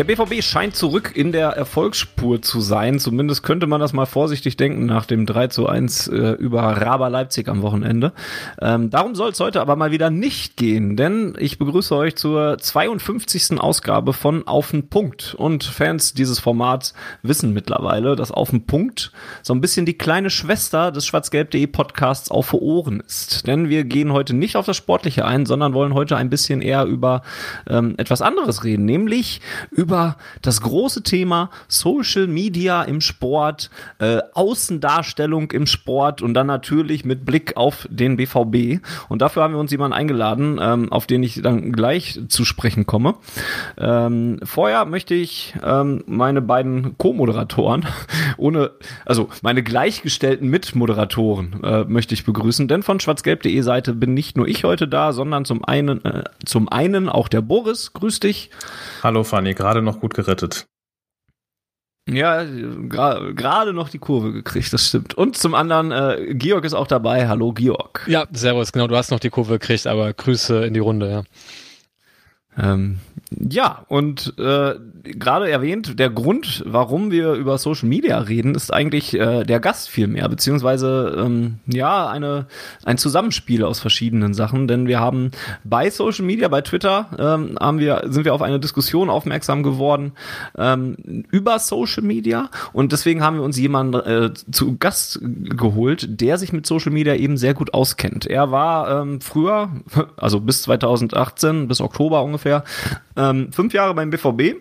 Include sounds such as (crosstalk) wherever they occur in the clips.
Der BVB scheint zurück in der Erfolgsspur zu sein. Zumindest könnte man das mal vorsichtig denken nach dem 3 zu 1 äh, über Raber Leipzig am Wochenende. Ähm, darum soll es heute aber mal wieder nicht gehen, denn ich begrüße euch zur 52. Ausgabe von Auf den Punkt. Und Fans dieses Formats wissen mittlerweile, dass Auf den Punkt so ein bisschen die kleine Schwester des schwarzgelb.de Podcasts auf Ohren ist. Denn wir gehen heute nicht auf das Sportliche ein, sondern wollen heute ein bisschen eher über ähm, etwas anderes reden, nämlich über das große Thema Social Media im Sport, äh, Außendarstellung im Sport und dann natürlich mit Blick auf den BVB. Und dafür haben wir uns jemanden eingeladen, ähm, auf den ich dann gleich zu sprechen komme. Ähm, vorher möchte ich ähm, meine beiden Co-Moderatoren, (laughs) ohne, also meine gleichgestellten Mitmoderatoren äh, möchte ich begrüßen, denn von schwarzgelb.de Seite bin nicht nur ich heute da, sondern zum einen, äh, zum einen auch der Boris. Grüß dich. Hallo Fanny, gerade gerade noch gut gerettet. Ja, gerade gra noch die Kurve gekriegt, das stimmt. Und zum anderen, äh, Georg ist auch dabei. Hallo, Georg. Ja, servus, genau, du hast noch die Kurve gekriegt, aber Grüße in die Runde, ja. Ähm, ja, und äh, gerade erwähnt, der Grund, warum wir über Social Media reden, ist eigentlich äh, der Gast vielmehr, beziehungsweise ähm, ja, eine, ein Zusammenspiel aus verschiedenen Sachen, denn wir haben bei Social Media, bei Twitter, ähm, haben wir, sind wir auf eine Diskussion aufmerksam geworden ähm, über Social Media und deswegen haben wir uns jemanden äh, zu Gast geholt, der sich mit Social Media eben sehr gut auskennt. Er war ähm, früher, also bis 2018, bis Oktober ungefähr, ähm, fünf Jahre beim BVB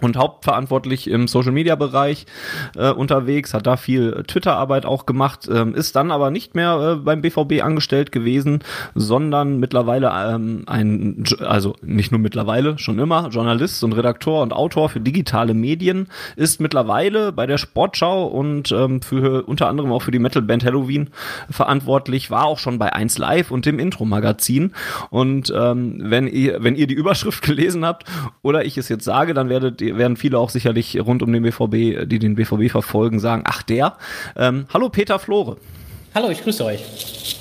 und hauptverantwortlich im Social Media Bereich äh, unterwegs, hat da viel Twitter-Arbeit auch gemacht, ähm, ist dann aber nicht mehr äh, beim BVB angestellt gewesen, sondern mittlerweile ähm, ein, also nicht nur mittlerweile, schon immer Journalist und Redakteur und Autor für digitale Medien, ist mittlerweile bei der Sportschau und ähm, für unter anderem auch für die Metalband Halloween verantwortlich, war auch schon bei 1 Live und dem Intro-Magazin. Und ähm, wenn ihr, wenn ihr die Überschrift (laughs) gelesen habt oder ich es jetzt sage, dann werdet ihr werden viele auch sicherlich rund um den BVB, die den BVB verfolgen, sagen, ach der. Ähm, hallo Peter Flore. Hallo, ich grüße euch.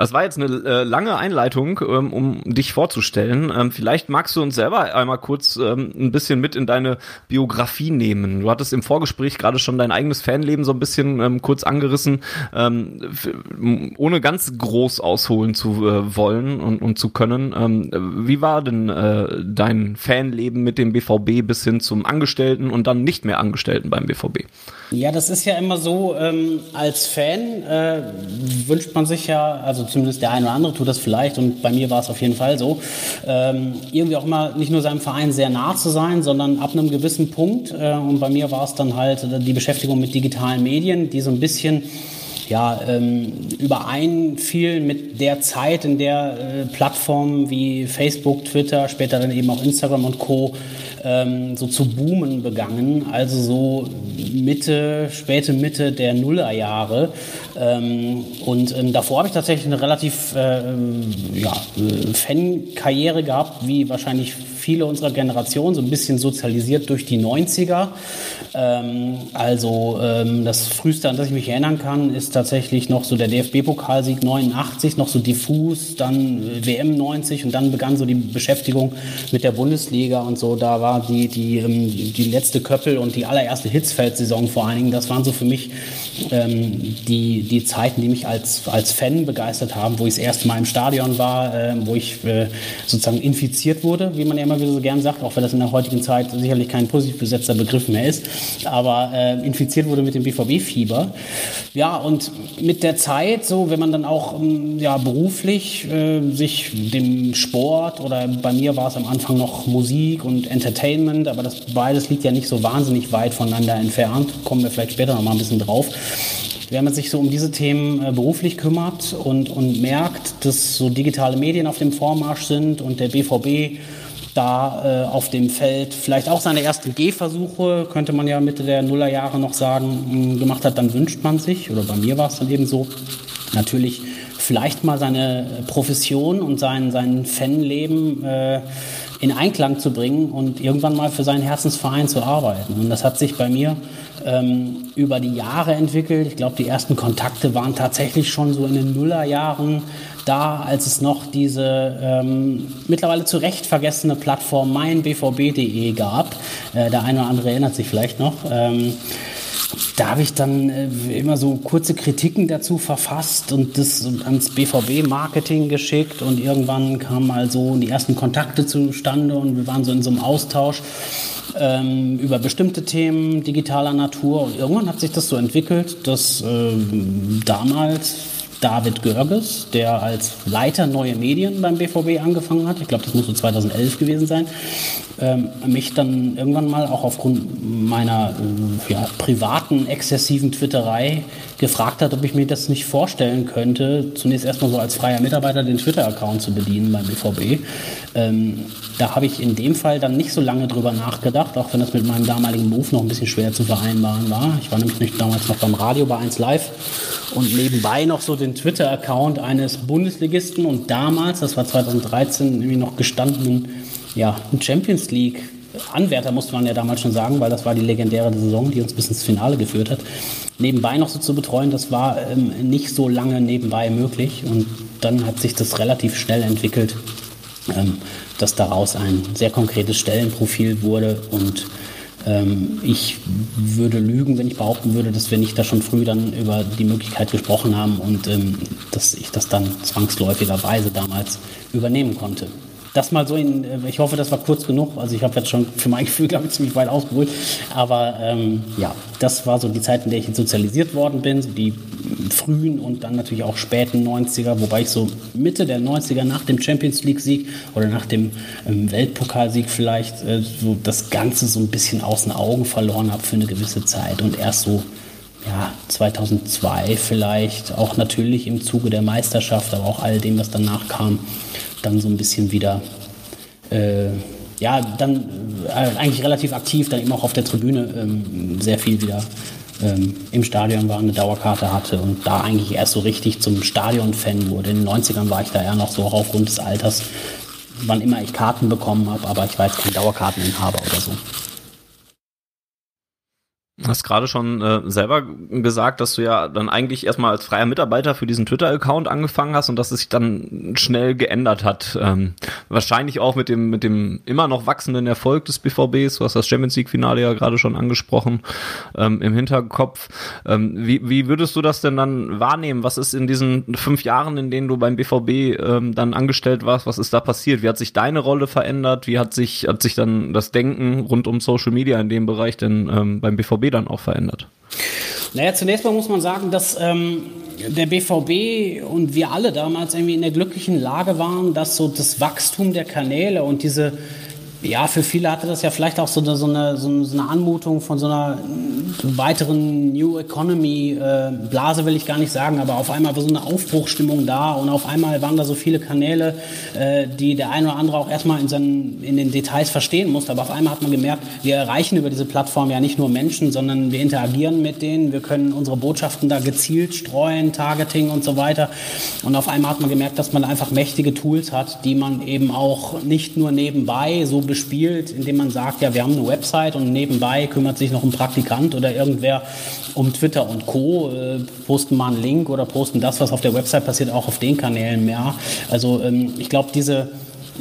Das war jetzt eine äh, lange Einleitung, ähm, um dich vorzustellen. Ähm, vielleicht magst du uns selber einmal kurz ähm, ein bisschen mit in deine Biografie nehmen. Du hattest im Vorgespräch gerade schon dein eigenes Fanleben so ein bisschen ähm, kurz angerissen, ähm, ohne ganz groß ausholen zu äh, wollen und, und zu können. Ähm, wie war denn äh, dein Fanleben mit dem BVB bis hin zum Angestellten und dann nicht mehr Angestellten beim BVB? Ja, das ist ja immer so, ähm, als Fan äh, wünscht man sich ja, also zumindest der eine oder andere tut das vielleicht und bei mir war es auf jeden Fall so, ähm, irgendwie auch mal nicht nur seinem Verein sehr nah zu sein, sondern ab einem gewissen Punkt äh, und bei mir war es dann halt die Beschäftigung mit digitalen Medien, die so ein bisschen ja, ähm, übereinfiel mit der Zeit, in der äh, Plattformen wie Facebook, Twitter, später dann eben auch Instagram und Co ähm, so zu boomen begangen, also so Mitte, späte Mitte der Nullerjahre. Ähm, und ähm, davor habe ich tatsächlich eine relativ äh, ja, äh, Fan-Karriere gehabt, wie wahrscheinlich viele unserer Generation, so ein bisschen sozialisiert durch die 90er. Ähm, also ähm, das Frühste, an das ich mich erinnern kann, ist tatsächlich noch so der DFB-Pokalsieg 89, noch so diffus, dann äh, WM 90 und dann begann so die Beschäftigung mit der Bundesliga und so. Da war die, die, ähm, die letzte Köppel und die allererste Hitzfeld-Saison vor allen Dingen, das waren so für mich ähm, die, die Zeiten, die mich als, als Fan begeistert haben, wo ich das erste Mal im Stadion war, äh, wo ich äh, sozusagen infiziert wurde, wie man ja immer wieder so gern sagt, auch wenn das in der heutigen Zeit sicherlich kein positiv besetzter Begriff mehr ist, aber äh, infiziert wurde mit dem BVB-Fieber. Ja, und mit der Zeit, so wenn man dann auch ähm, ja, beruflich äh, sich dem Sport oder bei mir war es am Anfang noch Musik und Entertainment, aber das beides liegt ja nicht so wahnsinnig weit voneinander entfernt, kommen wir vielleicht später noch mal ein bisschen drauf wenn man sich so um diese Themen äh, beruflich kümmert und, und merkt, dass so digitale Medien auf dem Vormarsch sind und der BVB da äh, auf dem Feld vielleicht auch seine ersten Gehversuche, könnte man ja Mitte der Nullerjahre noch sagen, mh, gemacht hat, dann wünscht man sich, oder bei mir war es dann eben so, natürlich vielleicht mal seine Profession und sein, sein Fanleben äh, in Einklang zu bringen und irgendwann mal für seinen Herzensverein zu arbeiten. Und das hat sich bei mir ähm, über die Jahre entwickelt. Ich glaube, die ersten Kontakte waren tatsächlich schon so in den Nullerjahren da, als es noch diese ähm, mittlerweile zu Recht vergessene Plattform meinbvb.de gab. Äh, der eine oder andere erinnert sich vielleicht noch. Ähm, da habe ich dann äh, immer so kurze Kritiken dazu verfasst und das ans BVB-Marketing geschickt und irgendwann kamen mal so die ersten Kontakte zustande und wir waren so in so einem Austausch ähm, über bestimmte Themen digitaler Natur. Und irgendwann hat sich das so entwickelt, dass äh, damals David Görges, der als Leiter neue Medien beim BVB angefangen hat, ich glaube, das muss so 2011 gewesen sein, ähm, mich dann irgendwann mal auch aufgrund meiner äh, ja, privaten, exzessiven Twitterei gefragt hat, ob ich mir das nicht vorstellen könnte, zunächst erstmal so als freier Mitarbeiter den Twitter-Account zu bedienen beim BVB. Ähm, da habe ich in dem Fall dann nicht so lange drüber nachgedacht, auch wenn das mit meinem damaligen Beruf noch ein bisschen schwer zu vereinbaren war. Ich war nämlich damals noch beim Radio bei 1 Live und nebenbei noch so den Twitter-Account eines Bundesligisten und damals, das war 2013, irgendwie noch gestandenen ja, Champions League Anwärter musste man ja damals schon sagen, weil das war die legendäre Saison, die uns bis ins Finale geführt hat. Nebenbei noch so zu betreuen, das war ähm, nicht so lange nebenbei möglich. Und dann hat sich das relativ schnell entwickelt, ähm, dass daraus ein sehr konkretes Stellenprofil wurde. Und ähm, ich würde lügen, wenn ich behaupten würde, dass wir nicht da schon früh dann über die Möglichkeit gesprochen haben und ähm, dass ich das dann zwangsläufigerweise damals übernehmen konnte das mal so in, äh, ich hoffe, das war kurz genug. Also ich habe jetzt schon für mein (laughs) Gefühl, glaube ich, ziemlich weit ausgeholt. Aber ähm, ja, das war so die Zeit, in der ich sozialisiert worden bin, so die frühen und dann natürlich auch späten 90er, wobei ich so Mitte der 90er nach dem Champions League-Sieg oder nach dem ähm, Weltpokalsieg vielleicht äh, so das Ganze so ein bisschen aus den Augen verloren habe für eine gewisse Zeit und erst so ja, 2002 vielleicht, auch natürlich im Zuge der Meisterschaft, aber auch all dem, was danach kam, dann so ein bisschen wieder, äh, ja, dann äh, eigentlich relativ aktiv, dann eben auch auf der Tribüne ähm, sehr viel wieder ähm, im Stadion war, eine Dauerkarte hatte und da eigentlich erst so richtig zum Stadion-Fan wurde. In den 90ern war ich da eher noch so aufgrund des Alters, wann immer ich Karten bekommen habe, aber ich war jetzt kein Dauerkarteninhaber oder so. Du hast gerade schon äh, selber gesagt, dass du ja dann eigentlich erstmal als freier Mitarbeiter für diesen Twitter-Account angefangen hast und dass es sich dann schnell geändert hat. Ähm, wahrscheinlich auch mit dem, mit dem immer noch wachsenden Erfolg des BVBs. Du hast das Champions League-Finale ja gerade schon angesprochen ähm, im Hinterkopf. Ähm, wie, wie würdest du das denn dann wahrnehmen? Was ist in diesen fünf Jahren, in denen du beim BVB ähm, dann angestellt warst, was ist da passiert? Wie hat sich deine Rolle verändert? Wie hat sich, hat sich dann das Denken rund um Social Media in dem Bereich denn ähm, beim BVB dann auch verändert? Naja, zunächst mal muss man sagen, dass ähm, der BVB und wir alle damals irgendwie in der glücklichen Lage waren, dass so das Wachstum der Kanäle und diese ja, für viele hatte das ja vielleicht auch so eine, so eine, so eine Anmutung von so einer weiteren New Economy äh, Blase will ich gar nicht sagen, aber auf einmal war so eine Aufbruchstimmung da und auf einmal waren da so viele Kanäle, äh, die der eine oder andere auch erstmal in, seinen, in den Details verstehen musste. Aber auf einmal hat man gemerkt, wir erreichen über diese Plattform ja nicht nur Menschen, sondern wir interagieren mit denen, wir können unsere Botschaften da gezielt streuen, Targeting und so weiter. Und auf einmal hat man gemerkt, dass man einfach mächtige Tools hat, die man eben auch nicht nur nebenbei so bespielt, indem man sagt, ja, wir haben eine Website und nebenbei kümmert sich noch ein Praktikant oder irgendwer um Twitter und Co. Äh, posten mal einen Link oder posten das, was auf der Website passiert, auch auf den Kanälen mehr. Also ähm, ich glaube, diese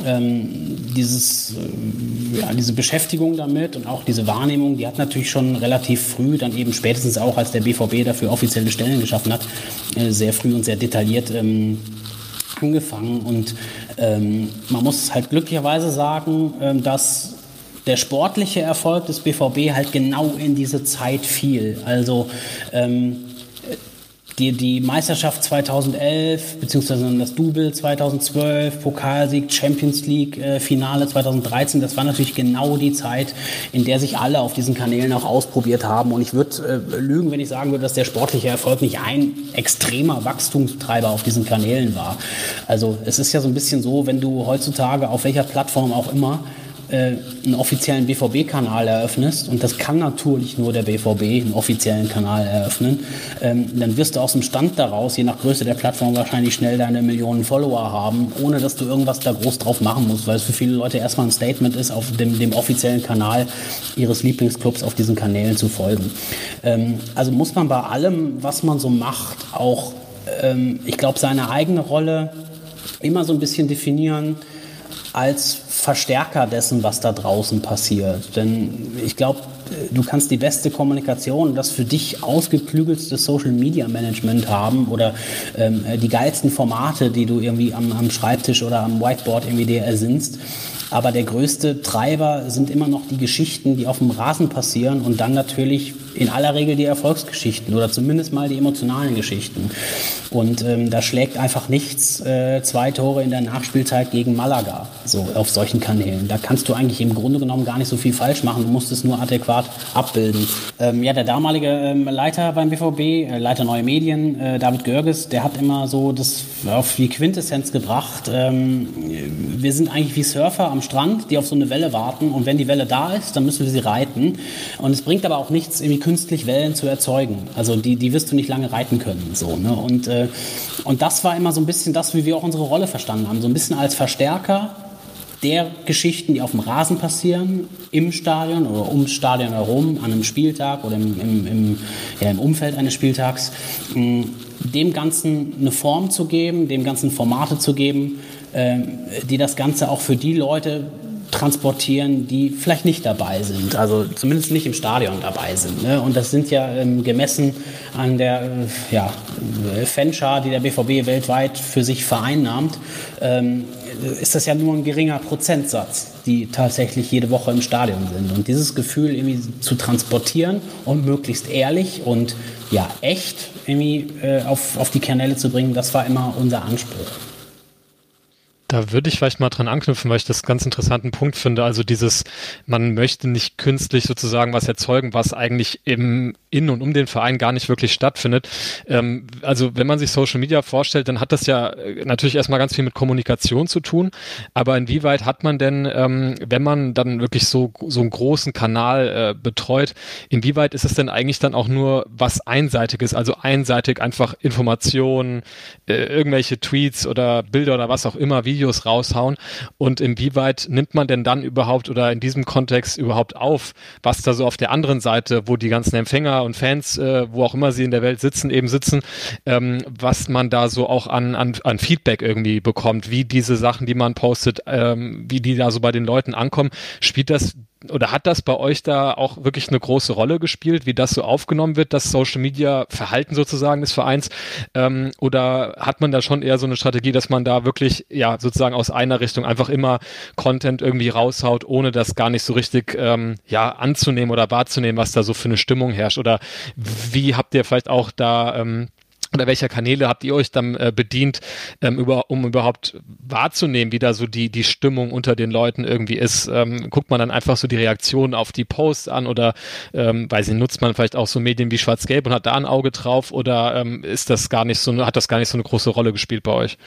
ähm, dieses, äh, ja, diese Beschäftigung damit und auch diese Wahrnehmung, die hat natürlich schon relativ früh, dann eben spätestens auch, als der BVB dafür offizielle Stellen geschaffen hat, äh, sehr früh und sehr detailliert ähm, angefangen. Und ähm, man muss halt glücklicherweise sagen, ähm, dass der sportliche Erfolg des BVB halt genau in diese Zeit fiel. Also ähm, die, die Meisterschaft 2011, beziehungsweise das Double 2012, Pokalsieg, Champions League äh, Finale 2013, das war natürlich genau die Zeit, in der sich alle auf diesen Kanälen auch ausprobiert haben. Und ich würde äh, lügen, wenn ich sagen würde, dass der sportliche Erfolg nicht ein extremer Wachstumstreiber auf diesen Kanälen war. Also es ist ja so ein bisschen so, wenn du heutzutage auf welcher Plattform auch immer äh, einen offiziellen BVB-Kanal eröffnest, und das kann natürlich nur der BVB, einen offiziellen Kanal eröffnen, ähm, dann wirst du aus dem Stand daraus, je nach Größe der Plattform, wahrscheinlich schnell deine Millionen Follower haben, ohne dass du irgendwas da groß drauf machen musst, weil es für viele Leute erstmal ein Statement ist, auf dem, dem offiziellen Kanal ihres Lieblingsclubs auf diesen Kanälen zu folgen. Ähm, also muss man bei allem, was man so macht, auch, ähm, ich glaube, seine eigene Rolle immer so ein bisschen definieren, als Verstärker dessen, was da draußen passiert. Denn ich glaube, du kannst die beste Kommunikation, das für dich ausgeklügelste Social Media Management haben oder ähm, die geilsten Formate, die du irgendwie am, am Schreibtisch oder am Whiteboard irgendwie dir ersinnst. Aber der größte Treiber sind immer noch die Geschichten, die auf dem Rasen passieren und dann natürlich in aller Regel die Erfolgsgeschichten oder zumindest mal die emotionalen Geschichten. Und ähm, da schlägt einfach nichts äh, zwei Tore in der Nachspielzeit gegen Malaga, so auf solchen Kanälen. Da kannst du eigentlich im Grunde genommen gar nicht so viel falsch machen. Du musst es nur adäquat abbilden. Ähm, ja, der damalige ähm, Leiter beim BVB, äh, Leiter Neue Medien, äh, David Görges, der hat immer so das auf die Quintessenz gebracht. Ähm, wir sind eigentlich wie Surfer am Strand, die auf so eine Welle warten. Und wenn die Welle da ist, dann müssen wir sie reiten. Und es bringt aber auch nichts, irgendwie künstlich Wellen zu erzeugen. Also die, die wirst du nicht lange reiten können. So, ne? und, äh, und das war immer so ein bisschen das, wie wir auch unsere Rolle verstanden haben. So ein bisschen als Verstärker der Geschichten, die auf dem Rasen passieren, im Stadion oder ums Stadion herum, an einem Spieltag oder im, im, im, ja, im Umfeld eines Spieltags, dem Ganzen eine Form zu geben, dem Ganzen Formate zu geben, äh, die das Ganze auch für die Leute transportieren, die vielleicht nicht dabei sind, also zumindest nicht im Stadion dabei sind. Ne? Und das sind ja ähm, gemessen an der äh, ja, Fanschar, die der BVB weltweit für sich vereinnahmt, ähm, ist das ja nur ein geringer Prozentsatz, die tatsächlich jede Woche im Stadion sind. Und dieses Gefühl irgendwie zu transportieren und möglichst ehrlich und ja echt irgendwie äh, auf, auf die Kanäle zu bringen, das war immer unser Anspruch. Da würde ich vielleicht mal dran anknüpfen, weil ich das ganz interessanten Punkt finde. Also dieses, man möchte nicht künstlich sozusagen was erzeugen, was eigentlich im in und um den Verein gar nicht wirklich stattfindet. Ähm, also wenn man sich Social Media vorstellt, dann hat das ja äh, natürlich erstmal ganz viel mit Kommunikation zu tun. Aber inwieweit hat man denn, ähm, wenn man dann wirklich so so einen großen Kanal äh, betreut, inwieweit ist es denn eigentlich dann auch nur was einseitiges, also einseitig einfach Informationen, äh, irgendwelche Tweets oder Bilder oder was auch immer, Videos raushauen und inwieweit nimmt man denn dann überhaupt oder in diesem Kontext überhaupt auf, was da so auf der anderen Seite, wo die ganzen Empfänger und Fans, äh, wo auch immer sie in der Welt sitzen, eben sitzen, ähm, was man da so auch an, an, an Feedback irgendwie bekommt, wie diese Sachen, die man postet, ähm, wie die da so bei den Leuten ankommen. Spielt das oder hat das bei euch da auch wirklich eine große Rolle gespielt, wie das so aufgenommen wird, das Social Media Verhalten sozusagen des Vereins? Ähm, oder hat man da schon eher so eine Strategie, dass man da wirklich ja sozusagen aus einer Richtung einfach immer Content irgendwie raushaut, ohne das gar nicht so richtig ähm, ja anzunehmen oder wahrzunehmen, was da so für eine Stimmung herrscht? Oder wie habt ihr vielleicht auch da ähm, oder welcher Kanäle habt ihr euch dann äh, bedient, ähm, über, um überhaupt wahrzunehmen, wie da so die, die Stimmung unter den Leuten irgendwie ist? Ähm, guckt man dann einfach so die Reaktionen auf die Posts an oder ähm, weiß ich, nutzt man vielleicht auch so Medien wie Schwarz-Gelb und hat da ein Auge drauf oder ähm, ist das gar nicht so, hat das gar nicht so eine große Rolle gespielt bei euch?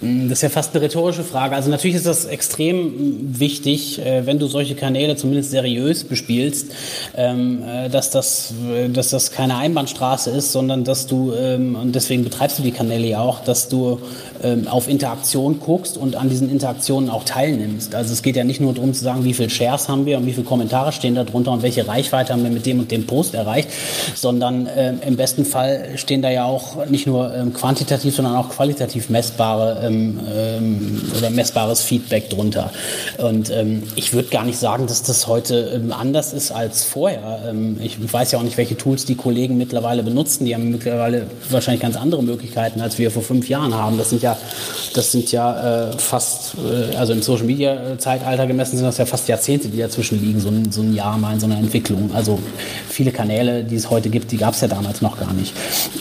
Das ist ja fast eine rhetorische Frage. Also natürlich ist das extrem wichtig, äh, wenn du solche Kanäle zumindest seriös bespielst, ähm, äh, dass das, äh, dass das keine Einbahnstraße ist, sondern dass du, ähm, und deswegen betreibst du die Kanäle ja auch, dass du auf Interaktion guckst und an diesen Interaktionen auch teilnimmst. Also es geht ja nicht nur darum zu sagen, wie viele Shares haben wir und wie viele Kommentare stehen da drunter und welche Reichweite haben wir mit dem und dem Post erreicht, sondern im besten Fall stehen da ja auch nicht nur quantitativ, sondern auch qualitativ messbare ähm, ähm, oder messbares Feedback drunter. Und ähm, ich würde gar nicht sagen, dass das heute ähm, anders ist als vorher. Ähm, ich weiß ja auch nicht, welche Tools die Kollegen mittlerweile benutzen. Die haben mittlerweile wahrscheinlich ganz andere Möglichkeiten, als wir vor fünf Jahren haben. Das sind ja ja, das sind ja äh, fast, äh, also im Social Media Zeitalter gemessen sind das ja fast Jahrzehnte, die dazwischen liegen, so ein, so ein Jahr mal in so einer Entwicklung. Also viele Kanäle, die es heute gibt, die gab es ja damals noch gar nicht.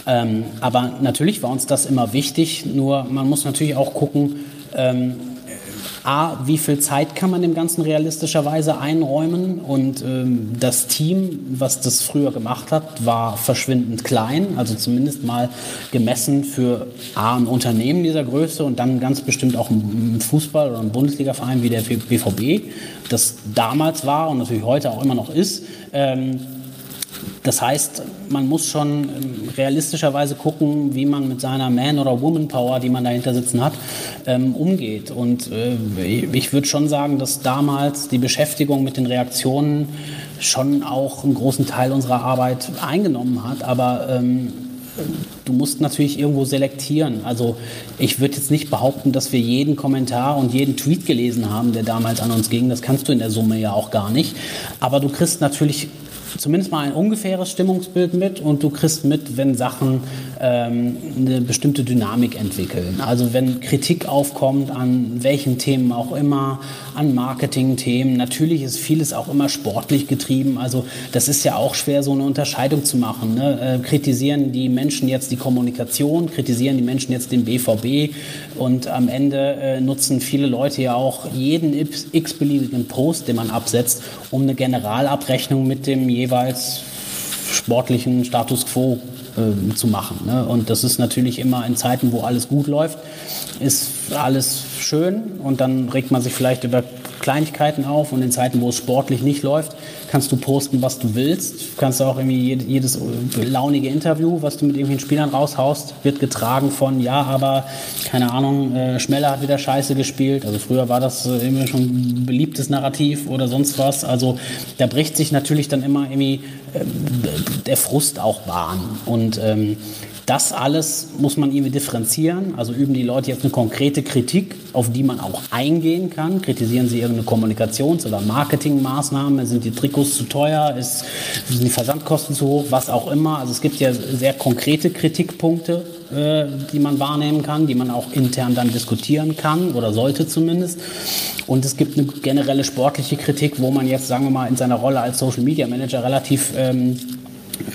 Ähm, aber natürlich war uns das immer wichtig, nur man muss natürlich auch gucken, ähm, A, wie viel Zeit kann man dem Ganzen realistischerweise einräumen? Und ähm, das Team, was das früher gemacht hat, war verschwindend klein, also zumindest mal gemessen für A, ein Unternehmen dieser Größe und dann ganz bestimmt auch ein Fußball- oder ein Bundesligaverein wie der BVB, das damals war und natürlich heute auch immer noch ist. Ähm, das heißt, man muss schon ähm, realistischerweise gucken, wie man mit seiner Man- oder Woman-Power, die man dahinter sitzen hat, ähm, umgeht. Und äh, ich würde schon sagen, dass damals die Beschäftigung mit den Reaktionen schon auch einen großen Teil unserer Arbeit eingenommen hat. Aber ähm, du musst natürlich irgendwo selektieren. Also ich würde jetzt nicht behaupten, dass wir jeden Kommentar und jeden Tweet gelesen haben, der damals an uns ging. Das kannst du in der Summe ja auch gar nicht. Aber du kriegst natürlich zumindest mal ein ungefähres Stimmungsbild mit und du kriegst mit, wenn Sachen ähm, eine bestimmte Dynamik entwickeln. Also wenn Kritik aufkommt an welchen Themen auch immer, an Marketing-Themen. Natürlich ist vieles auch immer sportlich getrieben. Also das ist ja auch schwer, so eine Unterscheidung zu machen. Ne? Äh, kritisieren die Menschen jetzt die Kommunikation, kritisieren die Menschen jetzt den BVB und am Ende äh, nutzen viele Leute ja auch jeden x-beliebigen Post, den man absetzt, um eine Generalabrechnung mit dem jeweils sportlichen Status quo äh, zu machen. Ne? Und das ist natürlich immer in Zeiten, wo alles gut läuft, ist alles schön und dann regt man sich vielleicht über Kleinigkeiten auf und in Zeiten, wo es sportlich nicht läuft, kannst du posten, was du willst. Kannst du auch irgendwie jedes launige Interview, was du mit irgendwelchen Spielern raushaust, wird getragen von, ja, aber keine Ahnung, äh, Schmeller hat wieder Scheiße gespielt. Also früher war das äh, immer schon ein beliebtes Narrativ oder sonst was. Also da bricht sich natürlich dann immer irgendwie äh, der Frust auch Bahn. Und ähm, das alles muss man irgendwie differenzieren. Also üben die Leute jetzt eine konkrete Kritik, auf die man auch eingehen kann. Kritisieren sie irgendeine Kommunikations- oder Marketingmaßnahme? Sind die Trikots zu teuer? Ist, sind die Versandkosten zu hoch? Was auch immer. Also es gibt ja sehr konkrete Kritikpunkte, äh, die man wahrnehmen kann, die man auch intern dann diskutieren kann oder sollte zumindest. Und es gibt eine generelle sportliche Kritik, wo man jetzt, sagen wir mal, in seiner Rolle als Social Media Manager relativ ähm,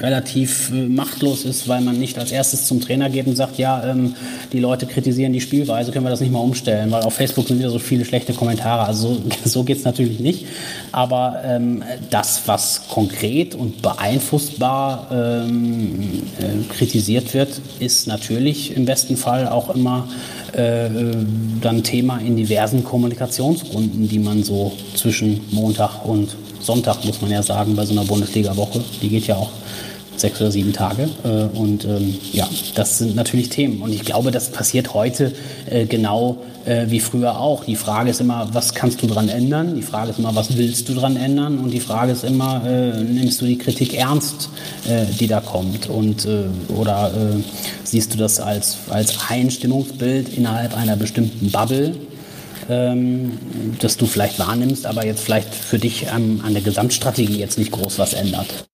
relativ äh, machtlos ist, weil man nicht als erstes zum Trainer geht und sagt, ja, ähm, die Leute kritisieren die Spielweise, können wir das nicht mal umstellen, weil auf Facebook sind wieder so viele schlechte Kommentare. Also so, (laughs) so geht es natürlich nicht. Aber ähm, das, was konkret und beeinflussbar ähm, äh, kritisiert wird, ist natürlich im besten Fall auch immer äh, dann Thema in diversen Kommunikationsrunden, die man so zwischen Montag und Sonntag, muss man ja sagen, bei so einer Bundesliga-Woche. Die geht ja auch sechs oder sieben Tage. Äh, und ähm, ja, das sind natürlich Themen. Und ich glaube, das passiert heute äh, genau äh, wie früher auch. Die Frage ist immer, was kannst du dran ändern? Die Frage ist immer, was willst du dran ändern? Und die Frage ist immer, äh, nimmst du die Kritik ernst, äh, die da kommt? Und, äh, oder siehst du das als, als Einstimmungsbild innerhalb einer bestimmten Bubble? Ähm, das du vielleicht wahrnimmst, aber jetzt vielleicht für dich an, an der Gesamtstrategie jetzt nicht groß was ändert.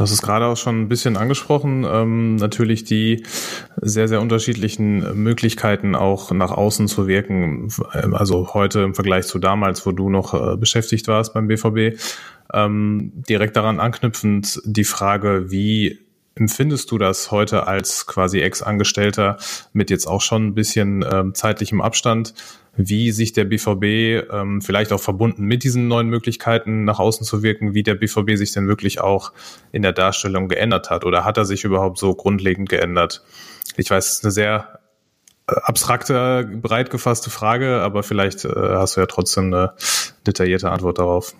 Du hast es gerade auch schon ein bisschen angesprochen. Ähm, natürlich die sehr, sehr unterschiedlichen Möglichkeiten auch nach außen zu wirken. Also heute im Vergleich zu damals, wo du noch äh, beschäftigt warst beim BVB. Ähm, direkt daran anknüpfend die Frage, wie empfindest du das heute als quasi Ex-Angestellter mit jetzt auch schon ein bisschen ähm, zeitlichem Abstand? Wie sich der BVB ähm, vielleicht auch verbunden mit diesen neuen Möglichkeiten nach außen zu wirken, wie der BVB sich denn wirklich auch in der Darstellung geändert hat oder hat er sich überhaupt so grundlegend geändert? Ich weiß, es ist eine sehr äh, abstrakte, breit gefasste Frage, aber vielleicht äh, hast du ja trotzdem eine detaillierte Antwort darauf.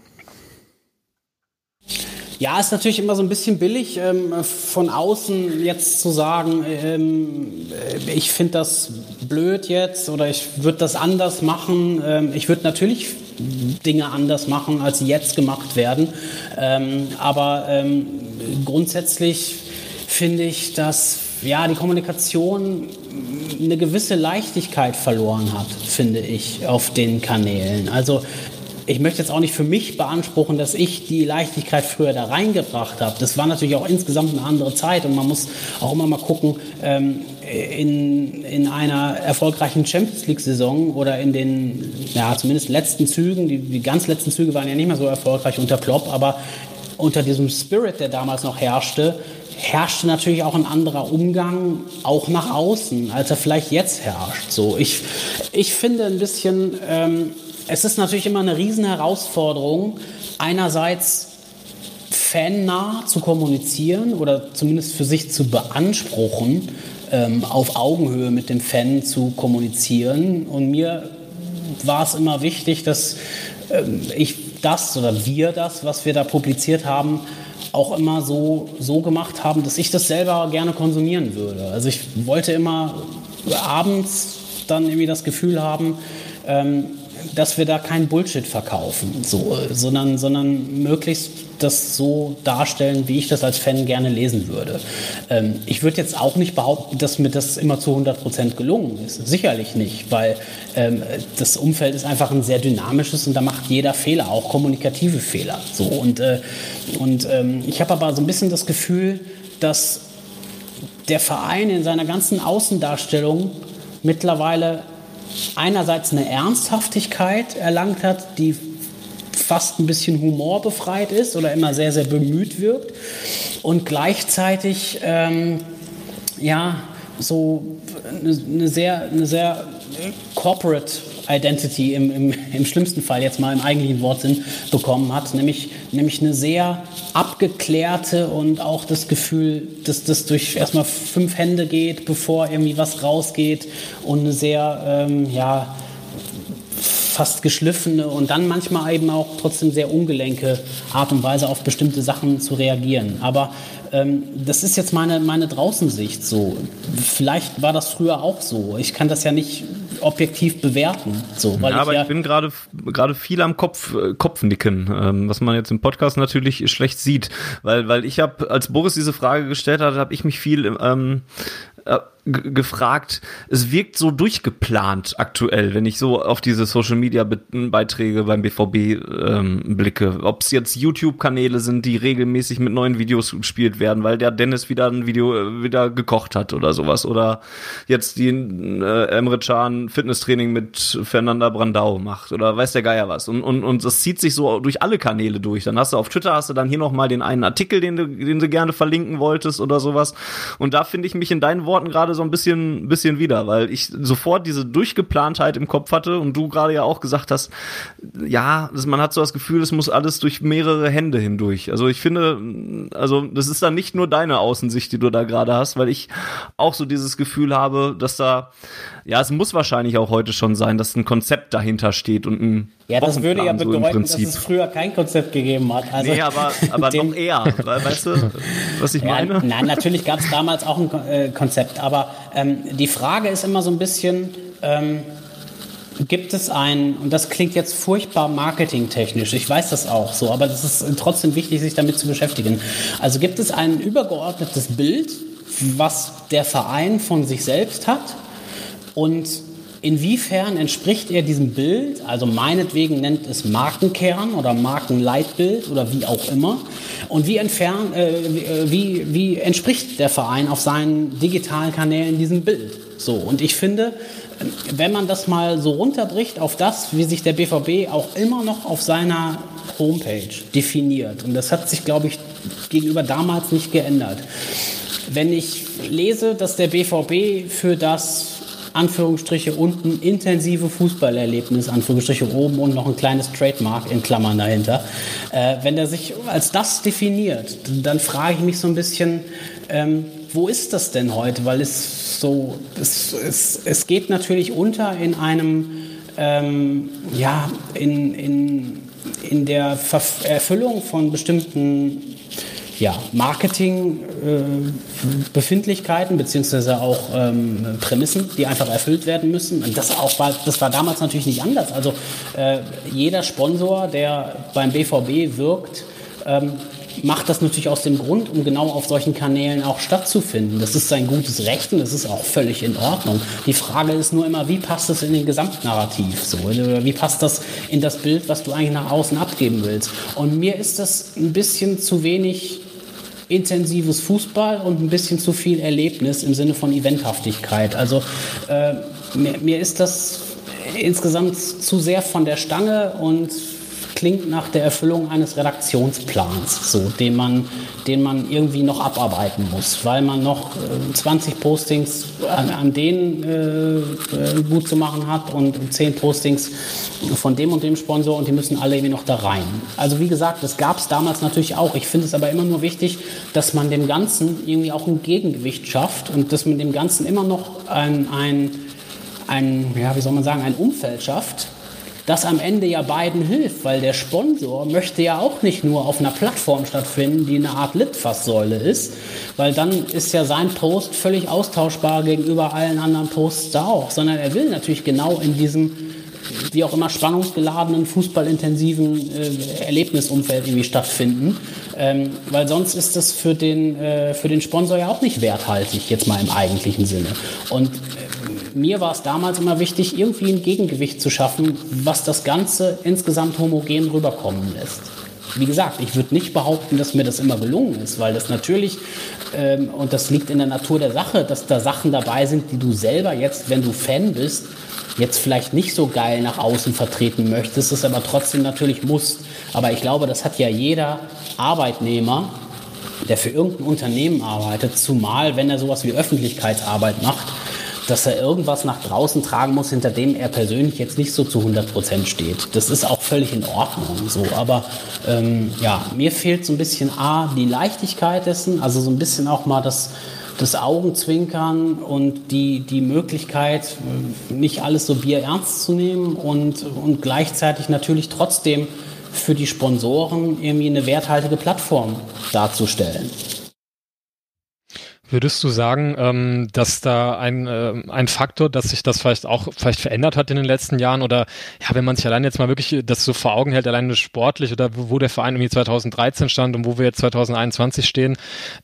Ja, ist natürlich immer so ein bisschen billig, ähm, von außen jetzt zu sagen, ähm, äh, ich finde das blöd jetzt oder ich würde das anders machen. Ähm, ich würde natürlich Dinge anders machen, als sie jetzt gemacht werden. Ähm, aber ähm, grundsätzlich finde ich, dass ja, die Kommunikation eine gewisse Leichtigkeit verloren hat, finde ich, auf den Kanälen. Also ich möchte jetzt auch nicht für mich beanspruchen, dass ich die Leichtigkeit früher da reingebracht habe. Das war natürlich auch insgesamt eine andere Zeit und man muss auch immer mal gucken, ähm, in, in einer erfolgreichen Champions League-Saison oder in den, ja, zumindest letzten Zügen, die, die ganz letzten Züge waren ja nicht mehr so erfolgreich unter Klopp, aber unter diesem Spirit, der damals noch herrschte, herrschte natürlich auch ein anderer Umgang, auch nach außen, als er vielleicht jetzt herrscht. So, ich, ich finde ein bisschen, ähm, es ist natürlich immer eine riesen Herausforderung, einerseits fannah zu kommunizieren oder zumindest für sich zu beanspruchen, ähm, auf Augenhöhe mit dem Fan zu kommunizieren. Und mir war es immer wichtig, dass ähm, ich das oder wir das, was wir da publiziert haben, auch immer so, so gemacht haben, dass ich das selber gerne konsumieren würde. Also ich wollte immer abends dann irgendwie das Gefühl haben, ähm, dass wir da kein Bullshit verkaufen, so, sondern, sondern möglichst das so darstellen, wie ich das als Fan gerne lesen würde. Ähm, ich würde jetzt auch nicht behaupten, dass mir das immer zu 100 Prozent gelungen ist. Sicherlich nicht, weil ähm, das Umfeld ist einfach ein sehr dynamisches und da macht jeder Fehler, auch kommunikative Fehler. So, und äh, und ähm, ich habe aber so ein bisschen das Gefühl, dass der Verein in seiner ganzen Außendarstellung mittlerweile einerseits eine Ernsthaftigkeit erlangt hat, die fast ein bisschen humorbefreit ist oder immer sehr, sehr bemüht wirkt und gleichzeitig ähm, ja so eine, eine, sehr, eine sehr corporate Identity im, im, im schlimmsten Fall jetzt mal im eigentlichen Wortsinn bekommen hat, nämlich, nämlich eine sehr abgeklärte und auch das Gefühl, dass das durch erstmal fünf Hände geht, bevor irgendwie was rausgeht und eine sehr, ähm, ja, fast geschliffene und dann manchmal eben auch trotzdem sehr ungelenke Art und Weise auf bestimmte Sachen zu reagieren. Aber ähm, das ist jetzt meine, meine Draußensicht so. Vielleicht war das früher auch so. Ich kann das ja nicht objektiv bewerten. So, weil ja, aber ich, ja ich bin gerade gerade viel am Kopf äh, Kopfnicken, ähm, was man jetzt im Podcast natürlich schlecht sieht, weil weil ich habe als Boris diese Frage gestellt hat, habe ich mich viel ähm, äh, gefragt, es wirkt so durchgeplant aktuell, wenn ich so auf diese Social Media Beiträge beim BVB ähm, blicke. Ob es jetzt YouTube-Kanäle sind, die regelmäßig mit neuen Videos gespielt werden, weil der Dennis wieder ein Video äh, wieder gekocht hat oder sowas. Oder jetzt die äh, Emre Can Fitnesstraining mit Fernanda Brandau macht oder weiß der Geier was. Und, und, und das zieht sich so durch alle Kanäle durch. Dann hast du auf Twitter hast du dann hier nochmal den einen Artikel, den du, den du gerne verlinken wolltest oder sowas. Und da finde ich mich in deinen Worten gerade so so ein bisschen, bisschen wieder, weil ich sofort diese Durchgeplantheit im Kopf hatte und du gerade ja auch gesagt hast, ja, man hat so das Gefühl, es muss alles durch mehrere Hände hindurch. Also ich finde, also das ist dann nicht nur deine Außensicht, die du da gerade hast, weil ich auch so dieses Gefühl habe, dass da, ja, es muss wahrscheinlich auch heute schon sein, dass ein Konzept dahinter steht und ein ja, das würde ja bedeuten, so dass es früher kein Konzept gegeben hat. Also nee, aber, aber (laughs) noch eher. Weißt du, was ich meine? Ja, nein, natürlich gab es damals auch ein äh, Konzept. Aber ähm, die Frage ist immer so ein bisschen, ähm, gibt es ein, und das klingt jetzt furchtbar marketingtechnisch, ich weiß das auch so, aber es ist trotzdem wichtig, sich damit zu beschäftigen. Also gibt es ein übergeordnetes Bild, was der Verein von sich selbst hat und Inwiefern entspricht er diesem Bild, also meinetwegen nennt es Markenkern oder Markenleitbild oder wie auch immer, und wie, entfern, äh, äh, wie, wie entspricht der Verein auf seinen digitalen Kanälen diesem Bild? So, und ich finde, wenn man das mal so runterbricht auf das, wie sich der BVB auch immer noch auf seiner Homepage definiert, und das hat sich, glaube ich, gegenüber damals nicht geändert. Wenn ich lese, dass der BVB für das Anführungsstriche unten intensive Fußballerlebnis, Anführungsstriche oben und noch ein kleines Trademark in Klammern dahinter. Äh, wenn er sich als das definiert, dann frage ich mich so ein bisschen, ähm, wo ist das denn heute? Weil es so, es, es, es geht natürlich unter in einem, ähm, ja, in, in, in der Erfüllung von bestimmten ja, Marketing-Befindlichkeiten äh, beziehungsweise auch ähm, Prämissen, die einfach erfüllt werden müssen. Und das, auch war, das war damals natürlich nicht anders. Also äh, jeder Sponsor, der beim BVB wirkt, ähm, macht das natürlich aus dem Grund, um genau auf solchen Kanälen auch stattzufinden. Das ist sein gutes Recht und das ist auch völlig in Ordnung. Die Frage ist nur immer, wie passt das in den Gesamtnarrativ so? Oder wie passt das in das Bild, was du eigentlich nach außen abgeben willst? Und mir ist das ein bisschen zu wenig intensives Fußball und ein bisschen zu viel Erlebnis im Sinne von Eventhaftigkeit. Also äh, mir, mir ist das insgesamt zu sehr von der Stange und klingt nach der Erfüllung eines Redaktionsplans, so, den, man, den man irgendwie noch abarbeiten muss, weil man noch äh, 20 Postings an, an denen äh, äh, gut zu machen hat und 10 Postings von dem und dem Sponsor und die müssen alle irgendwie noch da rein. Also wie gesagt, das gab es damals natürlich auch. Ich finde es aber immer nur wichtig, dass man dem Ganzen irgendwie auch ein Gegengewicht schafft und dass man dem Ganzen immer noch ein, ein, ein ja, wie soll man sagen, ein Umfeld schafft, das am Ende ja beiden hilft, weil der Sponsor möchte ja auch nicht nur auf einer Plattform stattfinden, die eine Art Litfaßsäule ist, weil dann ist ja sein Post völlig austauschbar gegenüber allen anderen Posts da auch, sondern er will natürlich genau in diesem wie auch immer spannungsgeladenen, fußballintensiven äh, Erlebnisumfeld irgendwie stattfinden. Ähm, weil sonst ist das für den, äh, für den Sponsor ja auch nicht werthaltig, jetzt mal im eigentlichen Sinne. Und mir war es damals immer wichtig, irgendwie ein Gegengewicht zu schaffen, was das Ganze insgesamt homogen rüberkommen lässt. Wie gesagt, ich würde nicht behaupten, dass mir das immer gelungen ist, weil das natürlich, ähm, und das liegt in der Natur der Sache, dass da Sachen dabei sind, die du selber jetzt, wenn du Fan bist, jetzt vielleicht nicht so geil nach außen vertreten möchtest, es aber trotzdem natürlich musst. Aber ich glaube, das hat ja jeder Arbeitnehmer, der für irgendein Unternehmen arbeitet, zumal wenn er sowas wie Öffentlichkeitsarbeit macht, dass er irgendwas nach draußen tragen muss, hinter dem er persönlich jetzt nicht so zu 100 Prozent steht. Das ist auch völlig in Ordnung so. Aber ähm, ja, mir fehlt so ein bisschen A, die Leichtigkeit dessen, also so ein bisschen auch mal das, das Augenzwinkern und die, die Möglichkeit, nicht alles so bierernst zu nehmen und, und gleichzeitig natürlich trotzdem für die Sponsoren irgendwie eine werthaltige Plattform darzustellen. Würdest du sagen, ähm, dass da ein, äh, ein Faktor, dass sich das vielleicht auch vielleicht verändert hat in den letzten Jahren oder ja, wenn man sich allein jetzt mal wirklich das so vor Augen hält, allein sportlich oder wo, wo der Verein irgendwie 2013 stand und wo wir jetzt 2021 stehen,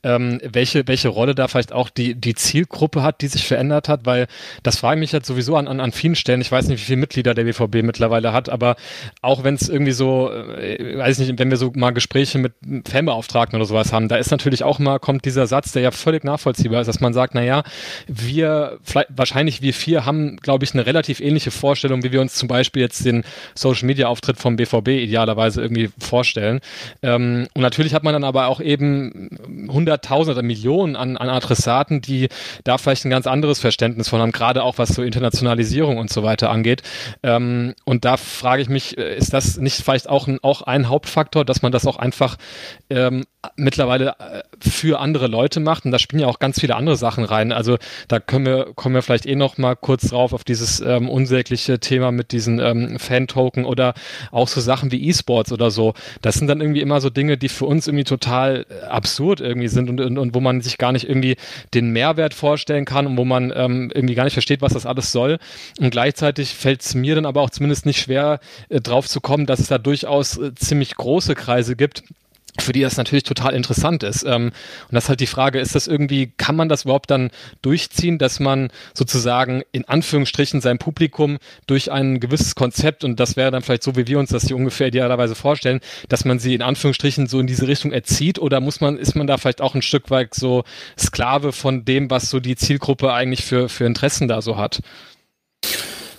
ähm, welche, welche Rolle da vielleicht auch die, die Zielgruppe hat, die sich verändert hat, weil das frage ich mich jetzt sowieso an, an, an vielen Stellen. Ich weiß nicht, wie viele Mitglieder der BVB mittlerweile hat, aber auch wenn es irgendwie so, äh, weiß nicht, wenn wir so mal Gespräche mit Fanbeauftragten oder sowas haben, da ist natürlich auch mal, kommt dieser Satz, der ja völlig nach nachvollziehbar ist, dass man sagt, naja, wir, wahrscheinlich wir vier haben, glaube ich, eine relativ ähnliche Vorstellung, wie wir uns zum Beispiel jetzt den Social-Media-Auftritt vom BVB idealerweise irgendwie vorstellen. Ähm, und natürlich hat man dann aber auch eben Hunderttausende oder Millionen an, an Adressaten, die da vielleicht ein ganz anderes Verständnis von haben, gerade auch was so Internationalisierung und so weiter angeht. Ähm, und da frage ich mich, äh, ist das nicht vielleicht auch ein, auch ein Hauptfaktor, dass man das auch einfach ähm, mittlerweile äh, für andere Leute macht? Und da spielen ja auch ganz viele andere Sachen rein. Also da können wir, kommen wir vielleicht eh noch mal kurz drauf auf dieses ähm, unsägliche Thema mit diesen ähm, Fan-Token oder auch so Sachen wie E-Sports oder so. Das sind dann irgendwie immer so Dinge, die für uns irgendwie total äh, absurd irgendwie sind und, und, und wo man sich gar nicht irgendwie den Mehrwert vorstellen kann und wo man ähm, irgendwie gar nicht versteht, was das alles soll. Und gleichzeitig fällt es mir dann aber auch zumindest nicht schwer, äh, drauf zu kommen, dass es da durchaus äh, ziemlich große Kreise gibt, für die das natürlich total interessant ist. Ähm, und das ist halt die Frage, ist das irgendwie, kann man das überhaupt dann durchziehen, dass man sozusagen in Anführungsstrichen sein Publikum durch ein gewisses Konzept, und das wäre dann vielleicht so, wie wir uns das hier ungefähr idealerweise vorstellen, dass man sie in Anführungsstrichen so in diese Richtung erzieht oder muss man, ist man da vielleicht auch ein Stück weit so Sklave von dem, was so die Zielgruppe eigentlich für, für Interessen da so hat?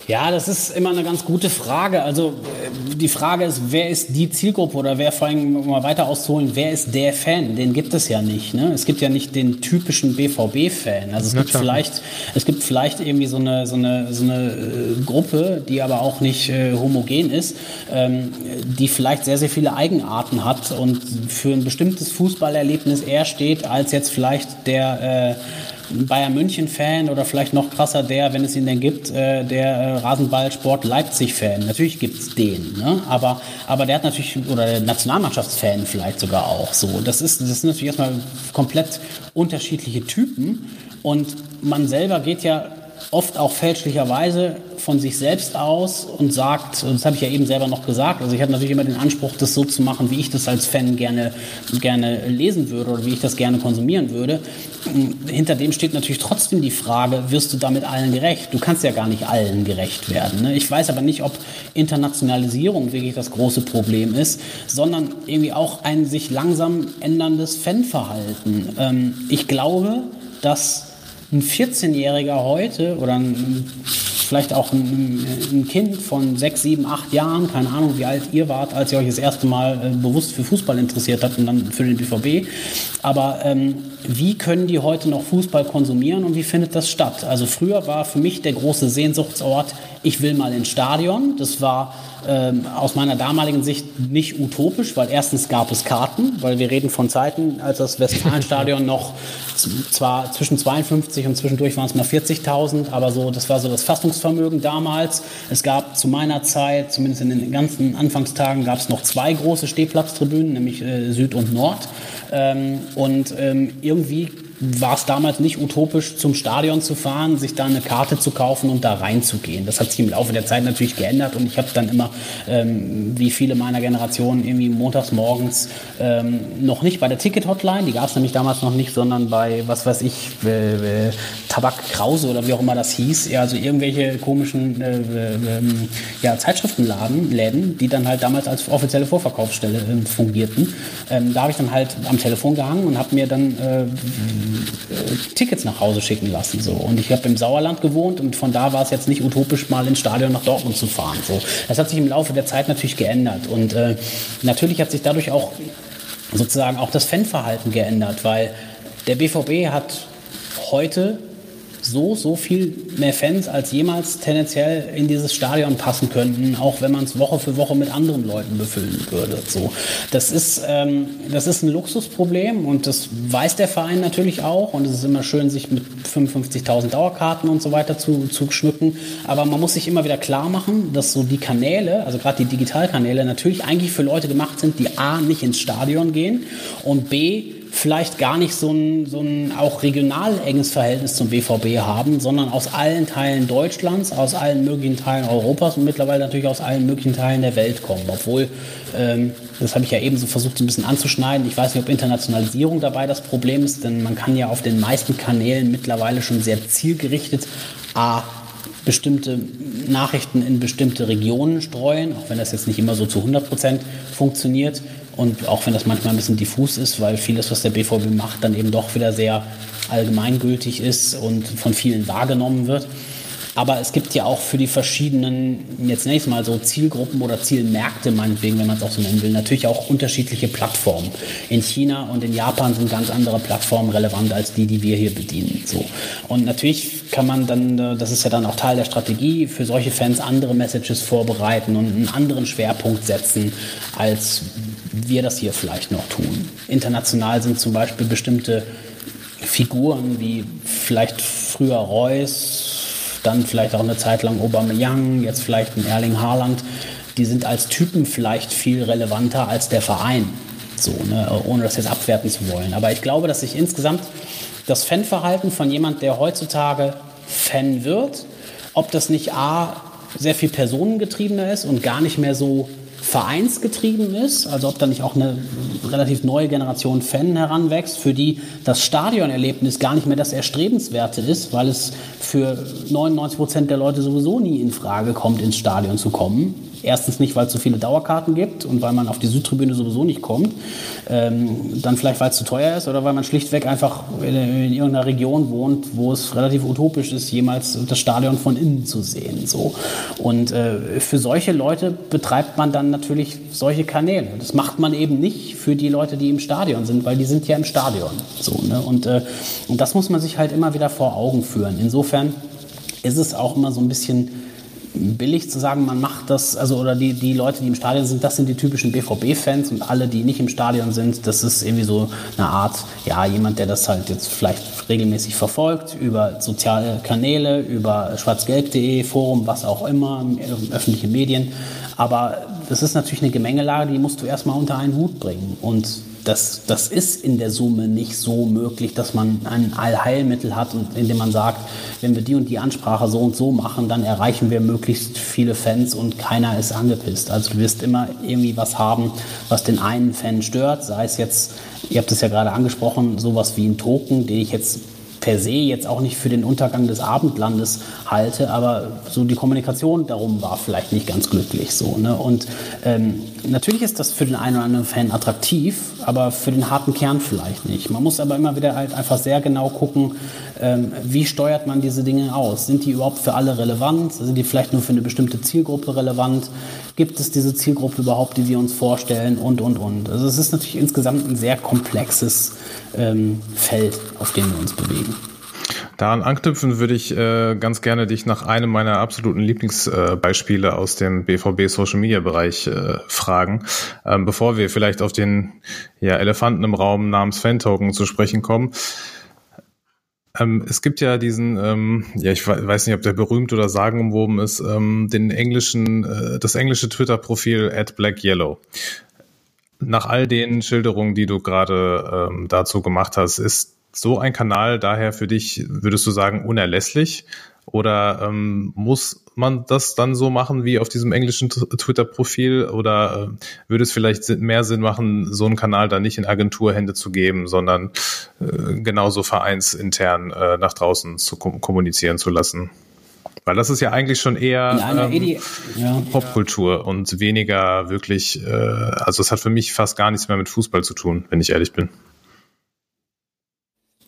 Ja, das ist immer eine ganz gute Frage. Also äh, die Frage ist, wer ist die Zielgruppe oder wer vor allem, um mal weiter auszuholen, wer ist der Fan? Den gibt es ja nicht. Ne? Es gibt ja nicht den typischen BVB-Fan. Also es gibt vielleicht, es gibt vielleicht irgendwie so eine, so eine, so eine äh, Gruppe, die aber auch nicht äh, homogen ist, ähm, die vielleicht sehr, sehr viele Eigenarten hat und für ein bestimmtes Fußballerlebnis eher steht, als jetzt vielleicht der äh, Bayern München-Fan oder vielleicht noch krasser der, wenn es ihn denn gibt, äh, der äh, Rasenballsport Leipzig-Fan. Natürlich gibt es den, ne? aber, aber der hat natürlich, oder der Nationalmannschaftsfan vielleicht sogar auch so. Das, ist, das sind natürlich erstmal komplett unterschiedliche Typen und man selber geht ja oft auch fälschlicherweise von sich selbst aus und sagt, das habe ich ja eben selber noch gesagt, also ich habe natürlich immer den Anspruch, das so zu machen, wie ich das als Fan gerne, gerne lesen würde oder wie ich das gerne konsumieren würde. Hinter dem steht natürlich trotzdem die Frage, wirst du damit allen gerecht? Du kannst ja gar nicht allen gerecht werden. Ne? Ich weiß aber nicht, ob Internationalisierung wirklich das große Problem ist, sondern irgendwie auch ein sich langsam änderndes Fanverhalten. Ähm, ich glaube, dass ein 14-Jähriger heute oder ein, vielleicht auch ein, ein, Kind von 6, 7, 8 Jahren, keine Ahnung, wie alt ihr wart, als ihr euch das erste Mal äh, bewusst für Fußball interessiert habt und dann für den BVB. Aber ähm, wie können die heute noch Fußball konsumieren und wie findet das statt? Also früher war für mich der große Sehnsuchtsort, ich will mal ins Stadion. Das war ähm, aus meiner damaligen Sicht nicht utopisch, weil erstens gab es Karten, weil wir reden von Zeiten, als das Westfalenstadion noch zwar zwischen 52 und zwischendurch waren es mal 40.000, aber so, das war so das Fassungsvermögen damals. Es gab zu meiner Zeit, zumindest in den ganzen Anfangstagen, gab es noch zwei große Stehplatztribünen, nämlich äh, Süd und Nord. Ähm, und ähm, irgendwie war es damals nicht utopisch, zum Stadion zu fahren, sich da eine Karte zu kaufen und da reinzugehen. Das hat sich im Laufe der Zeit natürlich geändert und ich habe dann immer, ähm, wie viele meiner Generation, irgendwie montags morgens ähm, noch nicht bei der Ticket-Hotline, die gab es nämlich damals noch nicht, sondern bei, was weiß ich, äh, äh, Tabak Krause oder wie auch immer das hieß, ja, also irgendwelche komischen äh, äh, ja, Zeitschriftenladen, Läden, die dann halt damals als offizielle Vorverkaufsstelle äh, fungierten. Ähm, da habe ich dann halt am Telefon gehangen und habe mir dann äh, Tickets nach Hause schicken lassen. So. Und ich habe im Sauerland gewohnt und von da war es jetzt nicht utopisch, mal ins Stadion nach Dortmund zu fahren. So. Das hat sich im Laufe der Zeit natürlich geändert. Und äh, natürlich hat sich dadurch auch sozusagen auch das Fanverhalten geändert, weil der BVB hat heute so, so viel mehr Fans als jemals tendenziell in dieses Stadion passen könnten, auch wenn man es Woche für Woche mit anderen Leuten befüllen würde. So, das ist, ähm, das ist ein Luxusproblem und das weiß der Verein natürlich auch und es ist immer schön, sich mit 55.000 Dauerkarten und so weiter zu, zu schmücken. Aber man muss sich immer wieder klar machen, dass so die Kanäle, also gerade die Digitalkanäle, natürlich eigentlich für Leute gemacht sind, die A, nicht ins Stadion gehen und B, vielleicht gar nicht so ein, so ein auch regional enges Verhältnis zum BVB haben, sondern aus allen Teilen Deutschlands, aus allen möglichen Teilen Europas und mittlerweile natürlich aus allen möglichen Teilen der Welt kommen. Obwohl, ähm, das habe ich ja eben so versucht, so ein bisschen anzuschneiden. Ich weiß nicht, ob Internationalisierung dabei das Problem ist, denn man kann ja auf den meisten Kanälen mittlerweile schon sehr zielgerichtet A, bestimmte Nachrichten in bestimmte Regionen streuen, auch wenn das jetzt nicht immer so zu 100 Prozent funktioniert. Und auch wenn das manchmal ein bisschen diffus ist, weil vieles, was der BVB macht, dann eben doch wieder sehr allgemeingültig ist und von vielen wahrgenommen wird. Aber es gibt ja auch für die verschiedenen, jetzt nächstes Mal so Zielgruppen oder Zielmärkte, meinetwegen, wenn man es auch so nennen will, natürlich auch unterschiedliche Plattformen. In China und in Japan sind ganz andere Plattformen relevant als die, die wir hier bedienen. So. Und natürlich kann man dann, das ist ja dann auch Teil der Strategie, für solche Fans andere Messages vorbereiten und einen anderen Schwerpunkt setzen, als wir das hier vielleicht noch tun. International sind zum Beispiel bestimmte Figuren wie vielleicht früher Reus, dann vielleicht auch eine Zeit lang Aubameyang, jetzt vielleicht ein Erling Haaland, die sind als Typen vielleicht viel relevanter als der Verein, so, ne? ohne das jetzt abwerten zu wollen. Aber ich glaube, dass sich insgesamt das Fanverhalten von jemand, der heutzutage Fan wird, ob das nicht A, sehr viel personengetriebener ist und gar nicht mehr so vereinsgetrieben ist, also ob da nicht auch eine relativ neue Generation Fan heranwächst, für die das Stadionerlebnis gar nicht mehr das Erstrebenswerte ist, weil es für 99 Prozent der Leute sowieso nie in Frage kommt, ins Stadion zu kommen. Erstens nicht, weil es so viele Dauerkarten gibt und weil man auf die Südtribüne sowieso nicht kommt. Ähm, dann vielleicht, weil es zu teuer ist oder weil man schlichtweg einfach in, in, irgendeiner Region wohnt, wo es relativ utopisch ist, jemals das Stadion von innen zu sehen. So. Und äh, für solche Leute betreibt man dann natürlich solche Kanäle. Das macht man eben nicht für die Leute, die im Stadion sind, weil die sind ja im Stadion. So, ne? und, äh, und das muss man sich halt immer wieder vor Augen führen. Insofern ist es auch immer so ein bisschen billig zu sagen, man macht das, also oder die, die Leute, die im Stadion sind, das sind die typischen BVB-Fans und alle, die nicht im Stadion sind, das ist irgendwie so eine Art, ja, jemand, der das halt jetzt vielleicht regelmäßig verfolgt, über soziale Kanäle, über schwarzgelb.de, Forum, was auch immer, öffentliche Medien. Aber das ist natürlich eine Gemengelage, die musst du erstmal unter einen Hut bringen. Und das, das ist in der Summe nicht so möglich, dass man ein Allheilmittel hat, und indem man sagt, wenn wir die und die Ansprache so und so machen, dann erreichen wir möglichst viele Fans und keiner ist angepisst. Also du wirst immer irgendwie was haben, was den einen Fan stört, sei es jetzt, ihr habt es ja gerade angesprochen, sowas wie ein Token, den ich jetzt per se jetzt auch nicht für den Untergang des Abendlandes halte, aber so die Kommunikation darum war vielleicht nicht ganz glücklich so. Ne? Und ähm, natürlich ist das für den einen oder anderen Fan attraktiv, aber für den harten Kern vielleicht nicht. Man muss aber immer wieder halt einfach sehr genau gucken, ähm, wie steuert man diese Dinge aus? Sind die überhaupt für alle relevant? Sind die vielleicht nur für eine bestimmte Zielgruppe relevant? Gibt es diese Zielgruppe überhaupt, die wir uns vorstellen? Und, und, und. Also es ist natürlich insgesamt ein sehr komplexes ähm, Feld, auf dem wir uns bewegen. Daran anknüpfen würde ich äh, ganz gerne dich nach einem meiner absoluten Lieblingsbeispiele äh, aus dem BVB Social Media Bereich äh, fragen, ähm, bevor wir vielleicht auf den ja, Elefanten im Raum namens Fan Token zu sprechen kommen. Ähm, es gibt ja diesen, ähm, ja, ich weiß nicht, ob der berühmt oder sagenumwoben ist, ähm, den englischen, äh, das englische Twitter-Profil at Black Yellow. Nach all den Schilderungen, die du gerade ähm, dazu gemacht hast, ist so ein Kanal daher für dich, würdest du sagen, unerlässlich? Oder ähm, muss man das dann so machen wie auf diesem englischen Twitter-Profil? Oder äh, würde es vielleicht mehr Sinn machen, so einen Kanal dann nicht in Agenturhände zu geben, sondern äh, genauso vereinsintern äh, nach draußen zu kom kommunizieren zu lassen? Weil das ist ja eigentlich schon eher ähm, ja. Popkultur und weniger wirklich, äh, also es hat für mich fast gar nichts mehr mit Fußball zu tun, wenn ich ehrlich bin.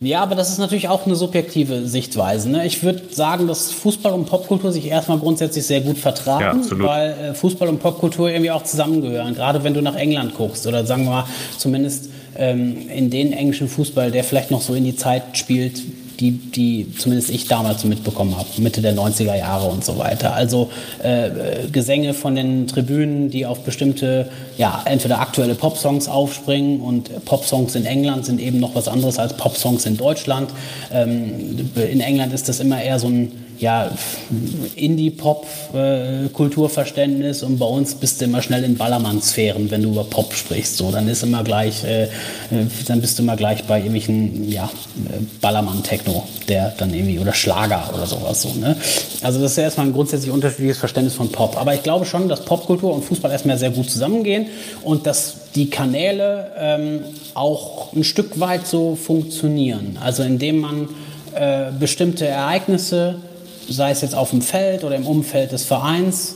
Ja, aber das ist natürlich auch eine subjektive Sichtweise. Ne? Ich würde sagen, dass Fußball und Popkultur sich erstmal grundsätzlich sehr gut vertragen, ja, weil äh, Fußball und Popkultur irgendwie auch zusammengehören. Gerade wenn du nach England guckst oder sagen wir mal zumindest ähm, in den englischen Fußball, der vielleicht noch so in die Zeit spielt, die, die zumindest ich damals so mitbekommen habe, Mitte der 90er Jahre und so weiter. Also äh, Gesänge von den Tribünen, die auf bestimmte, ja, entweder aktuelle Popsongs aufspringen und Popsongs in England sind eben noch was anderes als Popsongs in Deutschland. Ähm, in England ist das immer eher so ein ja, Indie-Pop-Kulturverständnis und bei uns bist du immer schnell in Ballermann-Sphären, wenn du über Pop sprichst. So, dann ist immer gleich, äh, dann bist du immer gleich bei irgendwelchen ja, Ballermann-Techno, der dann irgendwie oder Schlager oder sowas so. Ne? Also das ist ja erstmal ein grundsätzlich unterschiedliches Verständnis von Pop. Aber ich glaube schon, dass Popkultur und Fußball erstmal sehr gut zusammengehen und dass die Kanäle ähm, auch ein Stück weit so funktionieren. Also indem man äh, bestimmte Ereignisse sei es jetzt auf dem Feld oder im Umfeld des Vereins,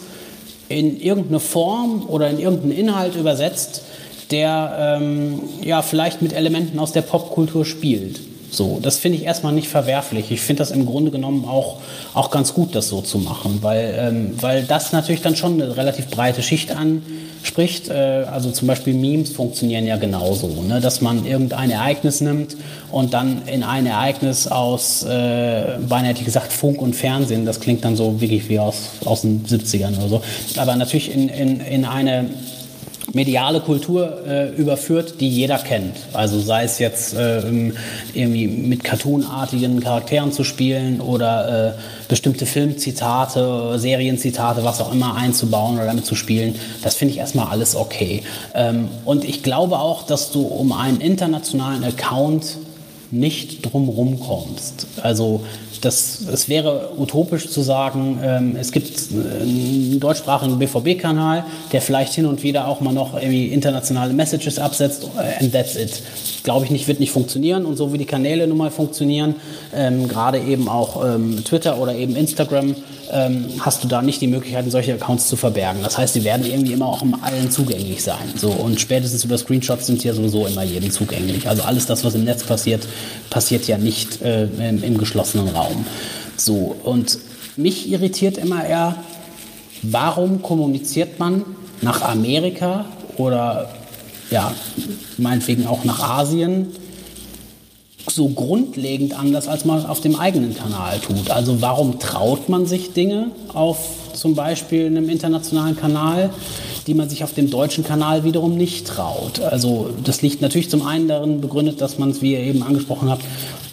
in irgendeine Form oder in irgendeinen Inhalt übersetzt, der ähm, ja vielleicht mit Elementen aus der Popkultur spielt. So, das finde ich erstmal nicht verwerflich. Ich finde das im Grunde genommen auch, auch ganz gut, das so zu machen, weil, ähm, weil das natürlich dann schon eine relativ breite Schicht anspricht. Äh, also zum Beispiel Memes funktionieren ja genauso, ne? dass man irgendein Ereignis nimmt und dann in ein Ereignis aus, äh, beinahe hätte ich gesagt, Funk und Fernsehen, das klingt dann so wirklich wie aus, aus den 70ern oder so, aber natürlich in, in, in eine mediale Kultur äh, überführt, die jeder kennt. Also sei es jetzt äh, irgendwie mit cartoonartigen Charakteren zu spielen oder äh, bestimmte Filmzitate, Serienzitate, was auch immer einzubauen oder damit zu spielen. Das finde ich erstmal alles okay. Ähm, und ich glaube auch, dass du um einen internationalen Account nicht drumherum kommst. Also das, es wäre utopisch zu sagen, ähm, es gibt einen deutschsprachigen BVB-Kanal, der vielleicht hin und wieder auch mal noch irgendwie internationale Messages absetzt äh, and that's it. Glaube ich nicht, wird nicht funktionieren und so wie die Kanäle nun mal funktionieren, ähm, gerade eben auch ähm, Twitter oder eben Instagram, ähm, hast du da nicht die Möglichkeit, solche Accounts zu verbergen. Das heißt, die werden irgendwie immer auch allen zugänglich sein. So, und spätestens über Screenshots sind sie ja sowieso immer jedem zugänglich. Also alles das, was im Netz passiert, passiert ja nicht äh, im, im geschlossenen Raum. So, und mich irritiert immer eher, warum kommuniziert man nach Amerika oder ja, meinetwegen auch nach Asien so grundlegend anders, als man auf dem eigenen Kanal tut. Also warum traut man sich Dinge auf zum Beispiel einem internationalen Kanal, die man sich auf dem deutschen Kanal wiederum nicht traut? Also das liegt natürlich zum einen darin begründet, dass man es, wie ihr eben angesprochen habt,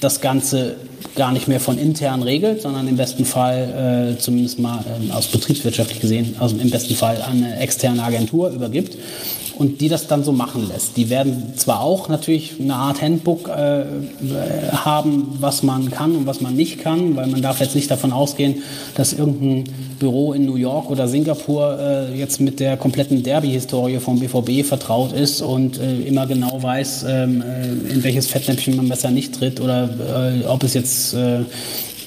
das Ganze gar nicht mehr von intern regelt, sondern im besten Fall, äh, zumindest mal äh, aus betriebswirtschaftlich gesehen, also im besten Fall an eine externe Agentur übergibt und die das dann so machen lässt. Die werden zwar auch natürlich eine Art Handbook äh, haben, was man kann und was man nicht kann, weil man darf jetzt nicht davon ausgehen, dass irgendein Büro in New York oder Singapur äh, jetzt mit der kompletten Derby-Historie vom BVB vertraut ist und äh, immer genau weiß, ähm, äh, in welches Fettnäpfchen man besser nicht tritt oder äh, ob es jetzt äh,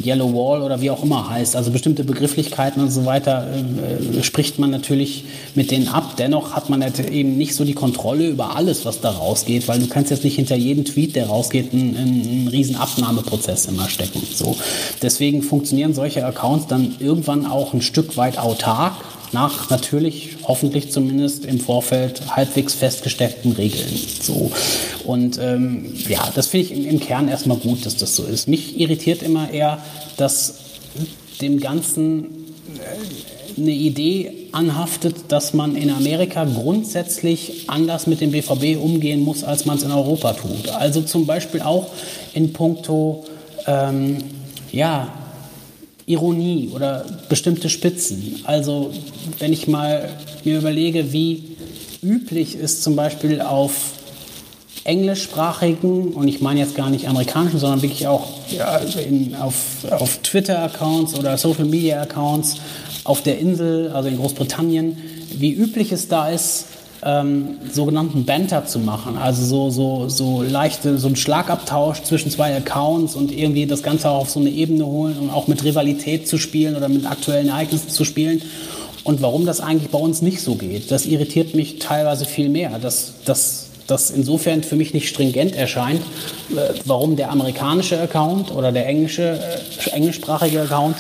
Yellow Wall oder wie auch immer heißt. Also bestimmte Begrifflichkeiten und so weiter äh, spricht man natürlich mit denen ab. Dennoch hat man halt eben nicht so die Kontrolle über alles, was da rausgeht, weil du kannst jetzt nicht hinter jedem Tweet, der rausgeht, einen, einen riesen Abnahmeprozess immer stecken. So. Deswegen funktionieren solche Accounts dann irgendwann auch ein Stück weit autark nach natürlich, hoffentlich zumindest im Vorfeld halbwegs festgesteckten Regeln. So. Und ähm, ja, das finde ich im, im Kern erstmal gut, dass das so ist. Mich irritiert immer eher, dass dem Ganzen äh, eine Idee anhaftet, dass man in Amerika grundsätzlich anders mit dem BVB umgehen muss, als man es in Europa tut. Also zum Beispiel auch in puncto ähm, ja, Ironie oder bestimmte Spitzen. Also wenn ich mal mir überlege, wie üblich ist zum Beispiel auf englischsprachigen, und ich meine jetzt gar nicht amerikanischen, sondern wirklich auch ja, in, auf, auf Twitter-Accounts oder Social-Media-Accounts auf der Insel, also in Großbritannien, wie üblich es da ist, ähm, sogenannten Banter zu machen. Also so, so, so leichte, so ein Schlagabtausch zwischen zwei Accounts und irgendwie das Ganze auch auf so eine Ebene holen und auch mit Rivalität zu spielen oder mit aktuellen Ereignissen zu spielen. Und warum das eigentlich bei uns nicht so geht, das irritiert mich teilweise viel mehr. Das, das, das insofern für mich nicht stringent erscheint, äh, warum der amerikanische Account oder der englische, äh, englischsprachige Account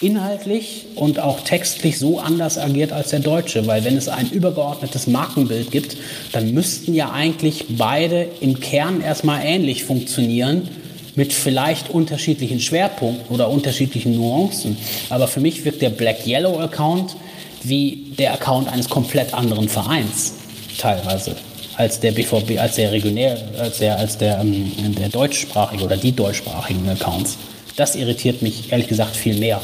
inhaltlich und auch textlich so anders agiert als der deutsche, weil wenn es ein übergeordnetes Markenbild gibt, dann müssten ja eigentlich beide im Kern erstmal ähnlich funktionieren mit vielleicht unterschiedlichen Schwerpunkten oder unterschiedlichen Nuancen. Aber für mich wirkt der Black Yellow Account wie der Account eines komplett anderen Vereins teilweise als der BVB, als der regionär, als der, als der, ähm, der deutschsprachige oder die deutschsprachigen Accounts. Das irritiert mich ehrlich gesagt viel mehr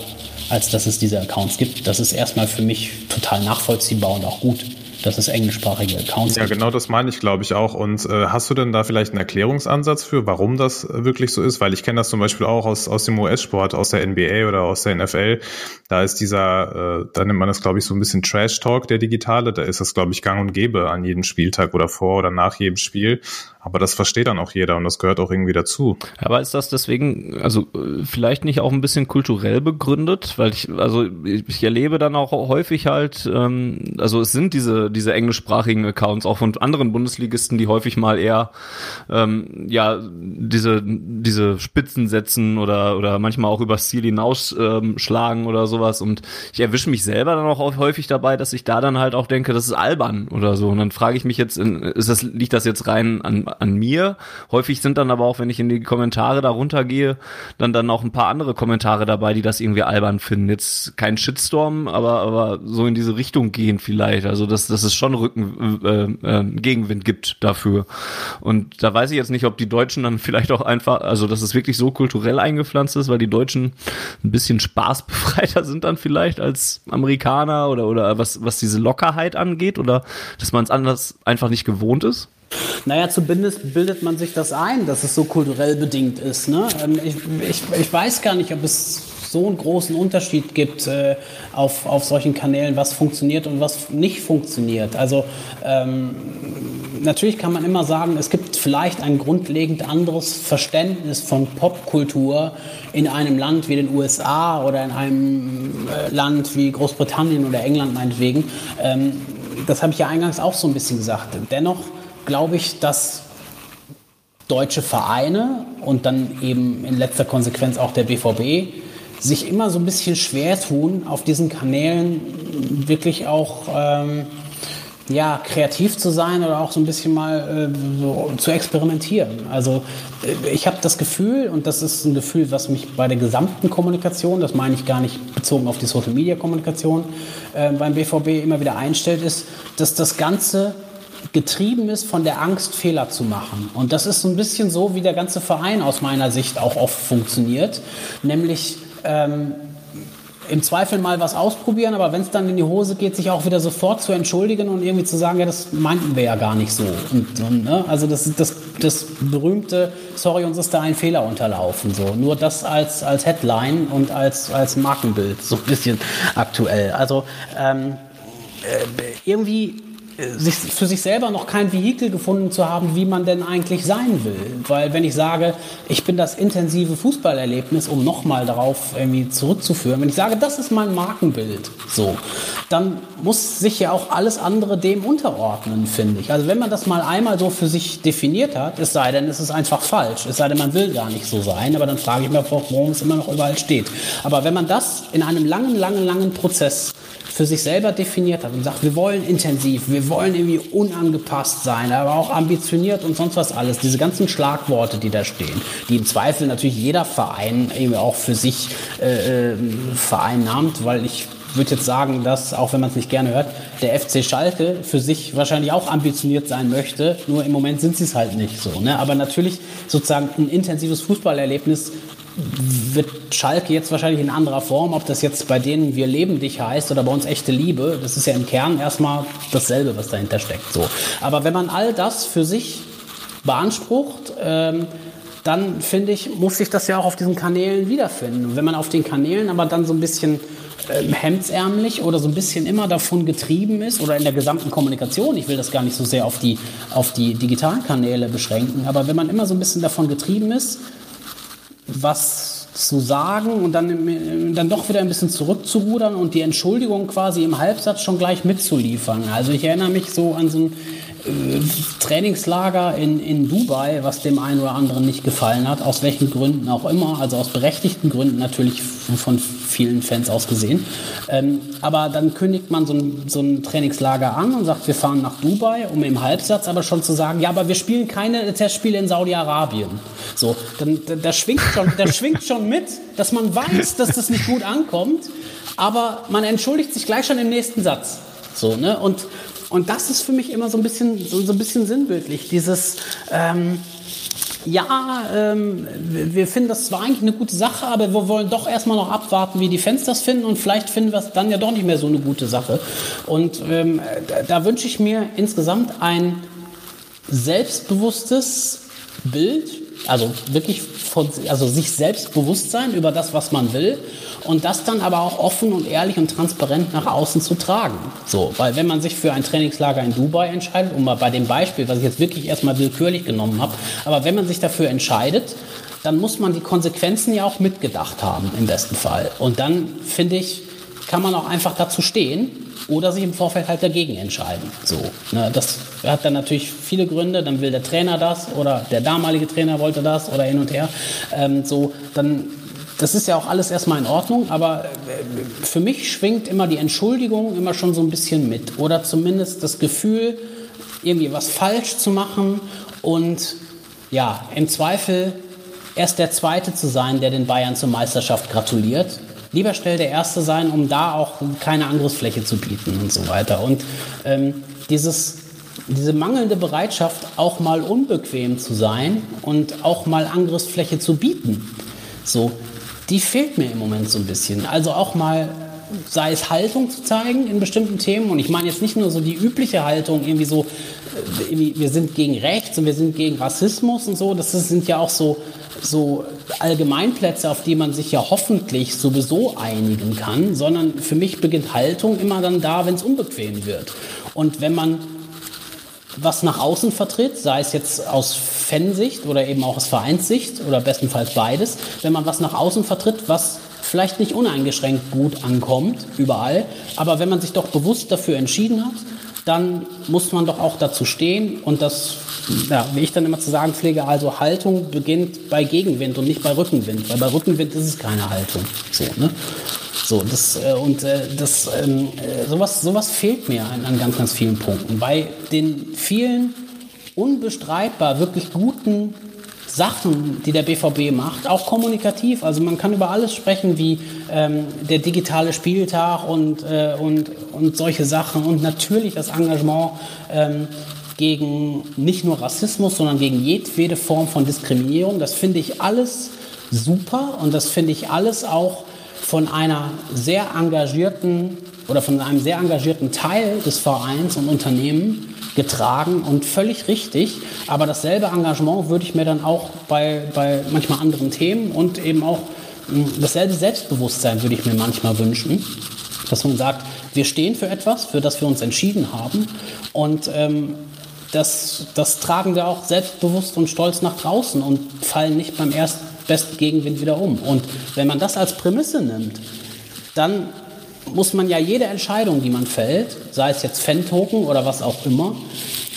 als dass es diese Accounts gibt. Das ist erstmal für mich total nachvollziehbar und auch gut dass es englischsprachige Accounts Ja, genau das meine ich, glaube ich, auch. Und äh, hast du denn da vielleicht einen Erklärungsansatz für, warum das wirklich so ist? Weil ich kenne das zum Beispiel auch aus, aus dem US-Sport, aus der NBA oder aus der NFL. Da ist dieser, äh, da nennt man das, glaube ich, so ein bisschen Trash-Talk, der digitale. Da ist das, glaube ich, gang und gäbe an jedem Spieltag oder vor oder nach jedem Spiel. Aber das versteht dann auch jeder und das gehört auch irgendwie dazu. Aber ist das deswegen, also vielleicht nicht auch ein bisschen kulturell begründet? Weil ich, also ich erlebe dann auch häufig halt, ähm, also es sind diese, diese englischsprachigen Accounts auch von anderen Bundesligisten, die häufig mal eher ähm, ja diese, diese Spitzen setzen oder, oder manchmal auch übers Ziel hinaus ähm, oder sowas. Und ich erwische mich selber dann auch häufig dabei, dass ich da dann halt auch denke, das ist albern oder so. Und dann frage ich mich jetzt, ist das, liegt das jetzt rein an an mir. Häufig sind dann aber auch, wenn ich in die Kommentare darunter gehe, dann dann auch ein paar andere Kommentare dabei, die das irgendwie albern finden. Jetzt kein Shitstorm, aber aber so in diese Richtung gehen vielleicht. Also dass, dass es schon Rücken äh, äh, Gegenwind gibt dafür. Und da weiß ich jetzt nicht, ob die Deutschen dann vielleicht auch einfach, also dass es wirklich so kulturell eingepflanzt ist, weil die Deutschen ein bisschen spaßbefreiter (laughs) sind dann vielleicht als Amerikaner oder oder was was diese Lockerheit angeht oder dass man es anders einfach nicht gewohnt ist. Naja, zumindest bildet man sich das ein, dass es so kulturell bedingt ist. Ne? Ähm, ich, ich, ich weiß gar nicht, ob es so einen großen Unterschied gibt äh, auf, auf solchen Kanälen, was funktioniert und was nicht funktioniert. Also ähm, natürlich kann man immer sagen, es gibt vielleicht ein grundlegend anderes Verständnis von Popkultur in einem Land wie den USA oder in einem äh, Land wie Großbritannien oder England meinetwegen. Ähm, das habe ich ja eingangs auch so ein bisschen gesagt. Dennoch glaube ich, dass deutsche Vereine und dann eben in letzter Konsequenz auch der BVB sich immer so ein bisschen schwer tun, auf diesen Kanälen wirklich auch ähm, ja, kreativ zu sein oder auch so ein bisschen mal äh, so zu experimentieren. Also äh, ich habe das Gefühl, und das ist ein Gefühl, was mich bei der gesamten Kommunikation, das meine ich gar nicht bezogen auf die Social-Media-Kommunikation, äh, beim BVB immer wieder einstellt, ist, dass das Ganze getrieben ist von der Angst, Fehler zu machen. Und das ist so ein bisschen so, wie der ganze Verein aus meiner Sicht auch oft funktioniert. Nämlich, ähm, im Zweifel mal was ausprobieren, aber wenn es dann in die Hose geht, sich auch wieder sofort zu entschuldigen und irgendwie zu sagen, ja, das meinten wir ja gar nicht so. Und, und ne? Also das das, das berühmte, sorry, uns ist da ein Fehler unterlaufen. So. Nur das als, als Headline und als, als Markenbild, so ein bisschen aktuell. Also ähm, äh, irgendwie sich, für sich selber noch kein Vehikel gefunden zu haben, wie man denn eigentlich sein will. Weil wenn ich sage, ich bin das intensive Fußballerlebnis, um nochmal darauf irgendwie zurückzuführen, wenn ich sage, das ist mein Markenbild, so, dann muss sich ja auch alles andere dem unterordnen, finde ich. Also wenn man das mal einmal so für sich definiert hat, es sei denn, es ist einfach falsch, es sei denn, man will gar nicht so sein, aber dann frage ich mich, warum es immer noch überall steht. Aber wenn man das in einem langen, langen, langen Prozess für sich selber definiert hat und sagt, wir wollen intensiv, wir wollen irgendwie unangepasst sein, aber auch ambitioniert und sonst was alles. Diese ganzen Schlagworte, die da stehen, die im Zweifel natürlich jeder Verein irgendwie auch für sich äh, äh vereinnahmt, weil ich würde jetzt sagen, dass, auch wenn man es nicht gerne hört, der FC Schalke für sich wahrscheinlich auch ambitioniert sein möchte. Nur im Moment sind sie es halt nicht so. Ne? Aber natürlich sozusagen ein intensives Fußballerlebnis wird Schalke jetzt wahrscheinlich in anderer Form, ob das jetzt bei denen Wir leben dich heißt oder bei uns echte Liebe, das ist ja im Kern erstmal dasselbe, was dahinter steckt. So. Aber wenn man all das für sich beansprucht, ähm, dann finde ich, muss sich das ja auch auf diesen Kanälen wiederfinden. Und wenn man auf den Kanälen aber dann so ein bisschen ähm, hemdsärmlich oder so ein bisschen immer davon getrieben ist oder in der gesamten Kommunikation, ich will das gar nicht so sehr auf die, auf die digitalen Kanäle beschränken, aber wenn man immer so ein bisschen davon getrieben ist, was zu sagen und dann, dann doch wieder ein bisschen zurückzurudern und die Entschuldigung quasi im Halbsatz schon gleich mitzuliefern. Also ich erinnere mich so an so ein Trainingslager in, in Dubai, was dem einen oder anderen nicht gefallen hat, aus welchen Gründen auch immer, also aus berechtigten Gründen natürlich von vielen Fans aus gesehen. Ähm, aber dann kündigt man so ein, so ein Trainingslager an und sagt, wir fahren nach Dubai, um im Halbsatz aber schon zu sagen, ja, aber wir spielen keine Testspiele in Saudi-Arabien. So, dann da, da schwingt schon, da schwingt schon mit, dass man weiß, dass das nicht gut ankommt, aber man entschuldigt sich gleich schon im nächsten Satz. So, ne? Und und das ist für mich immer so ein bisschen, so, so ein bisschen sinnbildlich. Dieses, ähm, ja, ähm, wir finden das zwar eigentlich eine gute Sache, aber wir wollen doch erstmal noch abwarten, wie die Fans das finden und vielleicht finden wir es dann ja doch nicht mehr so eine gute Sache. Und ähm, da, da wünsche ich mir insgesamt ein selbstbewusstes Bild, also wirklich von, also sich selbst sein über das, was man will und das dann aber auch offen und ehrlich und transparent nach außen zu tragen. So, weil wenn man sich für ein Trainingslager in Dubai entscheidet, um mal bei dem Beispiel, was ich jetzt wirklich erstmal willkürlich genommen habe, aber wenn man sich dafür entscheidet, dann muss man die Konsequenzen ja auch mitgedacht haben, im besten Fall. Und dann, finde ich, kann man auch einfach dazu stehen oder sich im Vorfeld halt dagegen entscheiden. So, ne, das hat dann natürlich viele Gründe. Dann will der Trainer das oder der damalige Trainer wollte das oder hin und her. Ähm, so, dann das ist ja auch alles erstmal in Ordnung, aber äh, für mich schwingt immer die Entschuldigung immer schon so ein bisschen mit oder zumindest das Gefühl, irgendwie was falsch zu machen und ja, im Zweifel erst der Zweite zu sein, der den Bayern zur Meisterschaft gratuliert. Lieber schnell der Erste sein, um da auch keine Angriffsfläche zu bieten und so weiter. Und ähm, dieses, diese mangelnde Bereitschaft, auch mal unbequem zu sein und auch mal Angriffsfläche zu bieten, so, die fehlt mir im Moment so ein bisschen. Also auch mal sei es Haltung zu zeigen in bestimmten Themen. Und ich meine jetzt nicht nur so die übliche Haltung, irgendwie so, wir sind gegen Rechts und wir sind gegen Rassismus und so. Das sind ja auch so, so Allgemeinplätze, auf die man sich ja hoffentlich sowieso einigen kann, sondern für mich beginnt Haltung immer dann da, wenn es unbequem wird. Und wenn man was nach außen vertritt, sei es jetzt aus Fansicht oder eben auch aus Vereinssicht oder bestenfalls beides, wenn man was nach außen vertritt, was vielleicht nicht uneingeschränkt gut ankommt, überall, aber wenn man sich doch bewusst dafür entschieden hat, dann muss man doch auch dazu stehen und das, ja, wie ich dann immer zu sagen pflege, also Haltung beginnt bei Gegenwind und nicht bei Rückenwind, weil bei Rückenwind ist es keine Haltung. So, ne? So, das, äh, und äh, das, ähm, äh, sowas, sowas fehlt mir an, an ganz, ganz vielen Punkten. Bei den vielen unbestreitbar wirklich guten Sachen, die der BVB macht, auch kommunikativ. Also man kann über alles sprechen, wie ähm, der digitale Spieltag und, äh, und, und solche Sachen und natürlich das Engagement ähm, gegen nicht nur Rassismus, sondern gegen jedwede Form von Diskriminierung. Das finde ich alles super und das finde ich alles auch von einer sehr engagierten oder von einem sehr engagierten Teil des Vereins und Unternehmen getragen und völlig richtig. Aber dasselbe Engagement würde ich mir dann auch bei, bei manchmal anderen Themen und eben auch hm, dasselbe Selbstbewusstsein würde ich mir manchmal wünschen, dass man sagt, wir stehen für etwas, für das wir uns entschieden haben und ähm, das, das tragen wir auch selbstbewusst und stolz nach draußen und fallen nicht beim ersten besten Gegenwind wieder um. Und wenn man das als Prämisse nimmt, dann muss man ja jede Entscheidung, die man fällt, sei es jetzt Fan-Token oder was auch immer,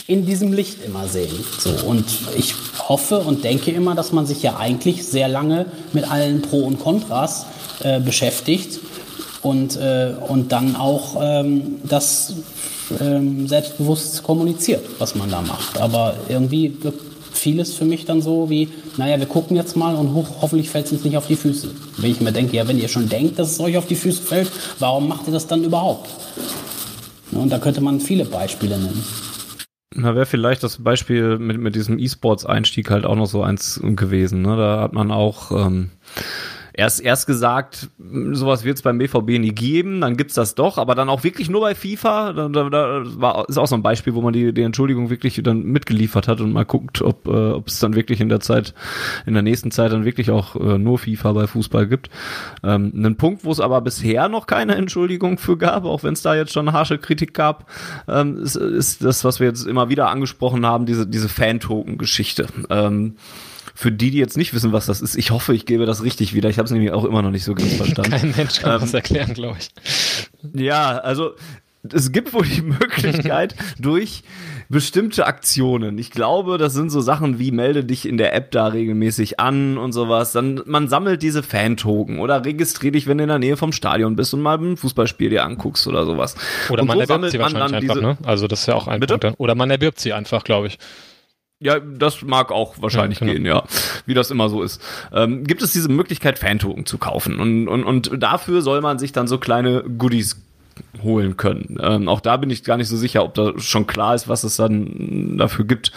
in diesem Licht immer sehen. So, und ich hoffe und denke immer, dass man sich ja eigentlich sehr lange mit allen Pro und Kontras äh, beschäftigt und, äh, und dann auch ähm, das ähm, selbstbewusst kommuniziert, was man da macht. Aber irgendwie vieles für mich dann so wie, naja, wir gucken jetzt mal und hoch, hoffentlich fällt es uns nicht auf die Füße. Wenn ich mir denke, ja, wenn ihr schon denkt, dass es euch auf die Füße fällt, warum macht ihr das dann überhaupt? Und da könnte man viele Beispiele nennen. Da wäre vielleicht das Beispiel mit, mit diesem E-Sports-Einstieg halt auch noch so eins gewesen. Ne? Da hat man auch ähm, erst, erst gesagt, sowas wird es beim BVB nie geben, dann gibt's das doch, aber dann auch wirklich nur bei FIFA. Da, da, da war, ist auch so ein Beispiel, wo man die, die Entschuldigung wirklich dann mitgeliefert hat und mal guckt, ob äh, es dann wirklich in der Zeit, in der nächsten Zeit dann wirklich auch äh, nur FIFA bei Fußball gibt. Ähm, ein Punkt, wo es aber bisher noch keine Entschuldigung für gab, auch wenn es da jetzt schon harsche Kritik gab, ähm, ist, ist das, was wir jetzt immer wieder angesprochen haben, diese, diese Fan-Token-Geschichte. Ähm, für die, die jetzt nicht wissen, was das ist, ich hoffe, ich gebe das richtig wieder. Ich habe es nämlich auch immer noch nicht so ganz (laughs) verstanden. Kein Mensch kann ähm, das erklären, glaube ich. Ja, also es gibt wohl die (laughs) Möglichkeit durch bestimmte Aktionen. Ich glaube, das sind so Sachen wie melde dich in der App da regelmäßig an und sowas. Dann man sammelt diese Fan-Token oder registriere dich, wenn du in der Nähe vom Stadion bist und mal ein Fußballspiel dir anguckst oder sowas. Oder und man so erwirbt sie wahrscheinlich einfach, ne? Also das ist ja auch ein Bitte? Punkt. Oder man erwirbt sie einfach, glaube ich. Ja, das mag auch wahrscheinlich ja, genau. gehen, ja. Wie das immer so ist. Ähm, gibt es diese Möglichkeit, Fan-Token zu kaufen. Und, und, und dafür soll man sich dann so kleine Goodies holen können. Ähm, auch da bin ich gar nicht so sicher, ob da schon klar ist, was es dann dafür gibt,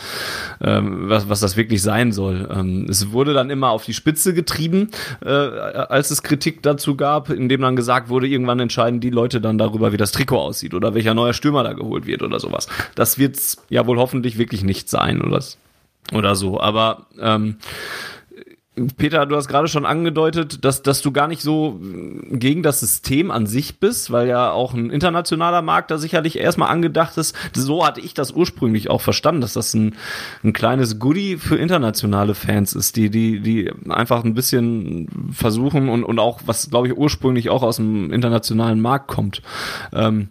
ähm, was, was das wirklich sein soll. Ähm, es wurde dann immer auf die Spitze getrieben, äh, als es Kritik dazu gab, indem dann gesagt wurde, irgendwann entscheiden die Leute dann darüber, wie das Trikot aussieht oder welcher neuer Stürmer da geholt wird oder sowas. Das wird's ja wohl hoffentlich wirklich nicht sein oder, oder so. Aber ähm, Peter, du hast gerade schon angedeutet, dass, dass du gar nicht so gegen das System an sich bist, weil ja auch ein internationaler Markt da sicherlich erstmal angedacht ist. So hatte ich das ursprünglich auch verstanden, dass das ein, ein kleines Goodie für internationale Fans ist, die, die, die einfach ein bisschen versuchen und, und auch, was glaube ich ursprünglich auch aus dem internationalen Markt kommt. Ähm,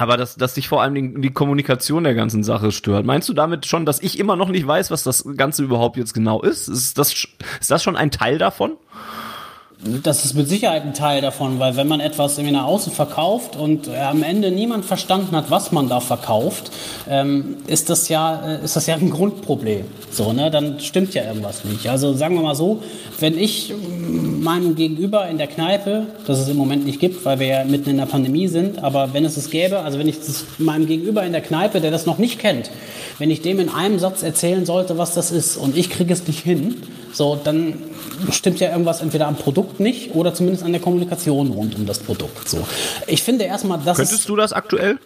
aber dass, dass dich vor allem die, die Kommunikation der ganzen Sache stört. Meinst du damit schon, dass ich immer noch nicht weiß, was das Ganze überhaupt jetzt genau ist? Ist das, ist das schon ein Teil davon? Das ist mit Sicherheit ein Teil davon, weil wenn man etwas irgendwie nach außen verkauft und äh, am Ende niemand verstanden hat, was man da verkauft, ähm, ist das ja äh, ist das ja ein Grundproblem. So, ne, dann stimmt ja irgendwas nicht. Also sagen wir mal so, wenn ich mm, meinem Gegenüber in der Kneipe, das es im Moment nicht gibt, weil wir ja mitten in der Pandemie sind, aber wenn es es gäbe, also wenn ich meinem Gegenüber in der Kneipe, der das noch nicht kennt, wenn ich dem in einem Satz erzählen sollte, was das ist und ich kriege es nicht hin, so, dann stimmt ja irgendwas entweder am Produkt nicht oder zumindest an der Kommunikation rund um das Produkt. So. Ich finde erstmal, das Könntest du das aktuell?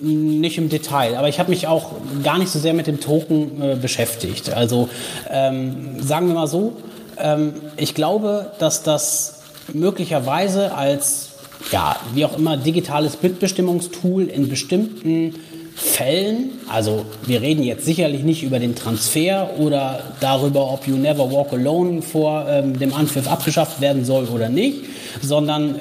Nicht im Detail, aber ich habe mich auch gar nicht so sehr mit dem Token äh, beschäftigt. Also ähm, sagen wir mal so, ähm, ich glaube, dass das möglicherweise als ja, wie auch immer, digitales Bitbestimmungstool in bestimmten Fällen, also wir reden jetzt sicherlich nicht über den Transfer oder darüber, ob You Never Walk Alone vor ähm, dem Anpfiff abgeschafft werden soll oder nicht, sondern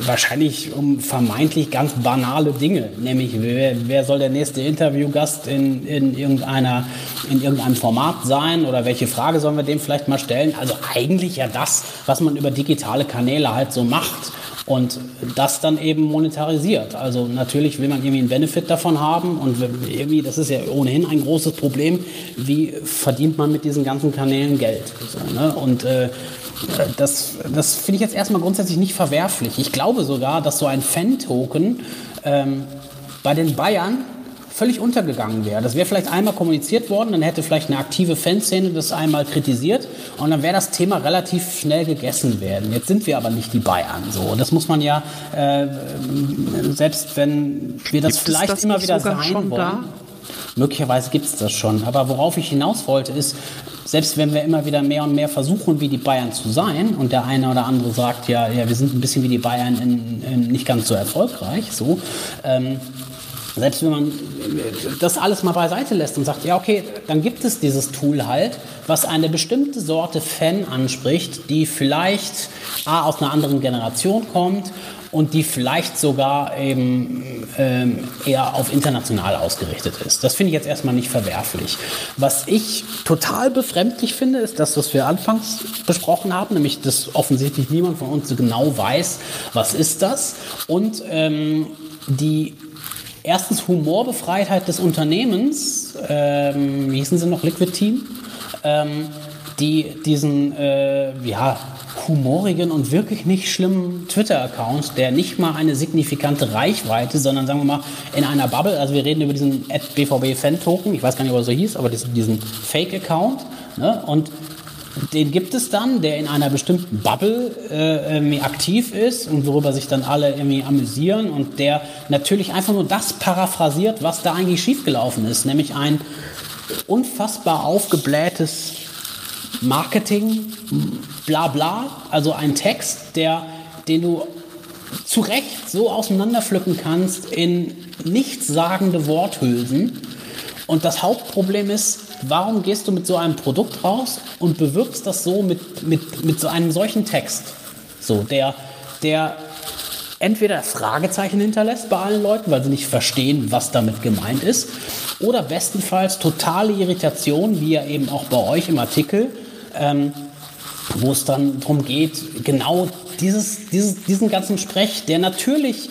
wahrscheinlich um vermeintlich ganz banale Dinge, nämlich wer, wer soll der nächste Interviewgast in, in, irgendeiner, in irgendeinem Format sein oder welche Frage sollen wir dem vielleicht mal stellen. Also eigentlich ja das, was man über digitale Kanäle halt so macht und das dann eben monetarisiert. Also natürlich will man irgendwie einen Benefit davon haben und irgendwie, das ist ja ohnehin ein großes Problem, wie verdient man mit diesen ganzen Kanälen Geld. So, ne? Und äh, das, das finde ich jetzt erstmal grundsätzlich nicht verwerflich. Ich glaube sogar, dass so ein Fan-Token ähm, bei den Bayern völlig untergegangen wäre. Das wäre vielleicht einmal kommuniziert worden, dann hätte vielleicht eine aktive Fanszene das einmal kritisiert und dann wäre das Thema relativ schnell gegessen werden. Jetzt sind wir aber nicht die Bayern so. Das muss man ja, äh, selbst wenn wir das Gibt vielleicht das immer wieder sein wollen. Da? Möglicherweise gibt es das schon. Aber worauf ich hinaus wollte, ist, selbst wenn wir immer wieder mehr und mehr versuchen, wie die Bayern zu sein, und der eine oder andere sagt, ja, ja wir sind ein bisschen wie die Bayern in, in nicht ganz so erfolgreich, so, ähm, selbst wenn man das alles mal beiseite lässt und sagt, ja, okay, dann gibt es dieses Tool halt, was eine bestimmte Sorte Fan anspricht, die vielleicht A, aus einer anderen Generation kommt und die vielleicht sogar eben ähm, eher auf international ausgerichtet ist. Das finde ich jetzt erstmal nicht verwerflich. Was ich total befremdlich finde, ist das, was wir anfangs besprochen haben, nämlich dass offensichtlich niemand von uns so genau weiß, was ist das und ähm, die erstens Humorbefreitheit des Unternehmens, ähm, wie hießen sie noch, Liquid Team, ähm, die diesen, äh, ja, humorigen und wirklich nicht schlimmen Twitter-Account, der nicht mal eine signifikante Reichweite, sondern sagen wir mal in einer Bubble, also wir reden über diesen BVB-Fan-Token, ich weiß gar nicht, ob er so hieß, aber diesen, diesen Fake-Account, ne? und den gibt es dann, der in einer bestimmten Bubble äh, aktiv ist und worüber sich dann alle irgendwie amüsieren und der natürlich einfach nur das paraphrasiert, was da eigentlich schiefgelaufen ist, nämlich ein unfassbar aufgeblähtes Marketing, bla bla, also ein Text, der, den du zu Recht so auseinanderpflücken kannst in nichtssagende Worthülsen. Und das Hauptproblem ist, warum gehst du mit so einem Produkt raus und bewirbst das so mit, mit, mit so einem solchen Text? So, der, der entweder Fragezeichen hinterlässt bei allen Leuten, weil sie nicht verstehen, was damit gemeint ist, oder bestenfalls totale Irritation, wie ja eben auch bei euch im Artikel, ähm, wo es dann darum geht, genau dieses, dieses, diesen ganzen Sprech, der natürlich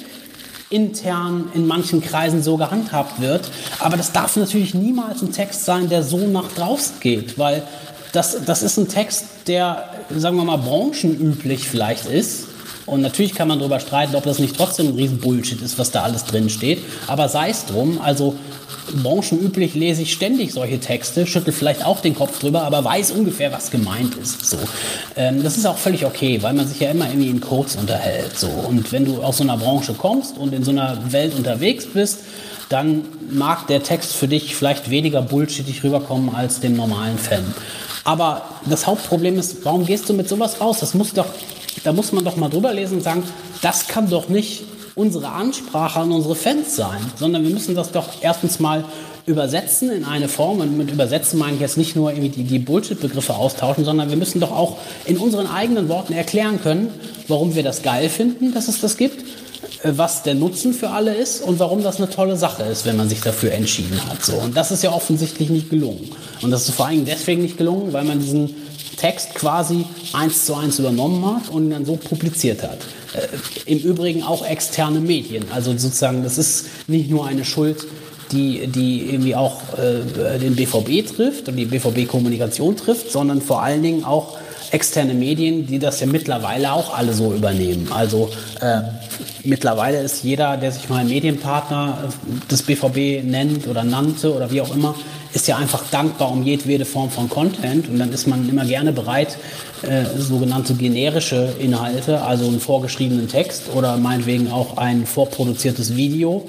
intern in manchen Kreisen so gehandhabt wird, aber das darf natürlich niemals ein Text sein, der so nach draußen geht, weil das, das ist ein Text, der, sagen wir mal, branchenüblich vielleicht ist, und natürlich kann man darüber streiten, ob das nicht trotzdem ein Riesenbullshit ist, was da alles drin steht. Aber sei es drum, also branchenüblich lese ich ständig solche Texte, schüttel vielleicht auch den Kopf drüber, aber weiß ungefähr, was gemeint ist. So. Ähm, das ist auch völlig okay, weil man sich ja immer irgendwie in Codes unterhält. So. Und wenn du aus so einer Branche kommst und in so einer Welt unterwegs bist, dann mag der Text für dich vielleicht weniger bullshittig rüberkommen als dem normalen Fan. Aber das Hauptproblem ist, warum gehst du mit sowas raus? Das muss doch, da muss man doch mal drüber lesen und sagen, das kann doch nicht unsere Ansprache an unsere Fans sein, sondern wir müssen das doch erstens mal übersetzen in eine Form. Und mit übersetzen meine ich jetzt nicht nur irgendwie die, Bullshit-Begriffe austauschen, sondern wir müssen doch auch in unseren eigenen Worten erklären können, warum wir das geil finden, dass es das gibt, äh, was der Nutzen für alle ist und warum das eine tolle Sache ist, wenn man sich dafür entschieden hat. So. Und das ist ja offensichtlich nicht gelungen. Und das ist vor allem deswegen nicht gelungen, weil man diesen Text quasi eins zu eins übernommen hat und dann so publiziert hat. Äh, Im Übrigen auch externe Medien. Also sozusagen, das ist nicht nur eine Schuld, die, die irgendwie auch äh, den BVB trifft und die BVB-Kommunikation trifft, sondern vor allen Dingen auch externe Medien, die das ja mittlerweile auch alle so übernehmen. Also äh, mittlerweile ist jeder, der sich mal Medienpartner des BVB nennt oder nannte oder wie auch immer, ist ja einfach dankbar um jedwede Form von Content und dann ist man immer gerne bereit, äh, sogenannte generische Inhalte, also einen vorgeschriebenen Text oder meinetwegen auch ein vorproduziertes Video,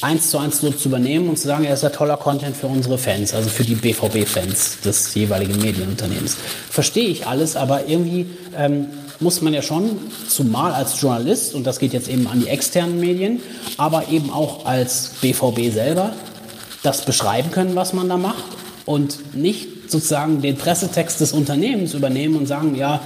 eins zu eins so zu übernehmen und zu sagen, er ist ja toller Content für unsere Fans, also für die BVB-Fans des jeweiligen Medienunternehmens. Verstehe ich alles, aber irgendwie ähm, muss man ja schon, zumal als Journalist, und das geht jetzt eben an die externen Medien, aber eben auch als BVB selber, das beschreiben können, was man da macht und nicht sozusagen den Pressetext des Unternehmens übernehmen und sagen, ja,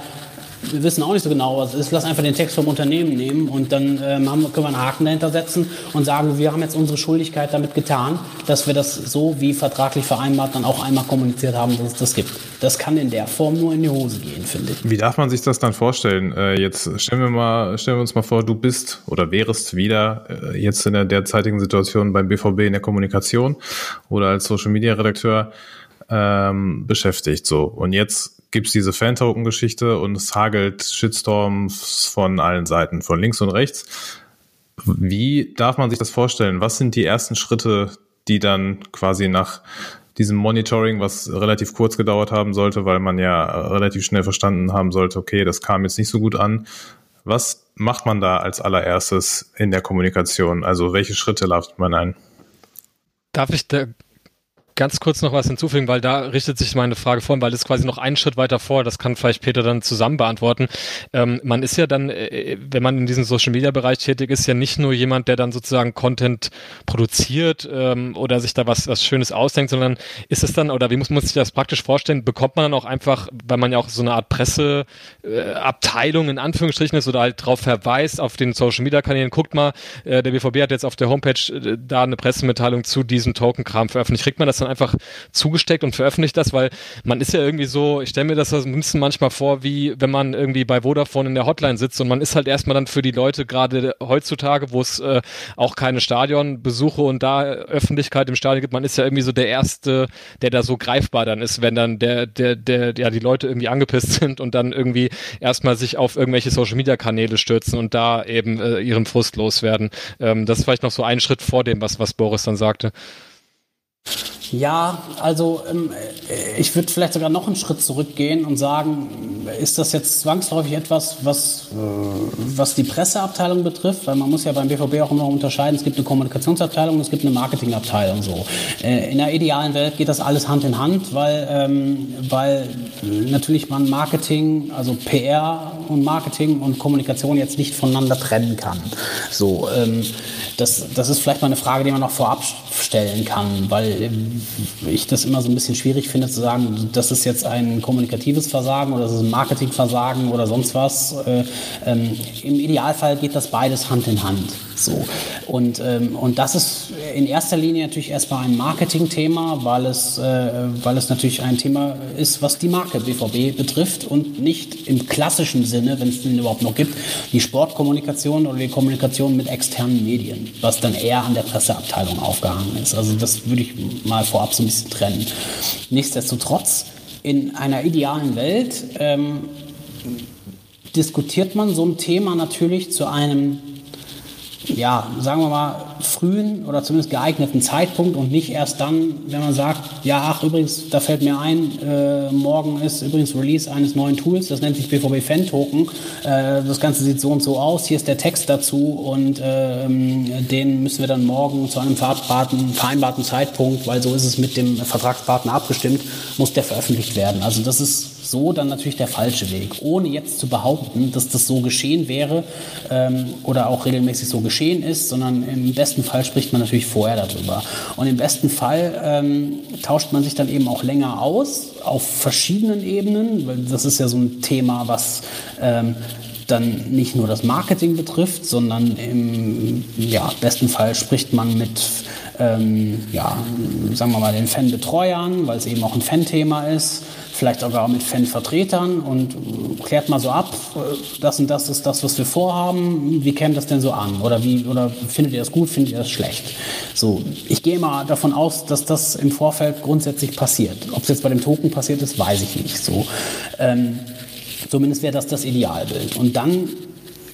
wir wissen auch nicht so genau, was es ist. Lass einfach den Text vom Unternehmen nehmen und dann ähm, haben, können wir einen Haken dahinter setzen und sagen, wir haben jetzt unsere Schuldigkeit damit getan, dass wir das so wie vertraglich vereinbart dann auch einmal kommuniziert haben, dass es das gibt. Das kann in der Form nur in die Hose gehen, finde ich. Wie darf man sich das dann vorstellen? Äh, jetzt stellen wir mal, stellen wir uns mal vor, du bist oder wärst wieder äh, jetzt in der derzeitigen Situation beim BVB in der Kommunikation oder als Social Media Redakteur ähm, beschäftigt. So und jetzt gibt's diese Fan-Token-Geschichte und es hagelt Shitstorms von allen Seiten, von links und rechts. Wie darf man sich das vorstellen? Was sind die ersten Schritte, die dann quasi nach diesem Monitoring, was relativ kurz gedauert haben sollte, weil man ja relativ schnell verstanden haben sollte, okay, das kam jetzt nicht so gut an. Was macht man da als allererstes in der Kommunikation? Also welche Schritte läuft man ein? Darf ich da ganz kurz noch was hinzufügen, weil da richtet sich meine Frage vor, weil das quasi noch einen Schritt weiter vor, das kann vielleicht Peter dann zusammen beantworten. Ähm, man ist ja dann, äh, wenn man in diesem Social Media Bereich tätig ist, ja nicht nur jemand, der dann sozusagen Content produziert ähm, oder sich da was, was Schönes ausdenkt, sondern ist es dann, oder wie muss man sich das praktisch vorstellen, bekommt man dann auch einfach, weil man ja auch so eine Art Presseabteilung äh, in Anführungsstrichen ist oder halt drauf verweist auf den Social Media Kanälen, guckt mal, äh, der BVB hat jetzt auf der Homepage äh, da eine Pressemitteilung zu diesem Token-Kram veröffentlicht. Kriegt man das dann einfach zugesteckt und veröffentlicht das, weil man ist ja irgendwie so, ich stelle mir das ein bisschen manchmal vor, wie wenn man irgendwie bei Vodafone in der Hotline sitzt und man ist halt erstmal dann für die Leute gerade heutzutage, wo es äh, auch keine Stadionbesuche und da Öffentlichkeit im Stadion gibt, man ist ja irgendwie so der Erste, der da so greifbar dann ist, wenn dann der, der, der, ja, die Leute irgendwie angepisst (laughs) sind und dann irgendwie erstmal sich auf irgendwelche Social Media Kanäle stürzen und da eben äh, ihren Frust loswerden. Ähm, das ist vielleicht noch so ein Schritt vor dem, was, was Boris dann sagte. Ja, also ähm, ich würde vielleicht sogar noch einen Schritt zurückgehen und sagen, ist das jetzt zwangsläufig etwas, was, äh, was die Presseabteilung betrifft? Weil man muss ja beim BVB auch immer unterscheiden, es gibt eine Kommunikationsabteilung und es gibt eine Marketingabteilung. So. Äh, in der idealen Welt geht das alles Hand in Hand, weil, ähm, weil natürlich man Marketing, also PR und Marketing und Kommunikation jetzt nicht voneinander trennen kann. So, ähm, das, das ist vielleicht mal eine Frage, die man noch vorab stellen kann, weil ähm, ich das immer so ein bisschen schwierig finde zu sagen, das ist jetzt ein kommunikatives Versagen oder das ist ein Marketingversagen oder sonst was. Äh, ähm, Im Idealfall geht das beides Hand in Hand. So. Und, ähm, und das ist in erster Linie natürlich erstmal ein Marketingthema, weil es, äh, weil es natürlich ein Thema ist, was die Marke BVB betrifft und nicht im klassischen Sinne, wenn es den überhaupt noch gibt, die Sportkommunikation oder die Kommunikation mit externen Medien, was dann eher an der Presseabteilung aufgehangen ist. Also das würde ich mal vorab so ein bisschen trennen. Nichtsdestotrotz, in einer idealen Welt ähm, diskutiert man so ein Thema natürlich zu einem ja, sagen wir mal, frühen oder zumindest geeigneten Zeitpunkt und nicht erst dann, wenn man sagt, ja, ach, übrigens, da fällt mir ein, äh, morgen ist übrigens Release eines neuen Tools, das nennt sich BVB Fan Token. Äh, das Ganze sieht so und so aus, hier ist der Text dazu und äh, den müssen wir dann morgen zu einem vereinbarten, Zeitpunkt, weil so ist es mit dem Vertragspartner abgestimmt, muss der veröffentlicht werden. Also das ist so dann natürlich der falsche Weg. Ohne jetzt zu behaupten, dass das so geschehen wäre ähm, oder auch regelmäßig so geschehen ist, sondern im besten Fall spricht man natürlich vorher darüber. Und im besten Fall ähm, tauscht man sich dann eben auch länger aus auf verschiedenen Ebenen, weil das ist ja so ein Thema, was ähm, dann nicht nur das Marketing betrifft, sondern im ja, besten Fall spricht man mit ähm, ja, sagen wir mal, den Fanbetreuern, weil es eben auch ein Fan-Thema ist vielleicht sogar mit Fanvertretern und klärt mal so ab, das und das ist das, was wir vorhaben, wie käme das denn so an? Oder, wie, oder findet ihr das gut, findet ihr das schlecht? So, ich gehe mal davon aus, dass das im Vorfeld grundsätzlich passiert. Ob es jetzt bei dem Token passiert ist, weiß ich nicht. So, ähm, zumindest wäre das das Idealbild. Und dann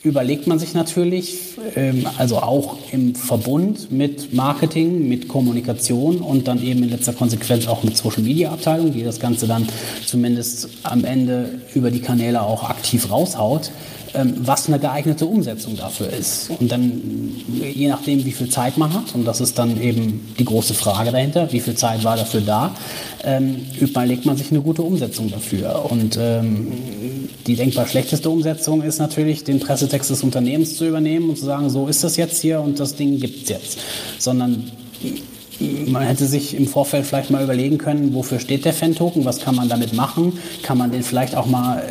überlegt man sich natürlich, ähm, also auch im Verbund mit Marketing, mit Kommunikation und dann eben in letzter Konsequenz auch mit Social Media Abteilung, die das Ganze dann zumindest am Ende über die Kanäle auch aktiv raushaut, was eine geeignete Umsetzung dafür ist. Und dann, je nachdem, wie viel Zeit man hat, und das ist dann eben die große Frage dahinter, wie viel Zeit war dafür da, ähm, überlegt man sich eine gute Umsetzung dafür. Und ähm, die denkbar schlechteste Umsetzung ist natürlich, den Pressetext des Unternehmens zu übernehmen und zu sagen, so ist das jetzt hier und das Ding gibt es jetzt. Sondern man hätte sich im Vorfeld vielleicht mal überlegen können, wofür steht der Fan-Token, was kann man damit machen, kann man den vielleicht auch mal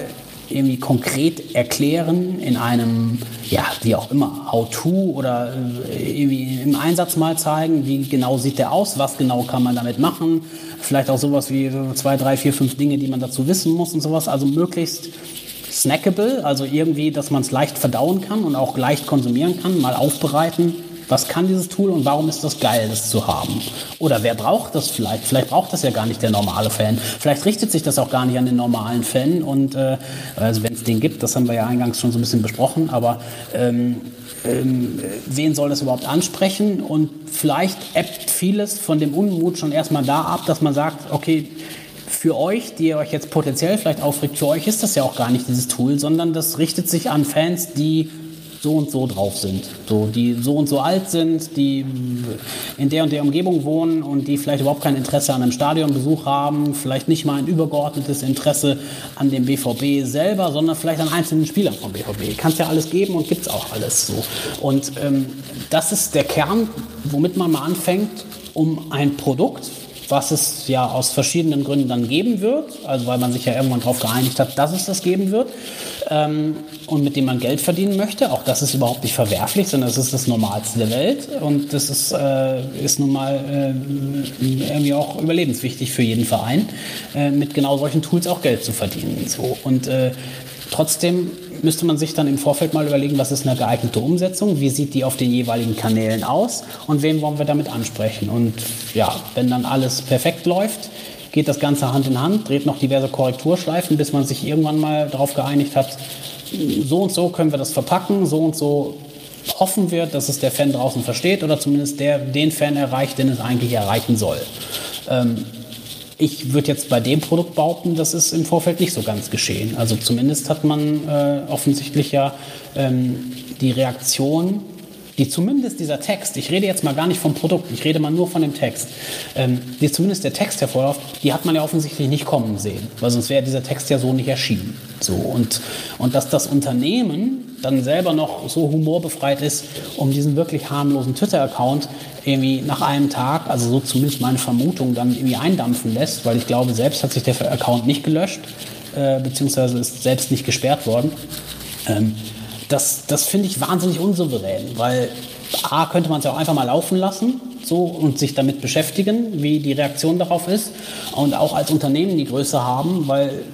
irgendwie konkret erklären in einem, ja, wie auch immer, How-To oder äh, irgendwie im Einsatz mal zeigen, wie genau sieht der aus, was genau kann man damit machen, vielleicht auch sowas wie zwei, drei, vier, fünf Dinge, die man dazu wissen muss und sowas, also möglichst snackable, also irgendwie, dass man es leicht verdauen kann und auch leicht konsumieren kann, mal aufbereiten, was kann dieses Tool und warum ist das geil, das zu haben? Oder wer braucht das vielleicht? Vielleicht braucht das ja gar nicht der normale Fan. Vielleicht richtet sich das auch gar nicht an den normalen Fan. Und äh, also wenn es den gibt, das haben wir ja eingangs schon so ein bisschen besprochen, aber ähm, ähm, wen soll das überhaupt ansprechen? Und vielleicht ebbt vieles von dem Unmut schon erstmal da ab, dass man sagt, okay, für euch, die ihr euch jetzt potenziell vielleicht aufregt, für euch ist das ja auch gar nicht dieses Tool, sondern das richtet sich an Fans, die so und so drauf sind. So, die so und so alt sind, die in der und der Umgebung wohnen und die vielleicht überhaupt kein Interesse an einem Stadionbesuch haben, vielleicht nicht mal ein übergeordnetes Interesse an dem BVB selber, sondern vielleicht an einzelnen Spielern vom BVB. Kann es ja alles geben und gibt es auch alles so. Und ähm, das ist der Kern, womit man mal anfängt, um ein Produkt, was es ja aus verschiedenen Gründen dann geben wird, also weil man sich ja irgendwann darauf geeinigt hat, dass es das geben wird ähm, und mit dem man Geld verdienen möchte. Auch das ist überhaupt nicht verwerflich, sondern es ist das Normalste der Welt und das ist, äh, ist nun mal äh, irgendwie auch überlebenswichtig für jeden Verein, äh, mit genau solchen Tools auch Geld zu verdienen. So. Und äh, trotzdem müsste man sich dann im Vorfeld mal überlegen, was ist eine geeignete Umsetzung, wie sieht die auf den jeweiligen Kanälen aus und wen wollen wir damit ansprechen. Und ja, wenn dann alles perfekt läuft, geht das Ganze Hand in Hand, dreht noch diverse Korrekturschleifen, bis man sich irgendwann mal darauf geeinigt hat, so und so können wir das verpacken, so und so hoffen wir, dass es der Fan draußen versteht oder zumindest der, den Fan erreicht, den es eigentlich erreichen soll. Ähm, ich würde jetzt bei dem Produkt behaupten, das ist im Vorfeld nicht so ganz geschehen. Also zumindest hat man äh, offensichtlich ja ähm, die Reaktion, die zumindest dieser Text, ich rede jetzt mal gar nicht vom Produkt, ich rede mal nur von dem Text, ähm, die zumindest der Text hervorläuft, die hat man ja offensichtlich nicht kommen sehen, weil sonst wäre dieser Text ja so nicht erschienen. So, und, und dass das Unternehmen dann selber noch so humorbefreit ist, um diesen wirklich harmlosen Twitter-Account irgendwie nach einem Tag, also so zumindest meine Vermutung, dann irgendwie eindampfen lässt, weil ich glaube, selbst hat sich der Account nicht gelöscht, äh, beziehungsweise ist selbst nicht gesperrt worden. Ähm, das das finde ich wahnsinnig unsouverän, weil A, könnte man es ja auch einfach mal laufen lassen so, und sich damit beschäftigen, wie die Reaktion darauf ist. Und auch als Unternehmen die Größe haben, weil,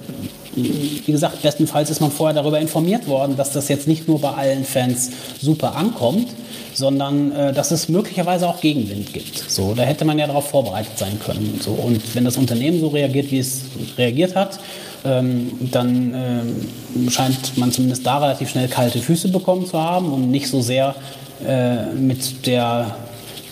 wie gesagt, bestenfalls ist man vorher darüber informiert worden, dass das jetzt nicht nur bei allen Fans super ankommt, sondern äh, dass es möglicherweise auch Gegenwind gibt. So, da hätte man ja darauf vorbereitet sein können. So. Und wenn das Unternehmen so reagiert, wie es reagiert hat, ähm, dann ähm, scheint man zumindest da relativ schnell kalte Füße bekommen zu haben und nicht so sehr äh, mit der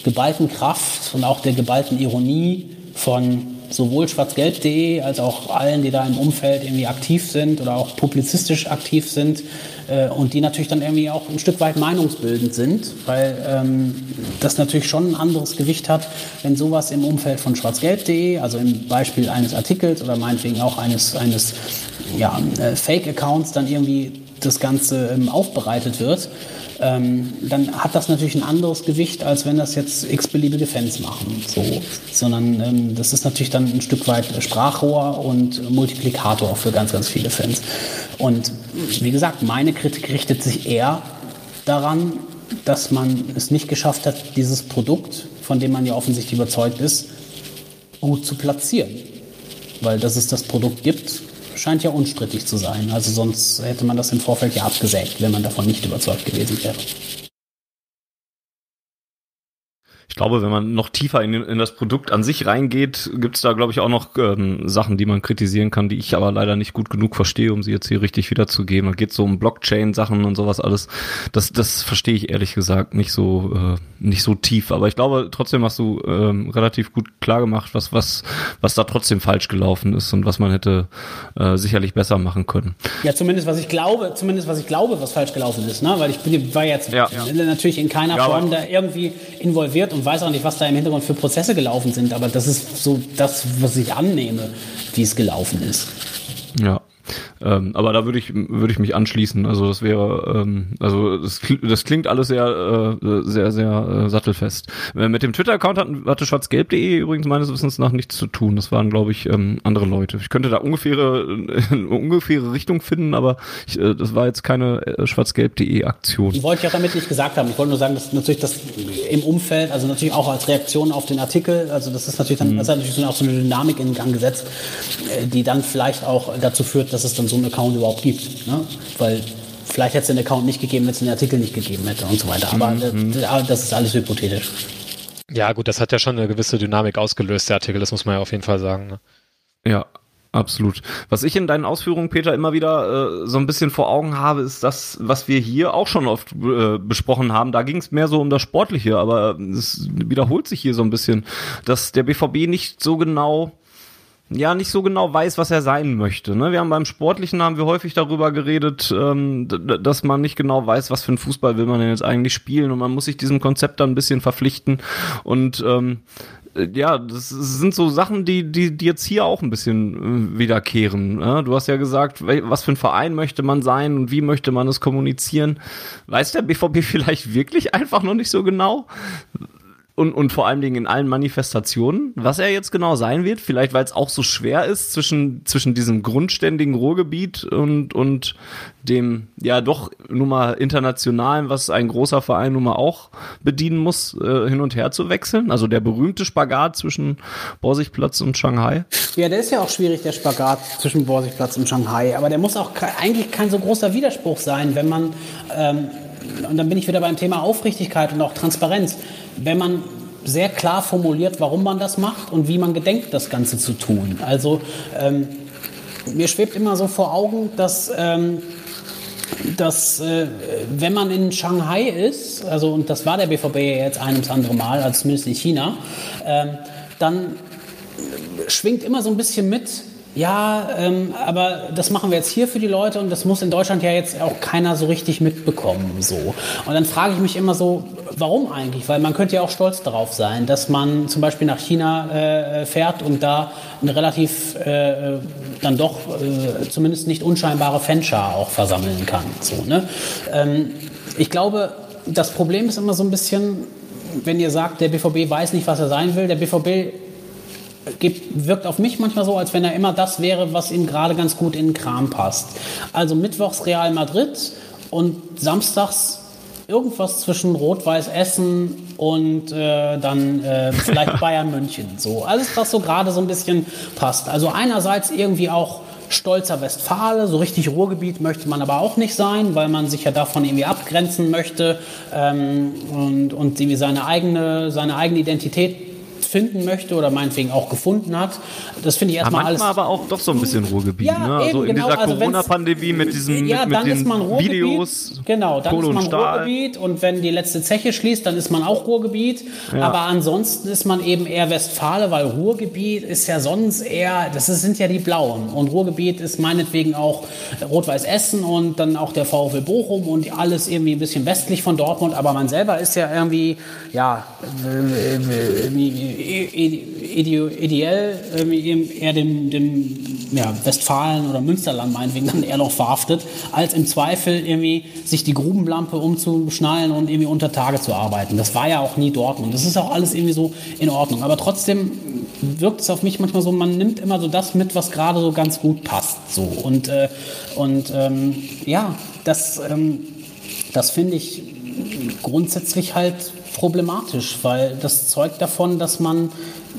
geballten Kraft und auch der geballten Ironie von sowohl schwarzgelb.de als auch allen, die da im Umfeld irgendwie aktiv sind oder auch publizistisch aktiv sind äh, und die natürlich dann irgendwie auch ein Stück weit meinungsbildend sind, weil ähm, das natürlich schon ein anderes Gewicht hat, wenn sowas im Umfeld von schwarzgelb.de, also im Beispiel eines Artikels oder meinetwegen auch eines, eines ja, äh, Fake-Accounts dann irgendwie das Ganze ähm, aufbereitet wird ähm, dann hat das natürlich ein anderes Gewicht, als wenn das jetzt x-beliebige Fans machen. So. Sondern ähm, das ist natürlich dann ein Stück weit Sprachrohr und Multiplikator für ganz, ganz viele Fans. Und wie gesagt, meine Kritik richtet sich eher daran, dass man es nicht geschafft hat, dieses Produkt, von dem man ja offensichtlich überzeugt ist, gut zu platzieren. Weil dass es das Produkt gibt, scheint ja unstrittig zu sein. Also sonst hätte man das im Vorfeld ja abgesägt, wenn man davon nicht überzeugt gewesen wäre. Ich glaube, wenn man noch tiefer in, in das Produkt an sich reingeht, gibt es da, glaube ich, auch noch ähm, Sachen, die man kritisieren kann, die ich aber leider nicht gut genug verstehe, um sie jetzt hier richtig wiederzugeben. Da geht so um Blockchain-Sachen und sowas alles. Das, das verstehe ich ehrlich gesagt nicht so, äh, nicht so tief. Aber ich glaube, trotzdem hast du ähm, relativ gut klar gemacht, was, was, was da trotzdem falsch gelaufen ist und was man hätte äh, sicherlich besser machen können. Ja, zumindest was ich glaube, zumindest was ich glaube, was falsch gelaufen ist, ne? Weil ich bin, war jetzt ja, ja. natürlich in keiner ja, Form da irgendwie involviert und weiß auch nicht, was da im Hintergrund für Prozesse gelaufen sind, aber das ist so das, was ich annehme, wie es gelaufen ist. Ja. Ähm, aber da würde ich, würde ich mich anschließen. Also das wäre, ähm, also das, das klingt alles sehr, äh, sehr, sehr äh, sattelfest. Äh, mit dem Twitter-Account hatte, hatte schwarzgelb.de übrigens meines Wissens nach nichts zu tun. Das waren, glaube ich, ähm, andere Leute. Ich könnte da ungefähre, eine ungefähre Richtung finden, aber ich, äh, das war jetzt keine äh, schwarzgelb.de Aktion. Die wollte ich auch damit nicht gesagt haben. Ich wollte nur sagen, dass natürlich das im Umfeld, also natürlich auch als Reaktion auf den Artikel, also das ist natürlich dann, mhm. das hat natürlich auch so eine Dynamik in Gang gesetzt, äh, die dann vielleicht auch dazu führt, dass es dann so einen Account überhaupt gibt. Ne? Weil vielleicht hätte es den Account nicht gegeben, wenn es den Artikel nicht gegeben hätte und so weiter. Aber mhm. das, das ist alles hypothetisch. Ja, gut, das hat ja schon eine gewisse Dynamik ausgelöst, der Artikel, das muss man ja auf jeden Fall sagen. Ne? Ja, Absolut. Was ich in deinen Ausführungen, Peter, immer wieder äh, so ein bisschen vor Augen habe, ist das, was wir hier auch schon oft äh, besprochen haben. Da ging es mehr so um das Sportliche, aber es wiederholt sich hier so ein bisschen, dass der BVB nicht so genau ja nicht so genau weiß, was er sein möchte. Ne? Wir haben beim Sportlichen haben wir häufig darüber geredet, ähm, dass man nicht genau weiß, was für einen Fußball will man denn jetzt eigentlich spielen und man muss sich diesem Konzept dann ein bisschen verpflichten und ähm, ja, das sind so Sachen, die, die, die jetzt hier auch ein bisschen äh, wiederkehren. Ne? Du hast ja gesagt, was für ein Verein möchte man sein und wie möchte man es kommunizieren. Weiß der BVB (laughs) vielleicht wirklich einfach noch nicht so genau? Und, und vor allen Dingen in allen Manifestationen, was er jetzt genau sein wird. Vielleicht, weil es auch so schwer ist zwischen, zwischen diesem grundständigen Ruhrgebiet und, und dem, ja, doch nun mal internationalen, was ein großer Verein nun mal auch bedienen muss, äh, hin und her zu wechseln. Also der berühmte Spagat zwischen Borsigplatz und Shanghai. Ja, der ist ja auch schwierig, der Spagat zwischen Borsigplatz und Shanghai. Aber der muss auch eigentlich kein so großer Widerspruch sein, wenn man, ähm, und dann bin ich wieder beim Thema Aufrichtigkeit und auch Transparenz wenn man sehr klar formuliert, warum man das macht und wie man gedenkt, das Ganze zu tun. Also ähm, mir schwebt immer so vor Augen, dass, ähm, dass äh, wenn man in Shanghai ist, also und das war der BVB jetzt ein ums andere Mal, also zumindest in China, ähm, dann schwingt immer so ein bisschen mit, ja, ähm, aber das machen wir jetzt hier für die Leute und das muss in Deutschland ja jetzt auch keiner so richtig mitbekommen. So. Und dann frage ich mich immer so, warum eigentlich? Weil man könnte ja auch stolz darauf sein, dass man zum Beispiel nach China äh, fährt und da eine relativ äh, dann doch äh, zumindest nicht unscheinbare Fanschar auch versammeln kann. So, ne? Ähm, ich glaube, das Problem ist immer so ein bisschen, wenn ihr sagt, der BVB weiß nicht, was er sein will. Der BVB gibt, wirkt auf mich manchmal so, als wenn er immer das wäre, was ihm gerade ganz gut in den Kram passt. Also mittwochs Real Madrid und samstags irgendwas zwischen Rot-Weiß Essen und äh, dann äh, vielleicht (laughs) Bayern München. So alles, was so gerade so ein bisschen passt. Also einerseits irgendwie auch stolzer Westfale, so richtig Ruhrgebiet möchte man aber auch nicht sein, weil man sich ja davon irgendwie abgrenzen möchte ähm, und, und irgendwie seine eigene, seine eigene Identität finden möchte oder meinetwegen auch gefunden hat. Das finde ich erstmal alles. aber auch doch so ein bisschen Ruhrgebiet. Ja, ne? Also in genau, dieser also Corona-Pandemie mit diesen ja, mit, mit den Videos. Genau, dann Kohle ist man Ruhrgebiet und wenn die letzte Zeche schließt, dann ist man auch Ruhrgebiet. Ja. Aber ansonsten ist man eben eher Westfale, weil Ruhrgebiet ist ja sonst eher, das sind ja die Blauen. Und Ruhrgebiet ist meinetwegen auch Rot-Weiß Essen und dann auch der VfL Bochum und alles irgendwie ein bisschen westlich von Dortmund. Aber man selber ist ja irgendwie, ja, ideell eher dem, dem ja, Westfalen oder Münsterland meinetwegen dann eher noch verhaftet, als im Zweifel irgendwie sich die Grubenlampe umzuschnallen und irgendwie unter Tage zu arbeiten. Das war ja auch nie Dortmund. Das ist auch alles irgendwie so in Ordnung. Aber trotzdem wirkt es auf mich manchmal so, man nimmt immer so das mit, was gerade so ganz gut passt. So. Und, äh, und ähm, ja, das, ähm, das finde ich grundsätzlich halt problematisch, weil das zeugt davon, dass man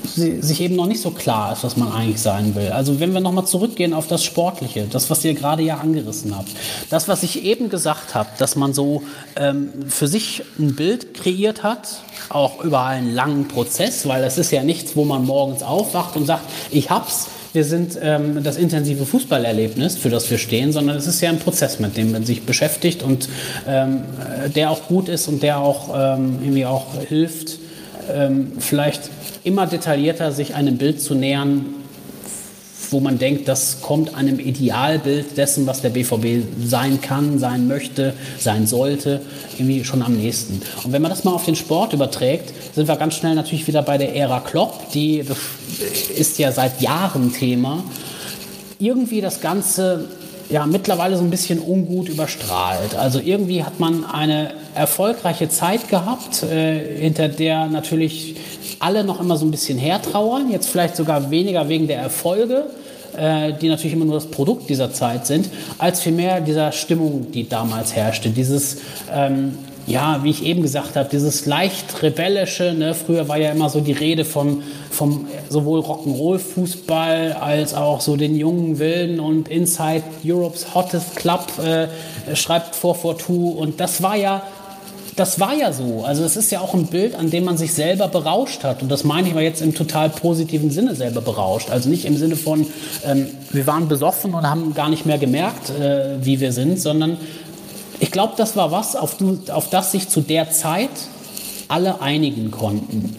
sich eben noch nicht so klar ist, was man eigentlich sein will. Also wenn wir nochmal zurückgehen auf das Sportliche, das, was ihr gerade ja angerissen habt, das, was ich eben gesagt habe, dass man so ähm, für sich ein Bild kreiert hat, auch über einen langen Prozess, weil es ist ja nichts, wo man morgens aufwacht und sagt, ich hab's, wir sind ähm, das intensive Fußballerlebnis, für das wir stehen, sondern es ist ja ein Prozess, mit dem man sich beschäftigt und ähm, der auch gut ist und der auch ähm, irgendwie auch hilft, ähm, vielleicht immer detaillierter sich einem Bild zu nähern, wo man denkt, das kommt einem Idealbild dessen, was der BVB sein kann, sein möchte, sein sollte, irgendwie schon am nächsten. Und wenn man das mal auf den Sport überträgt, sind wir ganz schnell natürlich wieder bei der Ära Klopp, die ist ja seit Jahren Thema. Irgendwie das Ganze ja mittlerweile so ein bisschen ungut überstrahlt. Also irgendwie hat man eine erfolgreiche Zeit gehabt, äh, hinter der natürlich alle noch immer so ein bisschen hertrauern, jetzt vielleicht sogar weniger wegen der Erfolge, äh, die natürlich immer nur das Produkt dieser Zeit sind, als vielmehr dieser Stimmung, die damals herrschte. Dieses, ähm, ja, wie ich eben gesagt habe, dieses leicht rebellische, ne? früher war ja immer so die Rede vom, vom sowohl Rock'n'Roll-Fußball als auch so den jungen Wilden und Inside Europe's Hottest Club äh, schreibt 442 und das war ja das war ja so. Also es ist ja auch ein Bild, an dem man sich selber berauscht hat. Und das meine ich mal jetzt im total positiven Sinne selber berauscht. Also nicht im Sinne von, ähm, wir waren besoffen und haben gar nicht mehr gemerkt, äh, wie wir sind, sondern ich glaube, das war was, auf, du, auf das sich zu der Zeit alle einigen konnten.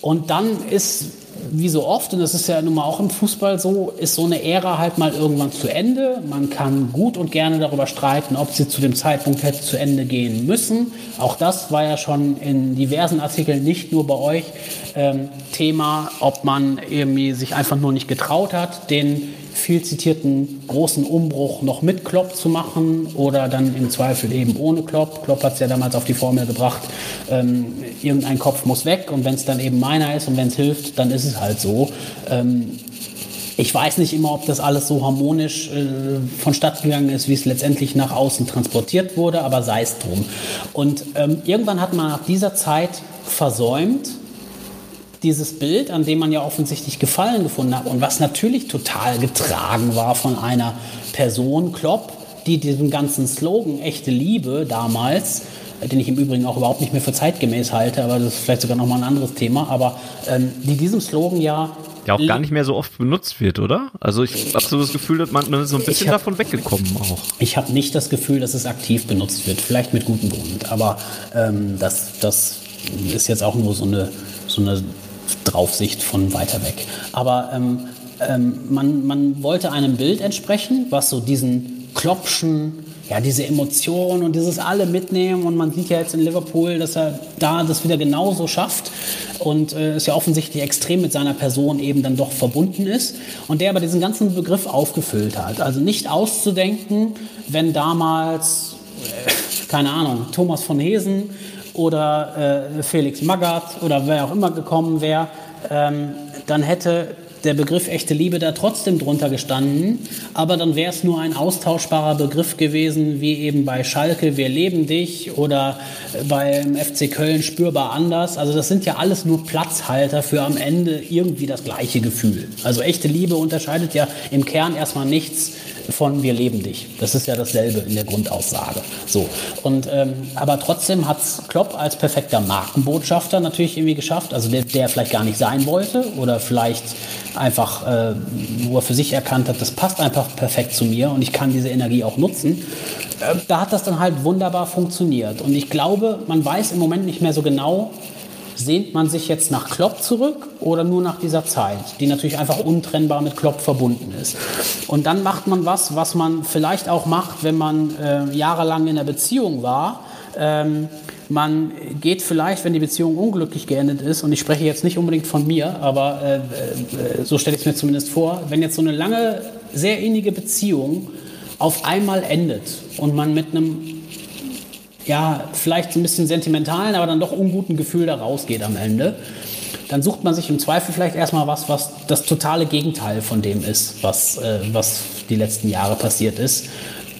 Und dann ist wie so oft, und das ist ja nun mal auch im Fußball so, ist so eine Ära halt mal irgendwann zu Ende. Man kann gut und gerne darüber streiten, ob sie zu dem Zeitpunkt hätte zu Ende gehen müssen. Auch das war ja schon in diversen Artikeln, nicht nur bei euch, ähm, Thema, ob man irgendwie sich einfach nur nicht getraut hat, den viel zitierten großen Umbruch noch mit Klopp zu machen oder dann im Zweifel eben ohne Klopp. Klopp hat es ja damals auf die Formel gebracht, ähm, irgendein Kopf muss weg und wenn es dann eben meiner ist und wenn es hilft, dann ist es halt so. Ähm, ich weiß nicht immer, ob das alles so harmonisch äh, vonstatten gegangen ist, wie es letztendlich nach außen transportiert wurde, aber sei es drum. Und ähm, irgendwann hat man nach dieser Zeit versäumt, dieses Bild, an dem man ja offensichtlich Gefallen gefunden hat und was natürlich total getragen war von einer Person, Klopp, die diesen ganzen Slogan echte Liebe damals, den ich im Übrigen auch überhaupt nicht mehr für zeitgemäß halte, aber das ist vielleicht sogar nochmal ein anderes Thema, aber ähm, die diesem Slogan ja der auch gar nicht mehr so oft benutzt wird, oder? Also ich habe so das Gefühl, dass man, man ist so ein bisschen hab, davon weggekommen auch. Ich habe nicht das Gefühl, dass es aktiv benutzt wird, vielleicht mit gutem Grund, aber ähm, das, das ist jetzt auch nur so eine, so eine Draufsicht von weiter weg. Aber ähm, ähm, man, man wollte einem Bild entsprechen, was so diesen Klopschen, ja, diese Emotionen und dieses alle mitnehmen. Und man sieht ja jetzt in Liverpool, dass er da das wieder genauso schafft und äh, es ja offensichtlich extrem mit seiner Person eben dann doch verbunden ist und der aber diesen ganzen Begriff aufgefüllt hat. Also nicht auszudenken, wenn damals, äh, keine Ahnung, Thomas von Hesen oder äh, Felix Magath oder wer auch immer gekommen wäre, ähm, dann hätte der Begriff echte Liebe da trotzdem drunter gestanden, aber dann wäre es nur ein austauschbarer Begriff gewesen, wie eben bei Schalke, wir leben dich oder beim FC Köln spürbar anders. Also das sind ja alles nur Platzhalter für am Ende irgendwie das gleiche Gefühl. Also echte Liebe unterscheidet ja im Kern erstmal nichts von Wir leben dich. Das ist ja dasselbe in der Grundaussage. So. Und, ähm, aber trotzdem hat Klopp als perfekter Markenbotschafter natürlich irgendwie geschafft, also der, der vielleicht gar nicht sein wollte oder vielleicht einfach, äh, wo für sich erkannt hat, das passt einfach perfekt zu mir und ich kann diese Energie auch nutzen. Äh, da hat das dann halt wunderbar funktioniert. Und ich glaube, man weiß im Moment nicht mehr so genau, Sehnt man sich jetzt nach Klopp zurück oder nur nach dieser Zeit, die natürlich einfach untrennbar mit Klopp verbunden ist? Und dann macht man was, was man vielleicht auch macht, wenn man äh, jahrelang in einer Beziehung war. Ähm, man geht vielleicht, wenn die Beziehung unglücklich geendet ist, und ich spreche jetzt nicht unbedingt von mir, aber äh, äh, so stelle ich es mir zumindest vor, wenn jetzt so eine lange, sehr innige Beziehung auf einmal endet und man mit einem ja, vielleicht ein bisschen sentimentalen, aber dann doch unguten Gefühl da rausgeht am Ende, dann sucht man sich im Zweifel vielleicht erstmal was, was das totale Gegenteil von dem ist, was, äh, was die letzten Jahre passiert ist,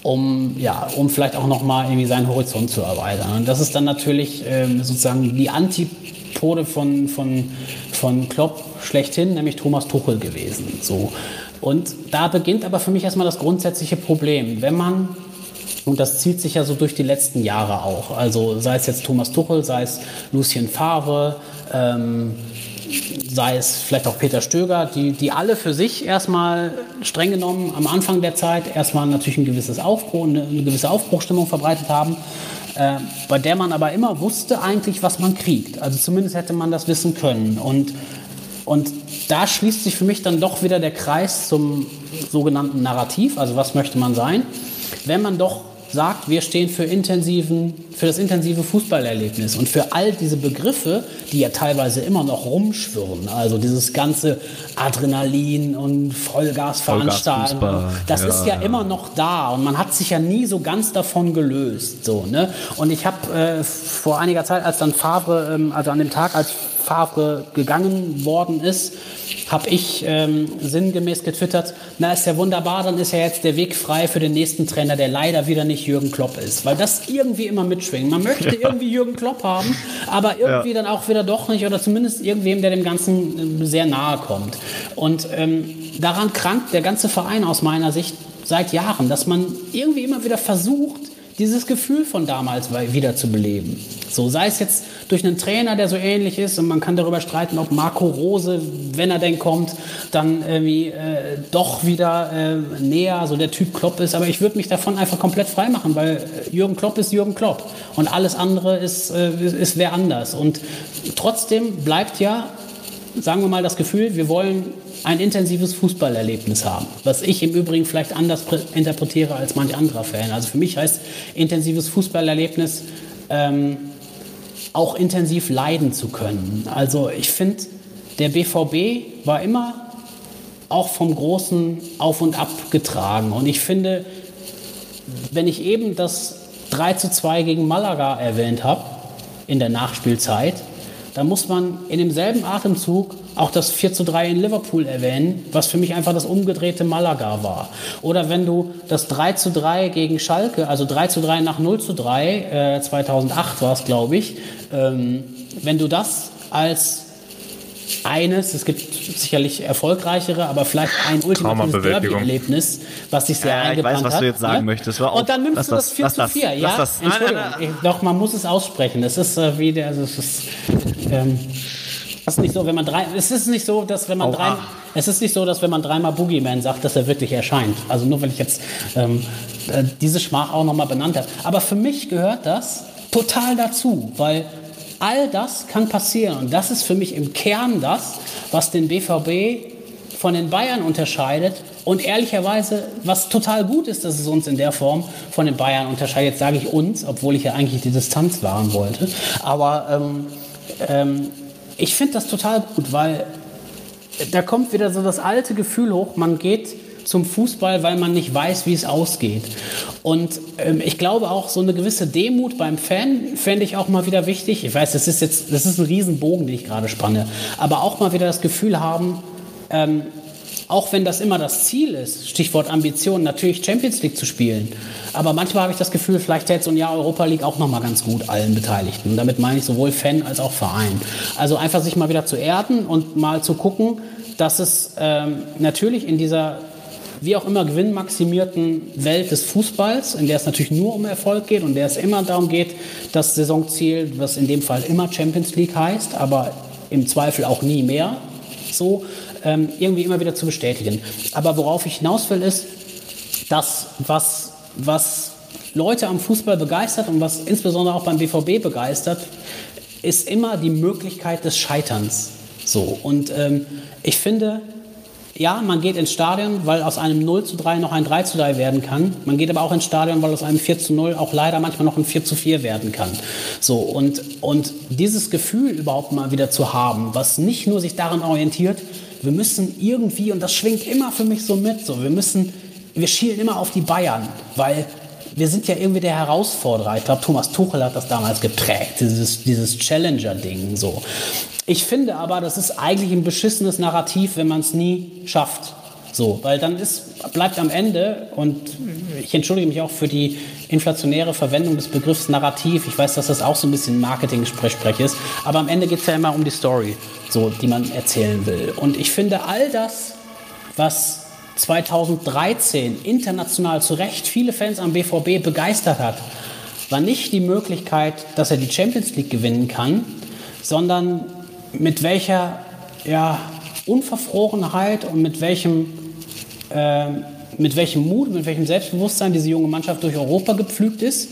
um, ja, um vielleicht auch nochmal irgendwie seinen Horizont zu erweitern. Und das ist dann natürlich ähm, sozusagen die Antipode von, von, von Klopp schlechthin, nämlich Thomas Tuchel gewesen. So. Und da beginnt aber für mich erstmal das grundsätzliche Problem. Wenn man und das zieht sich ja so durch die letzten Jahre auch. Also sei es jetzt Thomas Tuchel, sei es Lucien Favre, ähm, sei es vielleicht auch Peter Stöger, die, die alle für sich erstmal streng genommen am Anfang der Zeit erstmal natürlich ein gewisses Aufbruch, eine, eine gewisse Aufbruchstimmung verbreitet haben, äh, bei der man aber immer wusste eigentlich, was man kriegt. Also zumindest hätte man das wissen können. Und, und da schließt sich für mich dann doch wieder der Kreis zum sogenannten Narrativ, also was möchte man sein, wenn man doch sagt, wir stehen für, intensiven, für das intensive Fußballerlebnis und für all diese Begriffe, die ja teilweise immer noch rumschwirren. Also dieses ganze Adrenalin und Vollgasveranstalten. das ja, ist ja, ja, immer noch da und man hat sich ja nie so ganz davon gelöst. So, ne? Und ich habe äh, vor einiger Zeit, als dann Favre, ähm, also an dem Tag, als Favre gegangen worden ist, habe ich ähm, sinngemäß getwittert, na ist ja wunderbar, dann ist ja jetzt der Weg frei für den nächsten Trainer, der leider wieder nicht Jürgen Klopp ist. Weil das irgendwie immer mitschwingt. Man möchte (laughs) ja. irgendwie Jürgen Klopp haben, aber irgendwie ja. dann auch wieder doch nicht oder zumindest irgendwem, der dem Ganzen äh, sehr nahe kommt. Und ähm, daran krankt der ganze Verein aus meiner Sicht seit Jahren, dass man irgendwie immer wieder versucht, dieses Gefühl von damals wieder zu beleben. So sei es jetzt durch einen Trainer, der so ähnlich ist und man kann darüber streiten, ob Marco Rose, wenn er denn kommt, dann irgendwie äh, doch wieder äh, näher so der Typ Klopp ist. Aber ich würde mich davon einfach komplett frei machen, weil Jürgen Klopp ist Jürgen Klopp und alles andere ist, äh, ist wer anders. Und trotzdem bleibt ja sagen wir mal, das Gefühl, wir wollen ein intensives Fußballerlebnis haben, was ich im Übrigen vielleicht anders interpretiere als manch anderer Fan. Also für mich heißt intensives Fußballerlebnis ähm, auch intensiv leiden zu können. Also ich finde, der BVB war immer auch vom Großen auf und ab getragen. Und ich finde, wenn ich eben das 3 zu 2 gegen Malaga erwähnt habe in der Nachspielzeit, da muss man in demselben Atemzug auch das 4 zu 3 in Liverpool erwähnen, was für mich einfach das umgedrehte Malaga war. Oder wenn du das 3 zu 3 gegen Schalke, also 3 zu 3 nach 0 zu 3, äh, 2008 war es, glaube ich, ähm, wenn du das als eines, es gibt sicherlich erfolgreichere, aber vielleicht ein ultimatives Derby-Erlebnis, was sich sehr ja, eingebrannt hat. Ich weiß, was du jetzt sagen ne? möchtest. Und dann nimmst du das 4 zu 4, ja? Das. Entschuldigung, nein, nein, nein. doch, man muss es aussprechen. Es ist äh, wie der, also es ist, ähm, es ist nicht so, wenn man drei, es ist nicht so, dass wenn man drei, es ist nicht so, dass wenn man dreimal Boogeyman sagt, dass er wirklich erscheint. Also nur weil ich jetzt ähm, äh, diese Schmach auch nochmal benannt habe. Aber für mich gehört das total dazu, weil all das kann passieren. Und das ist für mich im Kern das, was den BVB von den Bayern unterscheidet. Und ehrlicherweise, was total gut ist, dass es uns in der Form von den Bayern unterscheidet. Jetzt sage ich uns, obwohl ich ja eigentlich die Distanz wahren wollte. Aber ähm, ähm, ich finde das total gut, weil da kommt wieder so das alte Gefühl hoch, man geht zum Fußball, weil man nicht weiß, wie es ausgeht. Und ähm, ich glaube auch, so eine gewisse Demut beim Fan fände ich auch mal wieder wichtig. Ich weiß, das ist jetzt, das ist ein Riesenbogen, den ich gerade spanne. Aber auch mal wieder das Gefühl haben, ähm, auch wenn das immer das Ziel ist, Stichwort Ambition, natürlich Champions League zu spielen. Aber manchmal habe ich das Gefühl, vielleicht hätte so ein Jahr Europa League auch nochmal ganz gut allen Beteiligten. Und damit meine ich sowohl Fan als auch Verein. Also einfach sich mal wieder zu erden und mal zu gucken, dass es ähm, natürlich in dieser wie auch immer gewinnmaximierten Welt des Fußballs, in der es natürlich nur um Erfolg geht und der es immer darum geht, das Saisonziel, was in dem Fall immer Champions League heißt, aber im Zweifel auch nie mehr, so ähm, irgendwie immer wieder zu bestätigen. Aber worauf ich hinaus will, ist, dass was, was Leute am Fußball begeistert und was insbesondere auch beim BVB begeistert, ist immer die Möglichkeit des Scheiterns. So. Und ähm, ich finde, ja, man geht ins Stadion, weil aus einem 0 zu 3 noch ein 3 zu 3 werden kann. Man geht aber auch ins Stadion, weil aus einem 4 zu 0 auch leider manchmal noch ein 4 zu 4 werden kann. So, und, und dieses Gefühl überhaupt mal wieder zu haben, was nicht nur sich daran orientiert, wir müssen irgendwie, und das schwingt immer für mich so mit, so, wir müssen, wir schielen immer auf die Bayern, weil wir sind ja irgendwie der Herausforderer. Ich glaube, Thomas Tuchel hat das damals geprägt, dieses, dieses Challenger-Ding. So. Ich finde aber, das ist eigentlich ein beschissenes Narrativ, wenn man es nie schafft. So, weil dann ist, bleibt am Ende, und ich entschuldige mich auch für die inflationäre Verwendung des Begriffs Narrativ. Ich weiß, dass das auch so ein bisschen Marketing-Sprech ist, aber am Ende geht es ja immer um die Story, so, die man erzählen will. Und ich finde, all das, was 2013 international zu Recht viele Fans am BVB begeistert hat, war nicht die Möglichkeit, dass er die Champions League gewinnen kann, sondern mit welcher ja, Unverfrorenheit und mit welchem, mit welchem Mut, mit welchem Selbstbewusstsein diese junge Mannschaft durch Europa gepflügt ist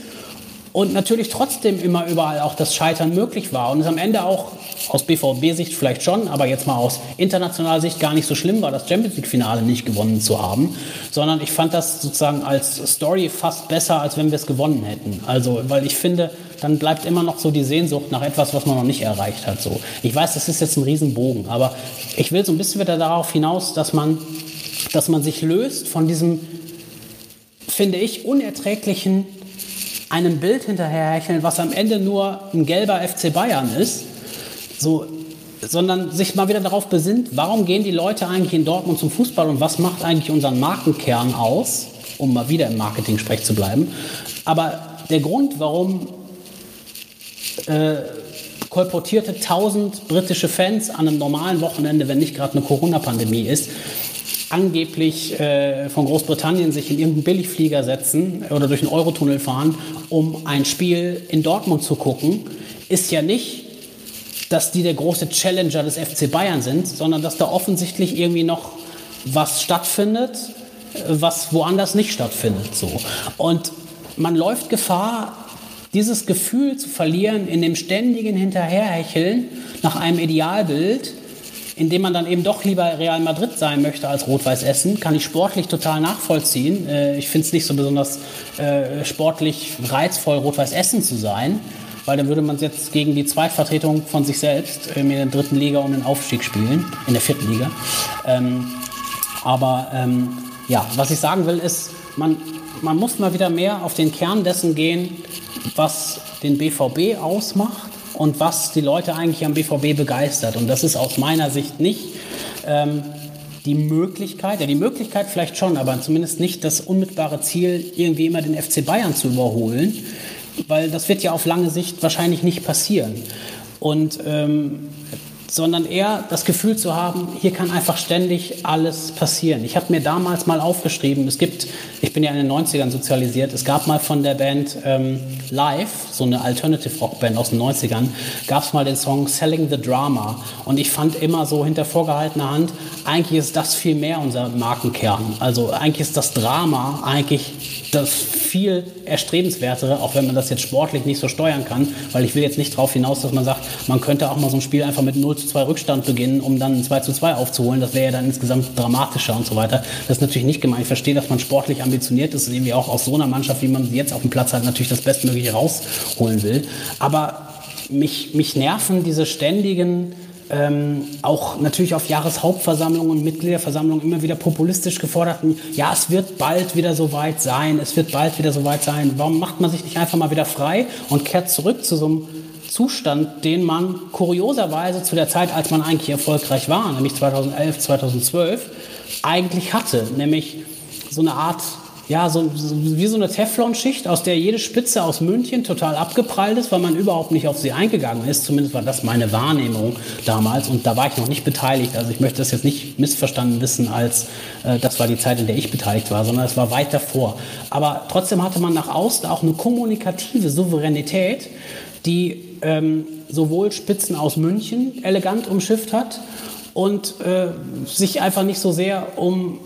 und natürlich trotzdem immer überall auch das Scheitern möglich war und es am Ende auch aus BVB-Sicht vielleicht schon, aber jetzt mal aus internationaler Sicht gar nicht so schlimm war, das Champions League-Finale nicht gewonnen zu haben, sondern ich fand das sozusagen als Story fast besser, als wenn wir es gewonnen hätten. Also, weil ich finde, dann bleibt immer noch so die Sehnsucht nach etwas, was man noch nicht erreicht hat. So. Ich weiß, das ist jetzt ein Riesenbogen, aber ich will so ein bisschen wieder darauf hinaus, dass man, dass man sich löst von diesem, finde ich, unerträglichen einem Bild hinterherhecheln, was am Ende nur ein gelber FC Bayern ist. So, sondern sich mal wieder darauf besinnt, warum gehen die Leute eigentlich in Dortmund zum Fußball und was macht eigentlich unseren Markenkern aus, um mal wieder im Marketing-Sprech zu bleiben. Aber der Grund, warum äh, kolportierte 1000 britische Fans an einem normalen Wochenende, wenn nicht gerade eine Corona-Pandemie ist, angeblich äh, von Großbritannien sich in irgendeinen Billigflieger setzen oder durch den Eurotunnel fahren, um ein Spiel in Dortmund zu gucken, ist ja nicht, dass die der große Challenger des FC Bayern sind, sondern dass da offensichtlich irgendwie noch was stattfindet, was woanders nicht stattfindet. So. Und man läuft Gefahr, dieses Gefühl zu verlieren in dem ständigen Hinterherhecheln nach einem Idealbild, in dem man dann eben doch lieber Real Madrid sein möchte als Rot-Weiß Essen, kann ich sportlich total nachvollziehen. Äh, ich finde es nicht so besonders äh, sportlich reizvoll, Rot-Weiß Essen zu sein, weil dann würde man jetzt gegen die Zweitvertretung von sich selbst in der dritten Liga um den Aufstieg spielen, in der vierten Liga. Ähm, aber ähm, ja, was ich sagen will, ist, man, man muss mal wieder mehr auf den Kern dessen gehen, was den BVB ausmacht und was die Leute eigentlich am BVB begeistert. Und das ist aus meiner Sicht nicht ähm, die Möglichkeit, ja die Möglichkeit vielleicht schon, aber zumindest nicht das unmittelbare Ziel, irgendwie immer den FC Bayern zu überholen, weil das wird ja auf lange Sicht wahrscheinlich nicht passieren. Und ähm, sondern eher das Gefühl zu haben, hier kann einfach ständig alles passieren. Ich habe mir damals mal aufgeschrieben, es gibt, ich bin ja in den 90ern sozialisiert, es gab mal von der Band ähm, Live, so eine Alternative Rock Band aus den 90ern, gab es mal den Song Selling the Drama. Und ich fand immer so hinter vorgehaltener Hand, eigentlich ist das viel mehr unser Markenkern. Also eigentlich ist das Drama eigentlich das viel erstrebenswertere, auch wenn man das jetzt sportlich nicht so steuern kann, weil ich will jetzt nicht darauf hinaus, dass man sagt, man könnte auch mal so ein Spiel einfach mit 0 zu 2 Rückstand beginnen, um dann ein 2 zu 2 aufzuholen. Das wäre ja dann insgesamt dramatischer und so weiter. Das ist natürlich nicht gemeint. Ich verstehe, dass man sportlich ambitioniert ist und irgendwie auch aus so einer Mannschaft, wie man sie jetzt auf dem Platz hat, natürlich das Bestmögliche rausholen will. Aber mich, mich nerven diese ständigen ähm, auch natürlich auf Jahreshauptversammlungen und Mitgliederversammlungen immer wieder populistisch geforderten, ja, es wird bald wieder so weit sein, es wird bald wieder so weit sein. Warum macht man sich nicht einfach mal wieder frei und kehrt zurück zu so einem Zustand, den man kurioserweise zu der Zeit, als man eigentlich erfolgreich war, nämlich 2011, 2012, eigentlich hatte, nämlich so eine Art ja, so, so, wie so eine Teflonschicht, aus der jede Spitze aus München total abgeprallt ist, weil man überhaupt nicht auf sie eingegangen ist. Zumindest war das meine Wahrnehmung damals und da war ich noch nicht beteiligt. Also ich möchte das jetzt nicht missverstanden wissen, als äh, das war die Zeit, in der ich beteiligt war, sondern es war weit davor. Aber trotzdem hatte man nach außen auch eine kommunikative Souveränität, die ähm, sowohl Spitzen aus München elegant umschifft hat und äh, sich einfach nicht so sehr um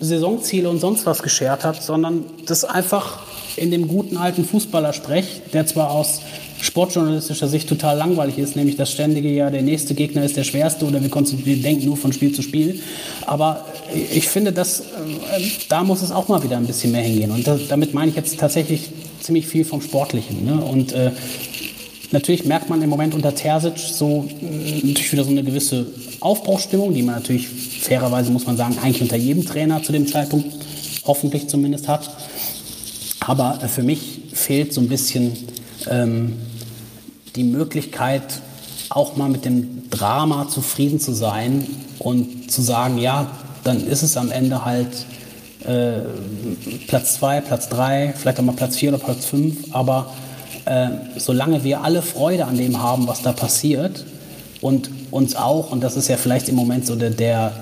Saisonziele und sonst was geschert hat, sondern das einfach in dem guten alten Fußballersprech, der zwar aus sportjournalistischer Sicht total langweilig ist, nämlich das ständige ja, der nächste Gegner ist der schwerste oder wir, wir denken nur von Spiel zu Spiel. Aber ich finde, dass, äh, da muss es auch mal wieder ein bisschen mehr hingehen. Und das, damit meine ich jetzt tatsächlich ziemlich viel vom Sportlichen. Ne? Und äh, Natürlich merkt man im Moment unter Terzic so äh, natürlich wieder so eine gewisse Aufbruchsstimmung, die man natürlich fairerweise, muss man sagen, eigentlich unter jedem Trainer zu dem Zeitpunkt hoffentlich zumindest hat. Aber äh, für mich fehlt so ein bisschen ähm, die Möglichkeit, auch mal mit dem Drama zufrieden zu sein und zu sagen, ja, dann ist es am Ende halt äh, Platz zwei, Platz drei, vielleicht auch mal Platz vier oder Platz fünf, aber äh, solange wir alle Freude an dem haben, was da passiert und uns auch, und das ist ja vielleicht im Moment so der, der,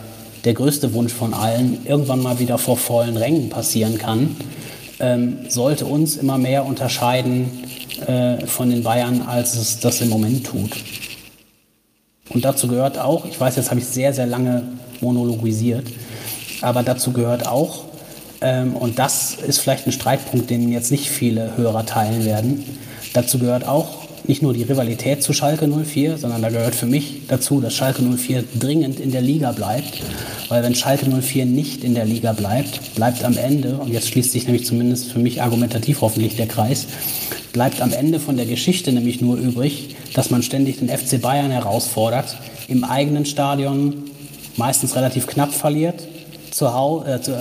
der größte Wunsch von allen, irgendwann mal wieder vor vollen Rängen passieren kann, ähm, sollte uns immer mehr unterscheiden äh, von den Bayern, als es das im Moment tut. Und dazu gehört auch, ich weiß, jetzt habe ich sehr, sehr lange monologisiert, aber dazu gehört auch, ähm, und das ist vielleicht ein Streitpunkt, den jetzt nicht viele Hörer teilen werden, Dazu gehört auch nicht nur die Rivalität zu Schalke 04, sondern da gehört für mich dazu, dass Schalke 04 dringend in der Liga bleibt. Weil wenn Schalke 04 nicht in der Liga bleibt, bleibt am Ende, und jetzt schließt sich nämlich zumindest für mich argumentativ hoffentlich der Kreis, bleibt am Ende von der Geschichte nämlich nur übrig, dass man ständig den FC Bayern herausfordert, im eigenen Stadion meistens relativ knapp verliert, zu, äh,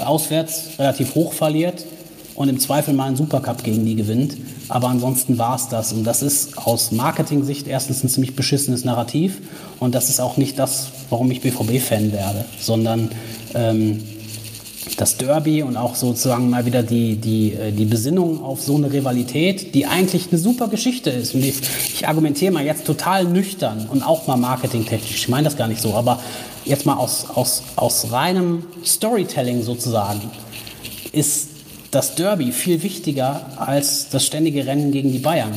auswärts relativ hoch verliert und im Zweifel mal einen Supercup gegen die gewinnt. Aber ansonsten war es das. Und das ist aus Marketing-Sicht erstens ein ziemlich beschissenes Narrativ. Und das ist auch nicht das, warum ich BVB-Fan werde, sondern ähm, das Derby und auch sozusagen mal wieder die, die, äh, die Besinnung auf so eine Rivalität, die eigentlich eine super Geschichte ist. Und ich, ich argumentiere mal jetzt total nüchtern und auch mal marketingtechnisch. Ich meine das gar nicht so, aber jetzt mal aus, aus, aus reinem Storytelling sozusagen ist das Derby viel wichtiger als das ständige Rennen gegen die Bayern.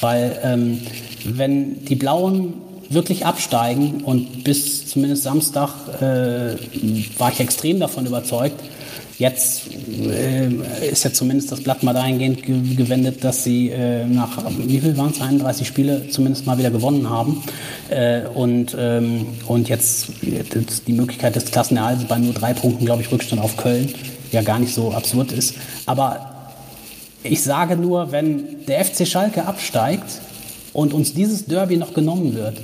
Weil ähm, wenn die Blauen wirklich absteigen und bis zumindest Samstag äh, war ich extrem davon überzeugt, Jetzt äh, ist ja zumindest das Blatt mal dahingehend gewendet, dass sie äh, nach, wie viel waren es, 31 Spiele zumindest mal wieder gewonnen haben. Äh, und, ähm, und jetzt die Möglichkeit des Klassenerhalts bei nur drei Punkten, glaube ich, Rückstand auf Köln ja gar nicht so absurd ist. Aber ich sage nur, wenn der FC Schalke absteigt und uns dieses Derby noch genommen wird,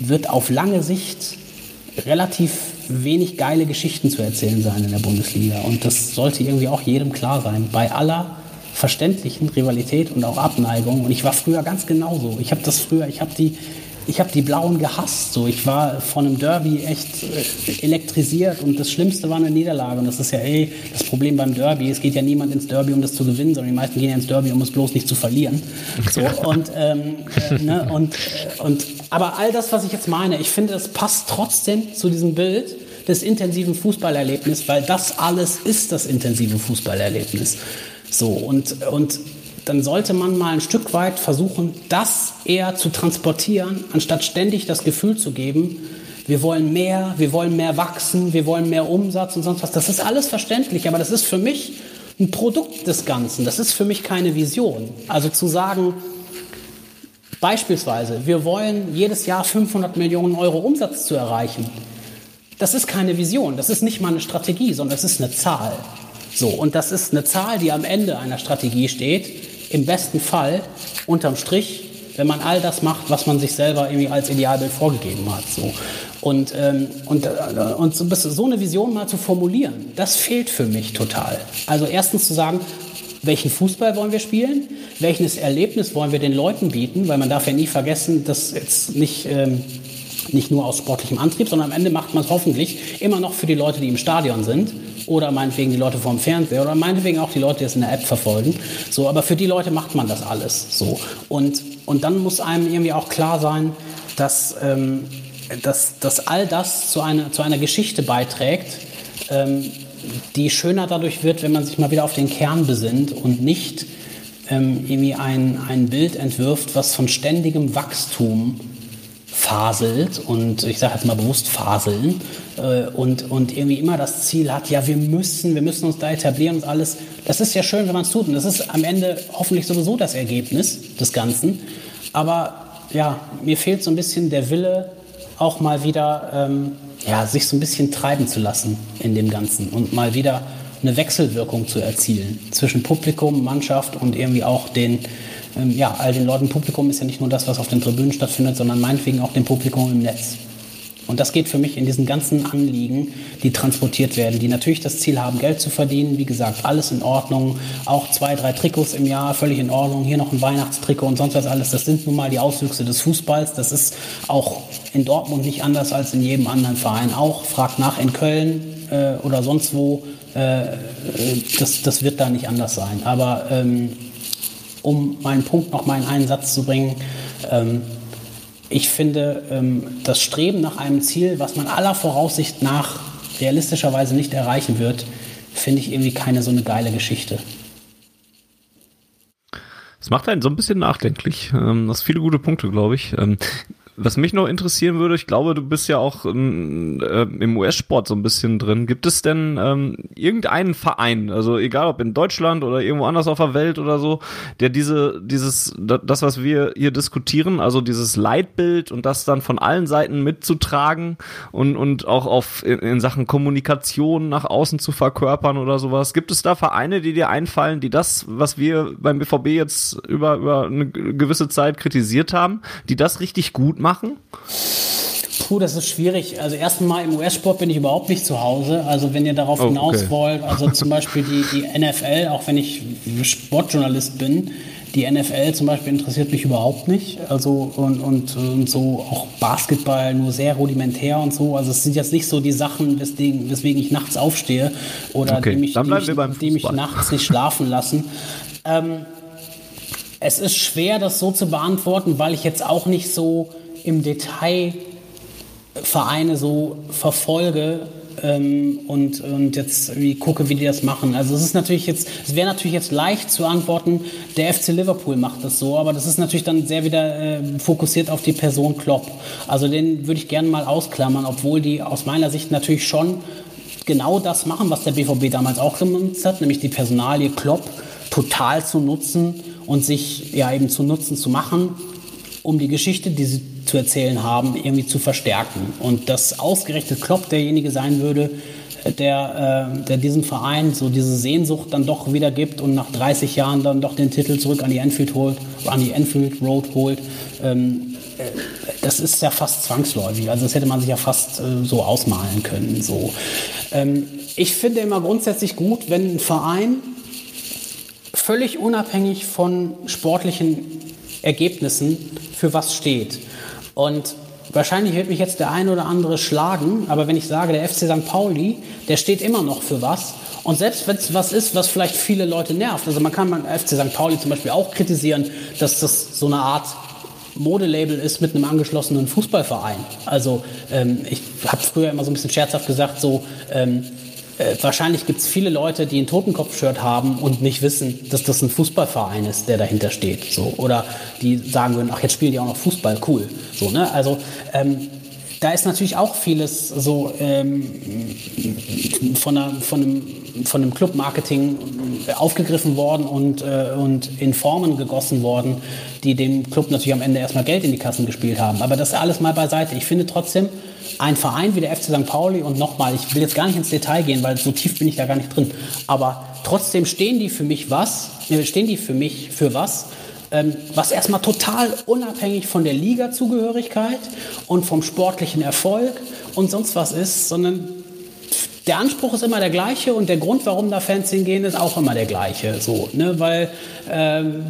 wird auf lange Sicht relativ wenig geile Geschichten zu erzählen sein in der Bundesliga. Und das sollte irgendwie auch jedem klar sein. Bei aller verständlichen Rivalität und auch Abneigung. Und ich war früher ganz genauso. Ich habe das früher, ich habe die ich habe die Blauen gehasst. So, ich war von einem Derby echt äh, elektrisiert und das Schlimmste war eine Niederlage. Und das ist ja eh das Problem beim Derby. Es geht ja niemand ins Derby, um das zu gewinnen, sondern die meisten gehen ja ins Derby, um es bloß nicht zu verlieren. So, und, ähm, äh, ne, und, äh, und, aber all das, was ich jetzt meine, ich finde, das passt trotzdem zu diesem Bild des intensiven Fußballerlebnisses, weil das alles ist das intensive Fußballerlebnis. So, und, und dann sollte man mal ein Stück weit versuchen, das eher zu transportieren, anstatt ständig das Gefühl zu geben, wir wollen mehr, wir wollen mehr wachsen, wir wollen mehr Umsatz und sonst was. Das ist alles verständlich, aber das ist für mich ein Produkt des Ganzen. Das ist für mich keine Vision. Also zu sagen, beispielsweise, wir wollen jedes Jahr 500 Millionen Euro Umsatz zu erreichen. Das ist keine Vision, das ist nicht mal eine Strategie, sondern es ist eine Zahl. So, und das ist eine Zahl, die am Ende einer Strategie steht, im besten Fall unterm Strich, wenn man all das macht, was man sich selber irgendwie als Idealbild vorgegeben hat. So. Und, ähm, und, äh, und so, so eine Vision mal zu formulieren, das fehlt für mich total. Also erstens zu sagen, welchen Fußball wollen wir spielen, welches Erlebnis wollen wir den Leuten bieten, weil man darf ja nie vergessen, dass jetzt nicht, ähm, nicht nur aus sportlichem Antrieb, sondern am Ende macht man es hoffentlich immer noch für die Leute, die im Stadion sind oder meinetwegen die Leute vom Fernseher oder meinetwegen auch die Leute, die es in der App verfolgen. So, aber für die Leute macht man das alles so. Und, und dann muss einem irgendwie auch klar sein, dass, ähm, dass, dass all das zu einer, zu einer Geschichte beiträgt, ähm, die schöner dadurch wird, wenn man sich mal wieder auf den Kern besinnt und nicht ähm, irgendwie ein, ein Bild entwirft, was von ständigem Wachstum faselt und ich sage jetzt mal bewusst faseln äh, und, und irgendwie immer das Ziel hat, ja, wir müssen, wir müssen uns da etablieren und alles. Das ist ja schön, wenn man es tut und das ist am Ende hoffentlich sowieso das Ergebnis des Ganzen. Aber ja, mir fehlt so ein bisschen der Wille, auch mal wieder ähm, ja, sich so ein bisschen treiben zu lassen in dem Ganzen und mal wieder eine Wechselwirkung zu erzielen zwischen Publikum, Mannschaft und irgendwie auch den, ähm, ja, all den Leuten. Publikum ist ja nicht nur das, was auf den Tribünen stattfindet, sondern meinetwegen auch dem Publikum im Netz. Und das geht für mich in diesen ganzen Anliegen, die transportiert werden, die natürlich das Ziel haben, Geld zu verdienen. Wie gesagt, alles in Ordnung. Auch zwei, drei Trikots im Jahr, völlig in Ordnung. Hier noch ein Weihnachtstrikot und sonst was alles. Das sind nun mal die Auswüchse des Fußballs. Das ist auch in Dortmund nicht anders als in jedem anderen Verein auch. Fragt nach in Köln äh, oder sonst wo. Äh, das, das wird da nicht anders sein. Aber ähm, um meinen Punkt noch mal in einen Satz zu bringen, ähm, ich finde, ähm, das Streben nach einem Ziel, was man aller Voraussicht nach realistischerweise nicht erreichen wird, finde ich irgendwie keine so eine geile Geschichte. Es macht einen so ein bisschen nachdenklich. Ähm, das sind viele gute Punkte, glaube ich. Was mich noch interessieren würde, ich glaube, du bist ja auch ähm, äh, im US-Sport so ein bisschen drin. Gibt es denn ähm, irgendeinen Verein, also egal ob in Deutschland oder irgendwo anders auf der Welt oder so, der diese, dieses, das, was wir hier diskutieren, also dieses Leitbild und das dann von allen Seiten mitzutragen und, und auch auf in, in Sachen Kommunikation nach außen zu verkörpern oder sowas. Gibt es da Vereine, die dir einfallen, die das, was wir beim BVB jetzt über, über eine gewisse Zeit kritisiert haben, die das richtig gut machen? Puh, das ist schwierig. Also erstmal im US-Sport bin ich überhaupt nicht zu Hause. Also wenn ihr darauf Oh, hinaus okay. wollt, also zum Beispiel die, die NFL, auch wenn ich Sportjournalist bin, die NFL zum Beispiel interessiert mich überhaupt nicht. Also und, und, und so auch Basketball nur sehr rudimentär und so. Also es sind jetzt nicht so die Sachen, weswegen, weswegen ich nachts aufstehe oder Okay, die mich, die mich, die mich nachts nicht schlafen lassen. Ähm, es ist schwer, das so zu beantworten, weil ich jetzt auch nicht so im Detail Vereine so verfolge ähm, und, und jetzt wie gucke, wie die das machen. Also es ist natürlich jetzt, es wäre natürlich jetzt leicht zu antworten, der FC Liverpool macht das so, aber das ist natürlich dann sehr wieder äh, fokussiert auf die Person Klopp. Also den würde ich gerne mal ausklammern, obwohl die aus meiner Sicht natürlich schon genau das machen, was der BVB damals auch gemacht hat, nämlich die Personalie Klopp total zu nutzen und sich ja eben zu Nutzen zu machen, um die Geschichte, die sie zu erzählen haben, irgendwie zu verstärken. Und dass ausgerechnet Klopp derjenige sein würde, der, äh, der diesem Verein so diese Sehnsucht dann doch wieder gibt und nach 30 Jahren dann doch den Titel zurück an die Enfield holt, an die Enfield Road holt. Ähm, äh, das ist ja fast zwangsläufig. Also das hätte man sich ja fast äh, so ausmalen können. So. Ähm, ich finde immer grundsätzlich gut, wenn ein Verein völlig unabhängig von sportlichen Ergebnissen für was steht. Und wahrscheinlich wird mich jetzt der ein oder andere schlagen, aber wenn ich sage, der FC St. Pauli, der steht immer noch für was. Und selbst wenn es was ist, was vielleicht viele Leute nervt, also man kann beim FC St. Pauli zum Beispiel auch kritisieren, dass das so eine Art Modelabel ist mit einem angeschlossenen Fußballverein. Also ähm, ich habe früher immer so ein bisschen scherzhaft gesagt, so ähm, äh, wahrscheinlich gibt es viele Leute, die ein Totenkopf-Shirt haben und nicht wissen, dass das ein Fußballverein ist, der dahinter steht. So. Oder die sagen würden, ach, jetzt spielen die auch noch Fußball, cool. So, ne? Also ähm, da ist natürlich auch vieles so ähm, von, einer, von, einem, von einem Club-Marketing aufgegriffen worden und, äh, und in Formen gegossen worden, die dem Club natürlich am Ende erstmal Geld in die Kassen gespielt haben. Aber das alles mal beiseite. Ich finde trotzdem, ein Verein wie der FC St. Pauli und nochmal, ich will jetzt gar nicht ins Detail gehen, weil so tief bin ich da gar nicht drin, aber trotzdem stehen die für mich was, äh, stehen die für mich für was, ähm, was erstmal total unabhängig von der Liga-Zugehörigkeit und vom sportlichen Erfolg und sonst was ist, sondern der Anspruch ist immer der gleiche und der Grund, warum da Fans hingehen, ist auch immer der gleiche. So, ne? Weil, ähm,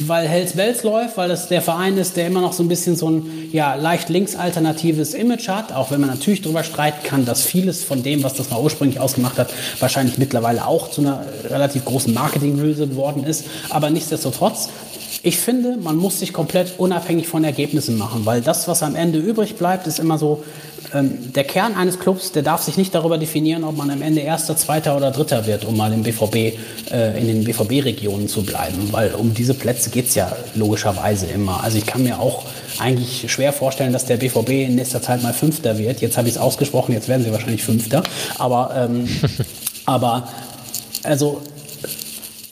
weil Hells Bells läuft, weil das der Verein ist, der immer noch so ein bisschen so ein ja, leicht linksalternatives Image hat, auch wenn man natürlich darüber streiten kann, dass vieles von dem, was das mal ursprünglich ausgemacht hat, wahrscheinlich mittlerweile auch zu einer relativ großen Marketinghülse geworden ist. Aber nichtsdestotrotz, ich finde, man muss sich komplett unabhängig von Ergebnissen machen, weil das, was am Ende übrig bleibt, ist immer so, ähm, der Kern eines Clubs, der darf sich nicht darüber definieren, ob man am Ende Erster, Zweiter oder Dritter wird, um mal im BVB, äh, in den BVB-Regionen zu bleiben, weil um diese Plätze geht's ja logischerweise immer. Also ich kann mir auch eigentlich schwer vorstellen, dass der BVB in nächster Zeit mal Fünfter wird. Jetzt habe ich es ausgesprochen, jetzt werden sie wahrscheinlich Fünfter. Aber, ähm, (laughs) aber also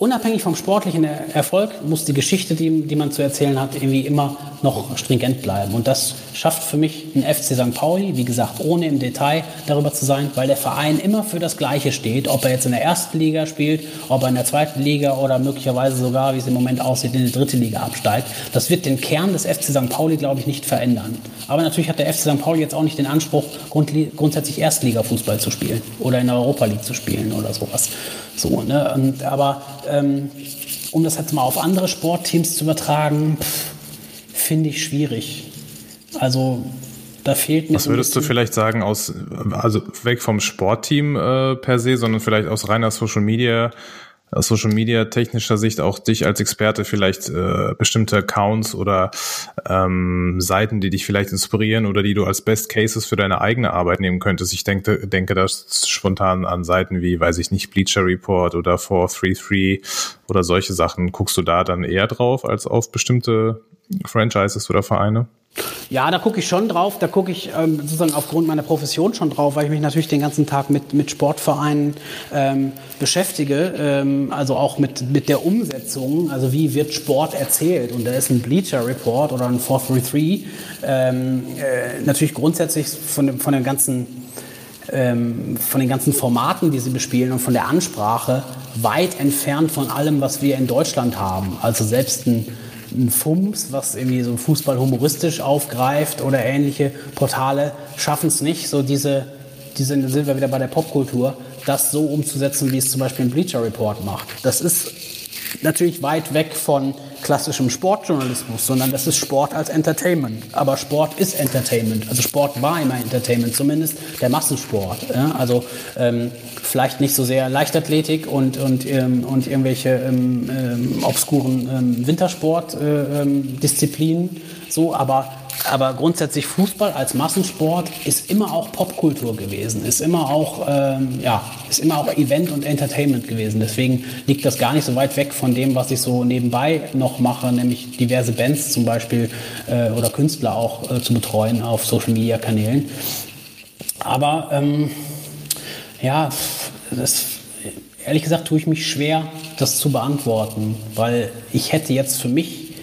unabhängig vom sportlichen Er- Erfolg muss die Geschichte, die, die man zu erzählen hat, irgendwie immer noch stringent bleiben. Und das schafft für mich ein FC St. Pauli, wie gesagt, ohne im Detail darüber zu sein, weil der Verein immer für das Gleiche steht, ob er jetzt in der ersten Liga spielt, ob er in der zweiten Liga oder möglicherweise sogar, wie es im Moment aussieht, in die dritte Liga absteigt. Das wird den Kern des FC St. Pauli, glaube ich, nicht verändern. Aber natürlich hat der FC St. Pauli jetzt auch nicht den Anspruch, grundsätzlich Erstliga-Fußball zu spielen oder in der Europa League zu spielen oder sowas. So, ne? Und, aber ähm, um das jetzt mal auf andere Sportteams zu übertragen, finde ich schwierig. Also da fehlt mir Was würdest du vielleicht sagen aus, also weg vom Sportteam äh, per se, sondern vielleicht aus reiner Social Media, aus Social Media technischer Sicht auch dich als Experte vielleicht äh, bestimmte Accounts oder ähm, Seiten, die dich vielleicht inspirieren oder die du als Best Cases für deine eigene Arbeit nehmen könntest. Ich denke, denke da spontan an Seiten wie, weiß ich nicht, Bleacher Report oder 433 oder solche Sachen. Guckst du da dann eher drauf als auf bestimmte Franchises oder Vereine? Ja, da gucke ich schon drauf. Da gucke ich ähm, sozusagen aufgrund meiner Profession schon drauf, weil ich mich natürlich den ganzen Tag mit, mit Sportvereinen ähm, beschäftige. Ähm, also auch mit, mit der Umsetzung. Also wie wird Sport erzählt? Und da ist ein Bleacher Report oder ein 433 ähm, äh, natürlich grundsätzlich von, von dem ganzen ähm, von den ganzen Formaten, die sie bespielen und von der Ansprache weit entfernt von allem, was wir in Deutschland haben. Also selbst ein ein FUMS, was irgendwie so Fußball humoristisch aufgreift oder ähnliche Portale schaffen es nicht, so diese, diese, sind wir wieder bei der Popkultur, das so umzusetzen, wie es zum Beispiel ein Bleacher Report macht. Das ist natürlich weit weg von klassischem Sportjournalismus, sondern das ist Sport als Entertainment. Aber Sport ist Entertainment. Also Sport war immer Entertainment, zumindest der Massensport. Ja? Also ähm, vielleicht nicht so sehr Leichtathletik und, und, ähm, und irgendwelche ähm, ähm obskuren ähm, Wintersportdisziplinen, äh, ähm, so, aber aber grundsätzlich Fußball als Massensport ist immer auch Popkultur gewesen, ist immer auch, ähm, ja, ist immer auch Event und Entertainment gewesen. Deswegen liegt das gar nicht so weit weg von dem, was ich so nebenbei noch mache, nämlich diverse Bands zum Beispiel äh, oder Künstler auch äh, zu betreuen auf Social Media Kanälen. Aber ähm, ja, das, ehrlich gesagt tue ich mich schwer, das zu beantworten, weil ich hätte jetzt für mich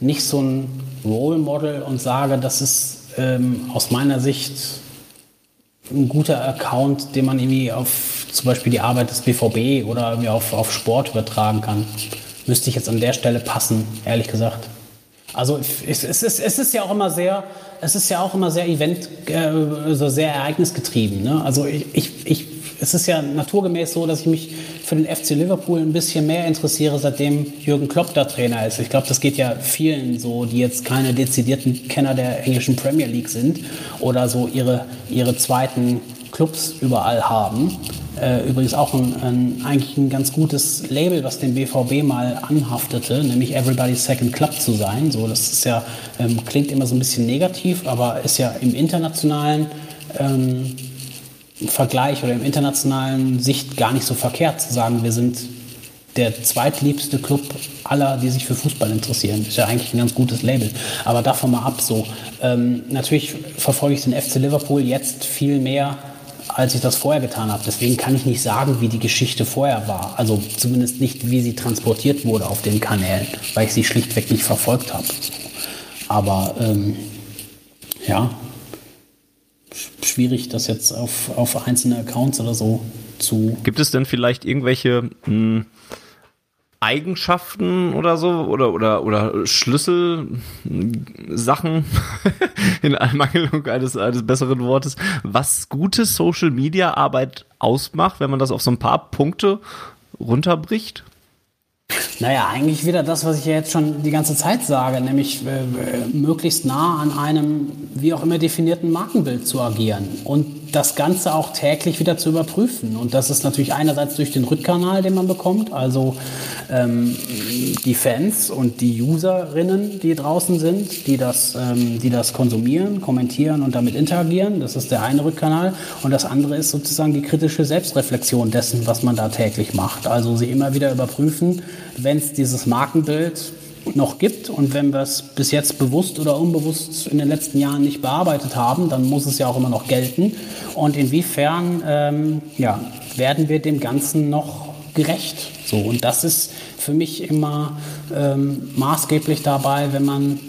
nicht so ein Role Model und sage, das ist ähm, aus meiner Sicht ein guter Account, den man irgendwie auf zum Beispiel die Arbeit des BVB oder irgendwie auf, auf Sport übertragen kann. Müsste ich jetzt an der Stelle passen, ehrlich gesagt. Also es, es, ist, es ist ja auch immer sehr, es ist ja auch immer sehr event, äh, also sehr ereignisgetrieben. Ne? Also ich, ich, ich, es ist ja naturgemäß so, dass ich mich für den FC Liverpool ein bisschen mehr interessiere, seitdem Jürgen Klopp da Trainer ist. Ich glaube, das geht ja vielen so, die jetzt keine dezidierten Kenner der englischen Premier League sind oder so ihre, ihre zweiten Clubs überall haben. Äh, übrigens auch ein, ein, eigentlich ein ganz gutes Label, was dem BVB mal anhaftete, nämlich Everybody's Second Club zu sein. So, das ist ja, ähm, klingt immer so ein bisschen negativ, aber ist ja im internationalen ähm, Vergleich oder im internationalen Sicht gar nicht so verkehrt zu sagen, wir sind der zweitliebste Club aller, die sich für Fußball interessieren. Ist ja eigentlich ein ganz gutes Label. Aber davon mal ab so. Ähm, natürlich verfolge ich den FC Liverpool jetzt viel mehr, als ich das vorher getan habe. Deswegen kann ich nicht sagen, wie die Geschichte vorher war. Also zumindest nicht, wie sie transportiert wurde auf den Kanälen, weil ich sie schlichtweg nicht verfolgt habe. Aber ähm, ja, schwierig, das jetzt auf, auf einzelne Accounts oder so zu. Gibt es denn vielleicht irgendwelche mh, hm, Eigenschaften oder so oder oder oder Schlüsselsachen (laughs) in Ermangelung eines eines besseren Wortes, was gute Social Media Arbeit ausmacht, wenn man das auf so ein paar Punkte runterbricht? Naja, eigentlich wieder das, was ich ja jetzt schon die ganze Zeit sage, nämlich äh, möglichst nah an einem wie auch immer definierten Markenbild zu agieren. Und das Ganze auch täglich wieder zu überprüfen. Und das ist natürlich einerseits durch den Rückkanal, den man bekommt, also ähm, die Fans und die Userinnen, die draußen sind, die das, ähm, die das konsumieren, kommentieren und damit interagieren. Das ist der eine Rückkanal. Und das andere ist sozusagen die kritische Selbstreflexion dessen, was man da täglich macht. Also sie immer wieder überprüfen, wenn es dieses Markenbild noch gibt und wenn wir es bis jetzt bewusst oder unbewusst in den letzten Jahren nicht bearbeitet haben, dann muss es ja auch immer noch gelten. Und inwiefern ähm, ja, werden wir dem Ganzen noch gerecht? So, und das ist für mich immer ähm, maßgeblich dabei, wenn man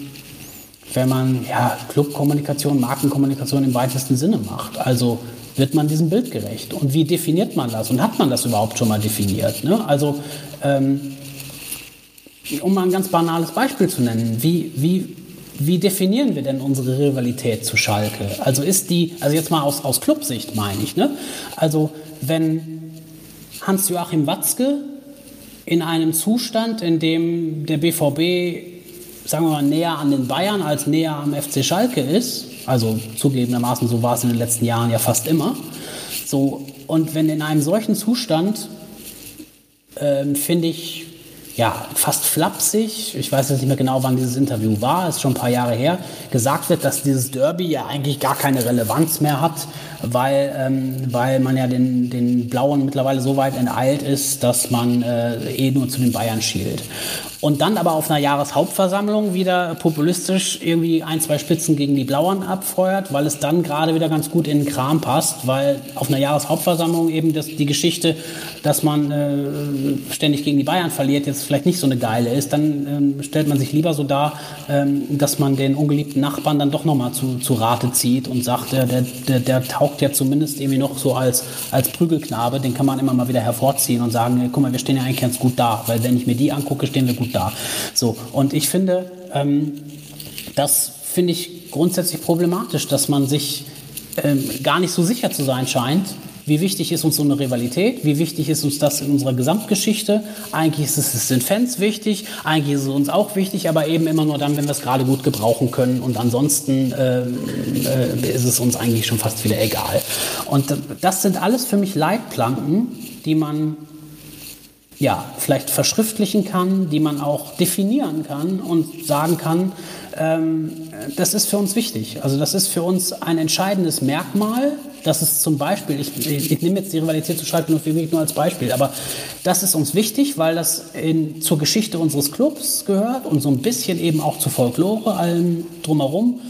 wenn man ja, Clubkommunikation, Markenkommunikation im weitesten Sinne macht. Also wird man diesem Bild gerecht? Und wie definiert man das? Und hat man das überhaupt schon mal definiert? Ne? Also ähm, um mal ein ganz banales Beispiel zu nennen, wie, wie, wie definieren wir denn unsere Rivalität zu Schalke? Also ist die, also jetzt mal aus, aus Clubsicht meine ich, ne? Also wenn Hans-Joachim Watzke in einem Zustand, in dem der BVB, sagen wir mal, näher an den Bayern als näher am FC Schalke ist, also zugegebenermaßen, so war es in den letzten Jahren ja fast immer, so, und wenn in einem solchen Zustand, äh, finde ich, ja, fast flapsig, ich weiß jetzt nicht mehr genau, wann dieses Interview war, ist schon ein paar Jahre her, gesagt wird, dass dieses Derby ja eigentlich gar keine Relevanz mehr hat, weil, ähm, weil man ja den, den Blauen mittlerweile so weit enteilt ist, dass man äh, eh nur zu den Bayern schielt und dann aber auf einer Jahreshauptversammlung wieder populistisch irgendwie ein, zwei Spitzen gegen die Blauen abfeuert, weil es dann gerade wieder ganz gut in den Kram passt, weil auf einer Jahreshauptversammlung eben das, die Geschichte, dass man äh, ständig gegen die Bayern verliert, jetzt vielleicht nicht so eine geile ist. Dann ähm, stellt man sich lieber so dar, ähm, dass man den ungeliebten Nachbarn dann doch nochmal zu, zu Rate zieht und sagt, der, der, der, der taugt taugt ja zumindest irgendwie noch so als, als Prügelknabe, den kann man immer mal wieder hervorziehen und sagen, guck mal, wir stehen ja eigentlich ganz gut da, weil wenn ich mir die angucke, stehen wir gut da. So, und ich finde, ähm, das finde ich grundsätzlich problematisch, dass man sich ähm, gar nicht so sicher zu sein scheint, wie wichtig ist uns so eine Rivalität? Wie wichtig ist uns das in unserer Gesamtgeschichte? Eigentlich ist es den Fans wichtig, eigentlich ist es uns auch wichtig, aber eben immer nur dann, wenn wir es gerade gut gebrauchen können. Und ansonsten äh, äh, ist es uns eigentlich schon fast wieder egal. Und das sind alles für mich Leitplanken, die man ja, vielleicht verschriftlichen kann, die man auch definieren kann und sagen kann, ähm, das ist für uns wichtig. Also das ist für uns ein entscheidendes Merkmal. Das ist zum Beispiel, ich, ich, ich nehme jetzt die Rivalität zu Schalke nur als Beispiel, aber das ist uns wichtig, weil das in, zur Geschichte unseres Clubs gehört und so ein bisschen eben auch zur Folklore, allem drumherum.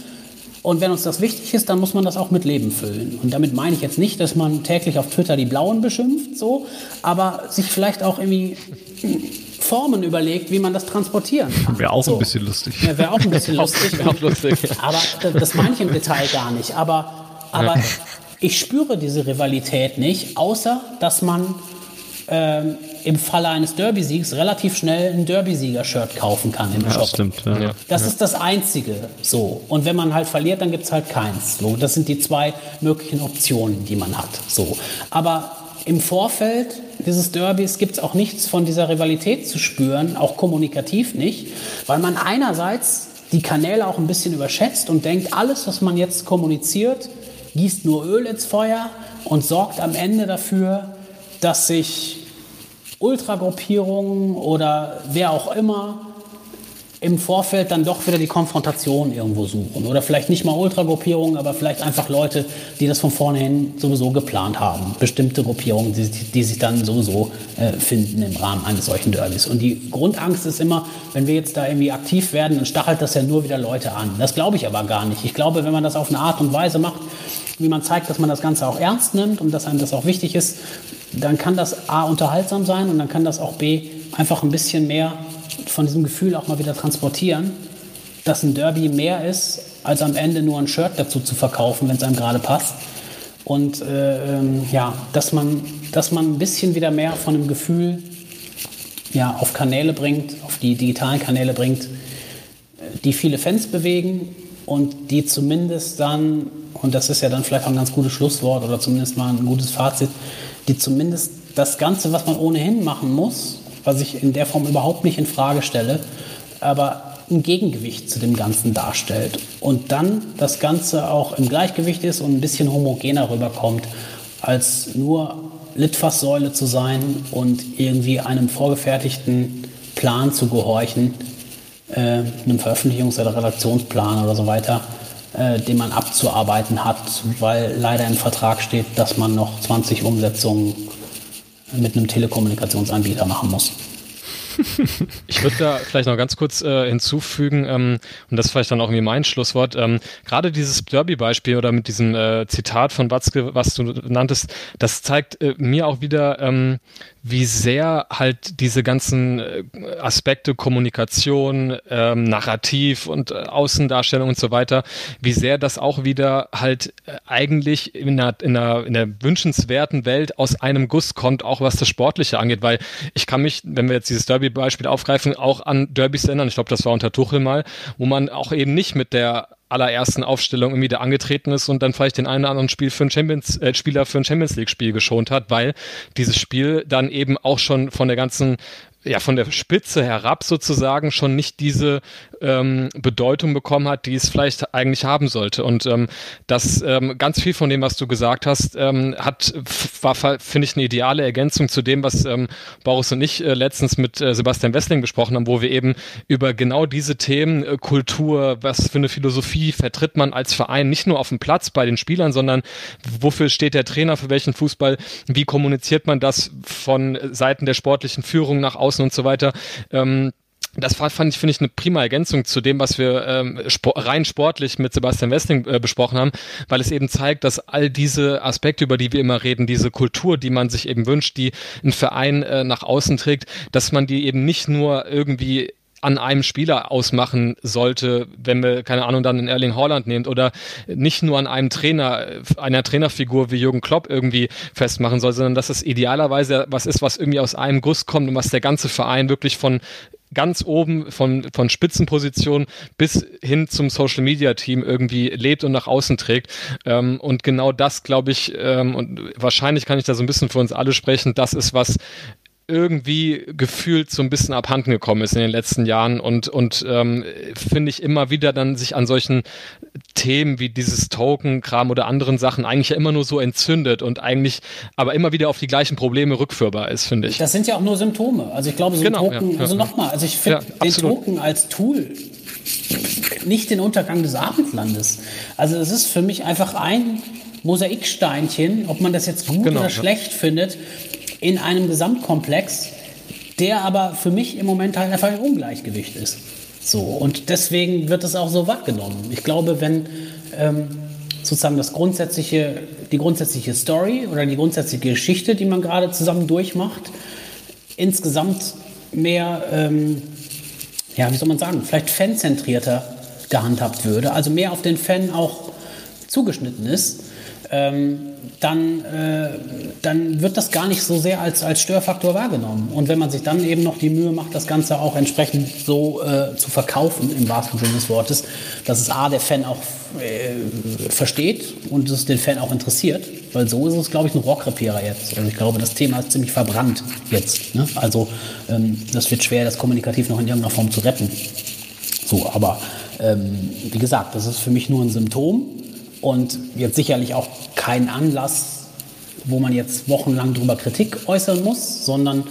Und wenn uns das wichtig ist, dann muss man das auch mit Leben füllen. Und damit meine ich jetzt nicht, dass man täglich auf Twitter die Blauen beschimpft, so, aber sich vielleicht auch irgendwie Formen überlegt, wie man das transportieren kann. Wäre auch so. ein bisschen lustig. Ja, Wäre auch ein bisschen (laughs) lustig. auch lustig. Aber das meine ich im Detail gar nicht. Aber, aber ich spüre diese Rivalität nicht, außer dass man ähm, im Falle eines Derby-Siegs relativ schnell ein Derby-Sieger-Shirt kaufen kann im Ja, Shop. stimmt. Ja. Das ist das Einzige so. Und wenn man halt verliert, dann gibt es halt keins. So. Das sind die zwei möglichen Optionen, die man hat. So. Aber im Vorfeld dieses Derbys gibt es auch nichts von dieser Rivalität zu spüren, auch kommunikativ nicht, weil man einerseits die Kanäle auch ein bisschen überschätzt und denkt, alles, was man jetzt kommuniziert, gießt nur Öl ins Feuer und sorgt am Ende dafür, dass sich Ultragruppierungen oder wer auch immer im Vorfeld dann doch wieder die Konfrontation irgendwo suchen. Oder vielleicht nicht mal Ultragruppierungen, aber vielleicht einfach Leute, die das von vornherein sowieso geplant haben. Bestimmte Gruppierungen, die, die sich dann sowieso äh, finden im Rahmen eines solchen Derbys. Und die Grundangst ist immer, wenn wir jetzt da irgendwie aktiv werden, dann stachelt das ja nur wieder Leute an. Das glaube ich aber gar nicht. Ich glaube, wenn man das auf eine Art und Weise macht, wie man zeigt, dass man das Ganze auch ernst nimmt und dass einem das auch wichtig ist, dann kann das A unterhaltsam sein und dann kann das auch B einfach ein bisschen mehr von diesem Gefühl auch mal wieder transportieren, dass ein Derby mehr ist, als am Ende nur ein Shirt dazu zu verkaufen, wenn es einem gerade passt. Und äh, ähm, ja, dass man, dass man ein bisschen wieder mehr von dem Gefühl ja, auf Kanäle bringt, auf die digitalen Kanäle bringt, die viele Fans bewegen und die zumindest dann, und das ist ja dann vielleicht auch ein ganz gutes Schlusswort oder zumindest mal ein gutes Fazit, die zumindest das Ganze, was man ohnehin machen muss, was ich in der Form überhaupt nicht in Frage stelle, aber ein Gegengewicht zu dem Ganzen darstellt. Und dann das Ganze auch im Gleichgewicht ist und ein bisschen homogener rüberkommt, als nur Litfaßsäule zu sein und irgendwie einem vorgefertigten Plan zu gehorchen, äh, einem Veröffentlichungs- oder Redaktionsplan oder so weiter, äh, den man abzuarbeiten hat, weil leider im Vertrag steht, dass man noch 20 Umsetzungen mit einem Telekommunikationsanbieter machen muss. Ich würde da vielleicht noch ganz kurz äh, hinzufügen, ähm, und das ist vielleicht dann auch irgendwie mein Schlusswort, ähm, gerade dieses Derby-Beispiel oder mit diesem äh, Zitat von Watzke, was du nanntest, das zeigt äh, mir auch wieder, ähm, wie sehr halt diese ganzen äh, Aspekte Kommunikation, ähm, Narrativ und äh, Außendarstellung und so weiter, wie sehr das auch wieder halt äh, eigentlich in einer, in, einer, in einer wünschenswerten Welt aus einem Guss kommt, auch was das Sportliche angeht, weil ich kann mich, wenn wir jetzt dieses Derby-Beispiel aufgreifen, auch an Derbys erinnern, ich glaube, das war unter Tuchel mal, wo man auch eben nicht mit der allerersten Aufstellung irgendwie da angetreten ist und dann vielleicht den einen oder anderen Spiel für ein Champions, äh, Spieler für ein Champions League Spiel geschont hat, weil dieses Spiel dann eben auch schon von der ganzen ja von der Spitze herab sozusagen schon nicht diese ähm, Bedeutung bekommen hat, die es vielleicht eigentlich haben sollte. Und ähm, das ähm, ganz viel von dem, was du gesagt hast, ähm, hat war finde ich eine ideale Ergänzung zu dem, was ähm, Boris und ich äh, letztens mit äh, Sebastian Wessling besprochen haben, wo wir eben über genau diese Themen äh, Kultur, was für eine Philosophie vertritt man als Verein nicht nur auf dem Platz bei den Spielern, sondern wofür steht der Trainer für welchen Fußball? Wie kommuniziert man das von Seiten der sportlichen Führung nach außen? außen und so weiter. Ähm, das fand ich, finde ich, eine prima Ergänzung zu dem, was wir ähm, sport, rein sportlich mit Sebastian Westling äh, besprochen haben, weil es eben zeigt, dass all diese Aspekte, über die wir immer reden, diese Kultur, die man sich eben wünscht, die ein Verein äh, nach außen trägt, dass man die eben nicht nur irgendwie an einem Spieler ausmachen sollte, wenn wir, keine Ahnung, dann in Erling Haaland nehmt oder nicht nur an einem Trainer, einer Trainerfigur wie Jürgen Klopp irgendwie festmachen soll, sondern dass es idealerweise was ist, was irgendwie aus einem Guss kommt und was der ganze Verein wirklich von ganz oben von, von Spitzenpositionen bis hin zum Social Media Team irgendwie lebt und nach außen trägt. Ähm, und genau das, glaube ich, ähm, und wahrscheinlich kann ich da so ein bisschen für uns alle sprechen, das ist was, irgendwie gefühlt so ein bisschen abhanden gekommen ist in den letzten Jahren und, und ähm, finde ich immer wieder dann sich an solchen Themen wie dieses Token-Kram oder anderen Sachen eigentlich ja immer nur so entzündet und eigentlich aber immer wieder auf die gleichen Probleme rückführbar ist, finde ich. Das sind ja auch nur Symptome. Also ich glaube, so genau, Token, ja, also nochmal, also ich finde ja, den Token als Tool nicht den Untergang des Abendlandes. Also es ist für mich einfach ein Mosaiksteinchen, ob man das jetzt gut genau, oder schlecht findet, in einem Gesamtkomplex, der aber für mich im Moment halt einfach ein Ungleichgewicht ist. So, und deswegen wird es auch so wahrgenommen. Ich glaube, wenn ähm, sozusagen das grundsätzliche, die grundsätzliche Story oder die grundsätzliche Geschichte, die man gerade zusammen durchmacht, insgesamt mehr, ähm, ja, wie soll man sagen, vielleicht fanzentrierter gehandhabt würde, also mehr auf den Fan auch zugeschnitten ist, ähm, dann, äh, dann wird das gar nicht so sehr als, als Störfaktor wahrgenommen. Und wenn man sich dann eben noch die Mühe macht, das Ganze auch entsprechend so äh, zu verkaufen, im wahrsten Sinne des Wortes, dass es A, der Fan auch äh, versteht und es den Fan auch interessiert, weil so ist es, glaube ich, ein Rohrkrepierer jetzt. Also ich glaube, das Thema ist ziemlich verbrannt jetzt. Ne? Also ähm, das wird schwer, das kommunikativ noch in irgendeiner Form zu retten. So, aber ähm, wie gesagt, das ist für mich nur ein Symptom und jetzt sicherlich auch kein Anlass, wo man jetzt wochenlang darüber Kritik äußern muss, sondern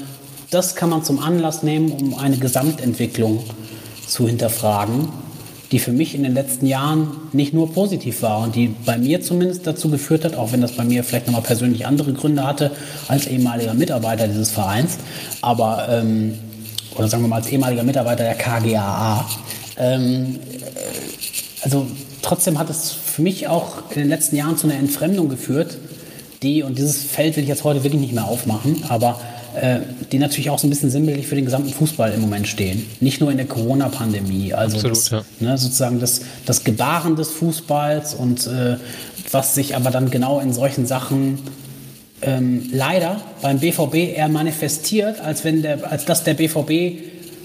das kann man zum Anlass nehmen, um eine Gesamtentwicklung zu hinterfragen, die für mich in den letzten Jahren nicht nur positiv war und die bei mir zumindest dazu geführt hat, auch wenn das bei mir vielleicht nochmal persönlich andere Gründe hatte, als ehemaliger Mitarbeiter dieses Vereins, aber, ähm, oder sagen wir mal als ehemaliger Mitarbeiter der KGAA. Ähm, also trotzdem hat es für mich auch in den letzten Jahren zu einer Entfremdung geführt, die, und dieses Feld will ich jetzt heute wirklich nicht mehr aufmachen, aber äh, die natürlich auch so ein bisschen sinnbildlich für den gesamten Fußball im Moment stehen. Nicht nur in der Corona-Pandemie. Also Absolut, das, ja. ne, sozusagen das, das Gebaren des Fußballs und äh, was sich aber dann genau in solchen Sachen ähm, leider beim BVB eher manifestiert, als wenn der, als dass der BVB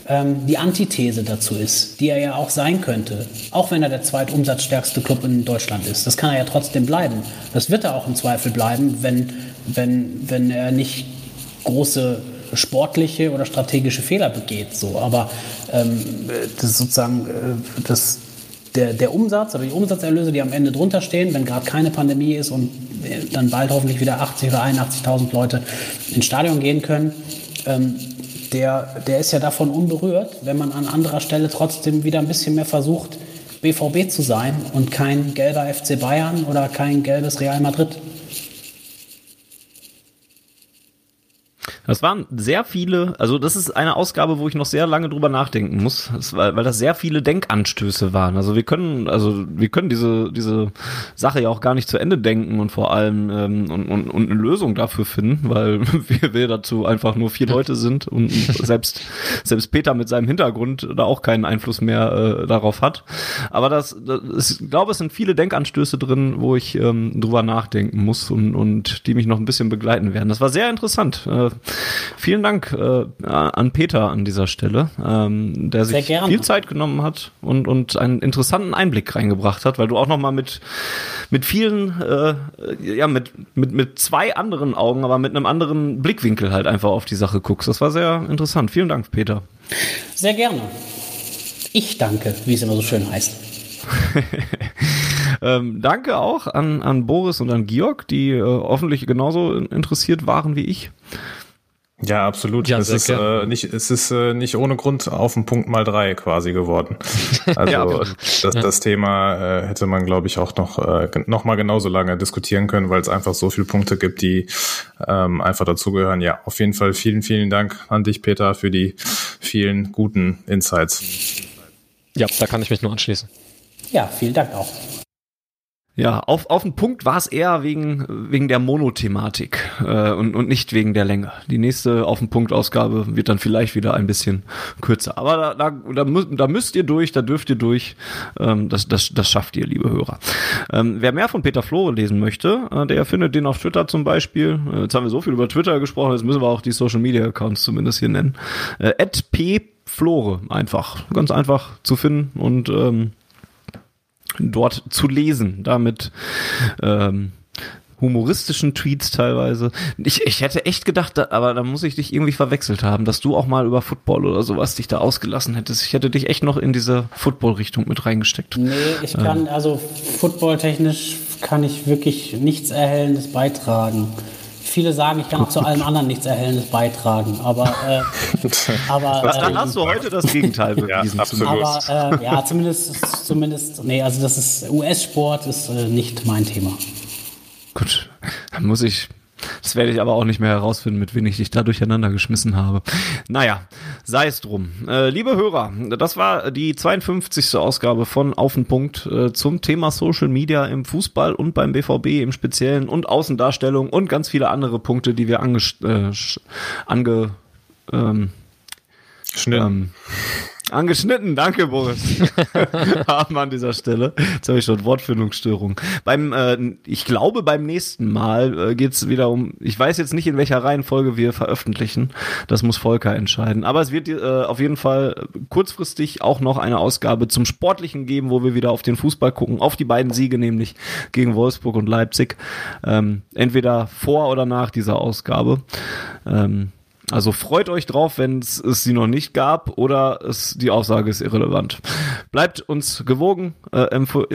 ähm, die Antithese dazu ist, die er ja auch sein könnte, auch wenn er der zweitumsatzstärkste Club in Deutschland ist. Das kann er ja trotzdem bleiben. Das wird er auch im Zweifel bleiben, wenn, wenn, wenn er nicht große sportliche oder strategische Fehler begeht. So. Aber ähm, das sozusagen äh, das, der, der Umsatz oder die Umsatzerlöse, die am Ende drunter stehen, wenn gerade keine Pandemie ist und äh, dann bald hoffentlich wieder 80 oder 81.000 Leute ins Stadion gehen können, ähm, der, der ist ja davon unberührt, wenn man an anderer Stelle trotzdem wieder ein bisschen mehr versucht, BVB zu sein und kein gelber FC Bayern oder kein gelbes Real Madrid. Das waren sehr viele, also das ist eine Ausgabe, wo ich noch sehr lange drüber nachdenken muss, weil, weil das sehr viele Denkanstöße waren. Also wir können, also wir können diese, diese Sache ja auch gar nicht zu Ende denken und vor allem ähm, und, und, und eine Lösung dafür finden, weil (laughs) wir, wir dazu einfach nur vier Leute sind und selbst, selbst Peter mit seinem Hintergrund da auch keinen Einfluss mehr äh, darauf hat. Aber das, das ist, ich glaube, es sind viele Denkanstöße drin, wo ich ähm, drüber nachdenken muss und, und die mich noch ein bisschen begleiten werden. Das war sehr interessant. Äh, Vielen Dank äh, an Peter an dieser Stelle, ähm, der sich viel Zeit genommen hat und, und einen interessanten Einblick reingebracht hat, weil du auch nochmal mit, mit vielen, äh, ja, mit, mit, mit zwei anderen Augen, aber mit einem anderen Blickwinkel halt einfach auf die Sache guckst. Das war sehr interessant. Vielen Dank, Peter. Sehr gerne. Ich danke, wie es immer so schön heißt. (laughs) ähm, danke auch an, an Boris und an Georg, die äh, hoffentlich genauso interessiert waren wie ich. Ja, absolut. Ja, es, ist, äh, nicht, es ist äh, nicht ohne Grund auf den Punkt mal drei quasi geworden. (laughs) Also ja, das, ja. das Thema äh, hätte man, glaube ich, auch noch, äh, noch mal genauso lange diskutieren können, weil es einfach so viele Punkte gibt, die ähm, einfach dazugehören. Ja, auf jeden Fall vielen, vielen Dank an dich, Peter, für die vielen guten Insights. Ja, da kann ich mich nur anschließen. Ja, vielen Dank auch. Ja, auf, auf den Punkt war es eher wegen, wegen der Monothematik äh, und, und nicht wegen der Länge. Die nächste auf den Punkt Ausgabe wird dann vielleicht wieder ein bisschen kürzer. Aber da, da, da, müsst, da müsst ihr durch, da dürft ihr durch. Ähm, das, das, das schafft ihr, liebe Hörer. Ähm, wer mehr von Peter Flore lesen möchte, äh, der findet den auf Twitter zum Beispiel. Äh, jetzt haben wir so viel über Twitter gesprochen, jetzt müssen wir auch die Social Media Accounts zumindest hier nennen. Äh, p Flore einfach. Ganz einfach zu finden und ähm, dort zu lesen. Damit ähm, humoristischen Tweets teilweise. Ich, ich hätte echt gedacht, aber da muss ich dich irgendwie verwechselt haben, dass du auch mal über Football oder sowas dich da ausgelassen hättest. Ich hätte dich echt noch in diese Football-Richtung mit reingesteckt. Nee, ich kann, ähm. also footballtechnisch kann ich wirklich nichts Erhellendes beitragen viele sagen, ich kann auch zu allem anderen nichts Erhellendes beitragen. Aber, äh, aber (laughs) Was, dann äh, hast du heute das Gegenteil (laughs) bewiesen. ja, absolut. Aber äh, ja, zumindest, zumindest, nee, also das ist US-Sport ist äh, nicht mein Thema. Gut, dann muss ich das werde ich aber auch nicht mehr herausfinden, mit wem ich dich da durcheinander geschmissen habe. Naja, sei es drum. Äh, liebe Hörer, das war die 52. Ausgabe von Auf den Punkt äh, zum Thema Social Media im Fußball und beim BVB im Speziellen und Außendarstellung und ganz viele andere Punkte, die wir ange... Äh, ange ähm, ähm, Angeschnitten, danke Boris. (laughs) Haben an dieser Stelle. Jetzt habe ich schon Wortfindungsstörung. Beim, äh, ich glaube, beim nächsten Mal äh, geht es wieder um, ich weiß jetzt nicht, in welcher Reihenfolge wir veröffentlichen. Das muss Volker entscheiden. Aber es wird äh, auf jeden Fall kurzfristig auch noch eine Ausgabe zum Sportlichen geben, wo wir wieder auf den Fußball gucken, auf die beiden Siege, nämlich gegen Wolfsburg und Leipzig. Ähm, entweder vor oder nach dieser Ausgabe. Ähm, also freut euch drauf, wenn es sie noch nicht gab oder es, die Aussage ist irrelevant. Bleibt uns gewogen, äh, empfe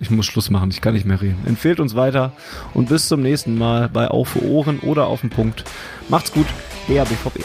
ich muss Schluss machen, ich kann nicht mehr reden. Empfehlt uns weiter und bis zum nächsten Mal bei Auf für Ohren oder auf den Punkt. Macht's gut, der BVB.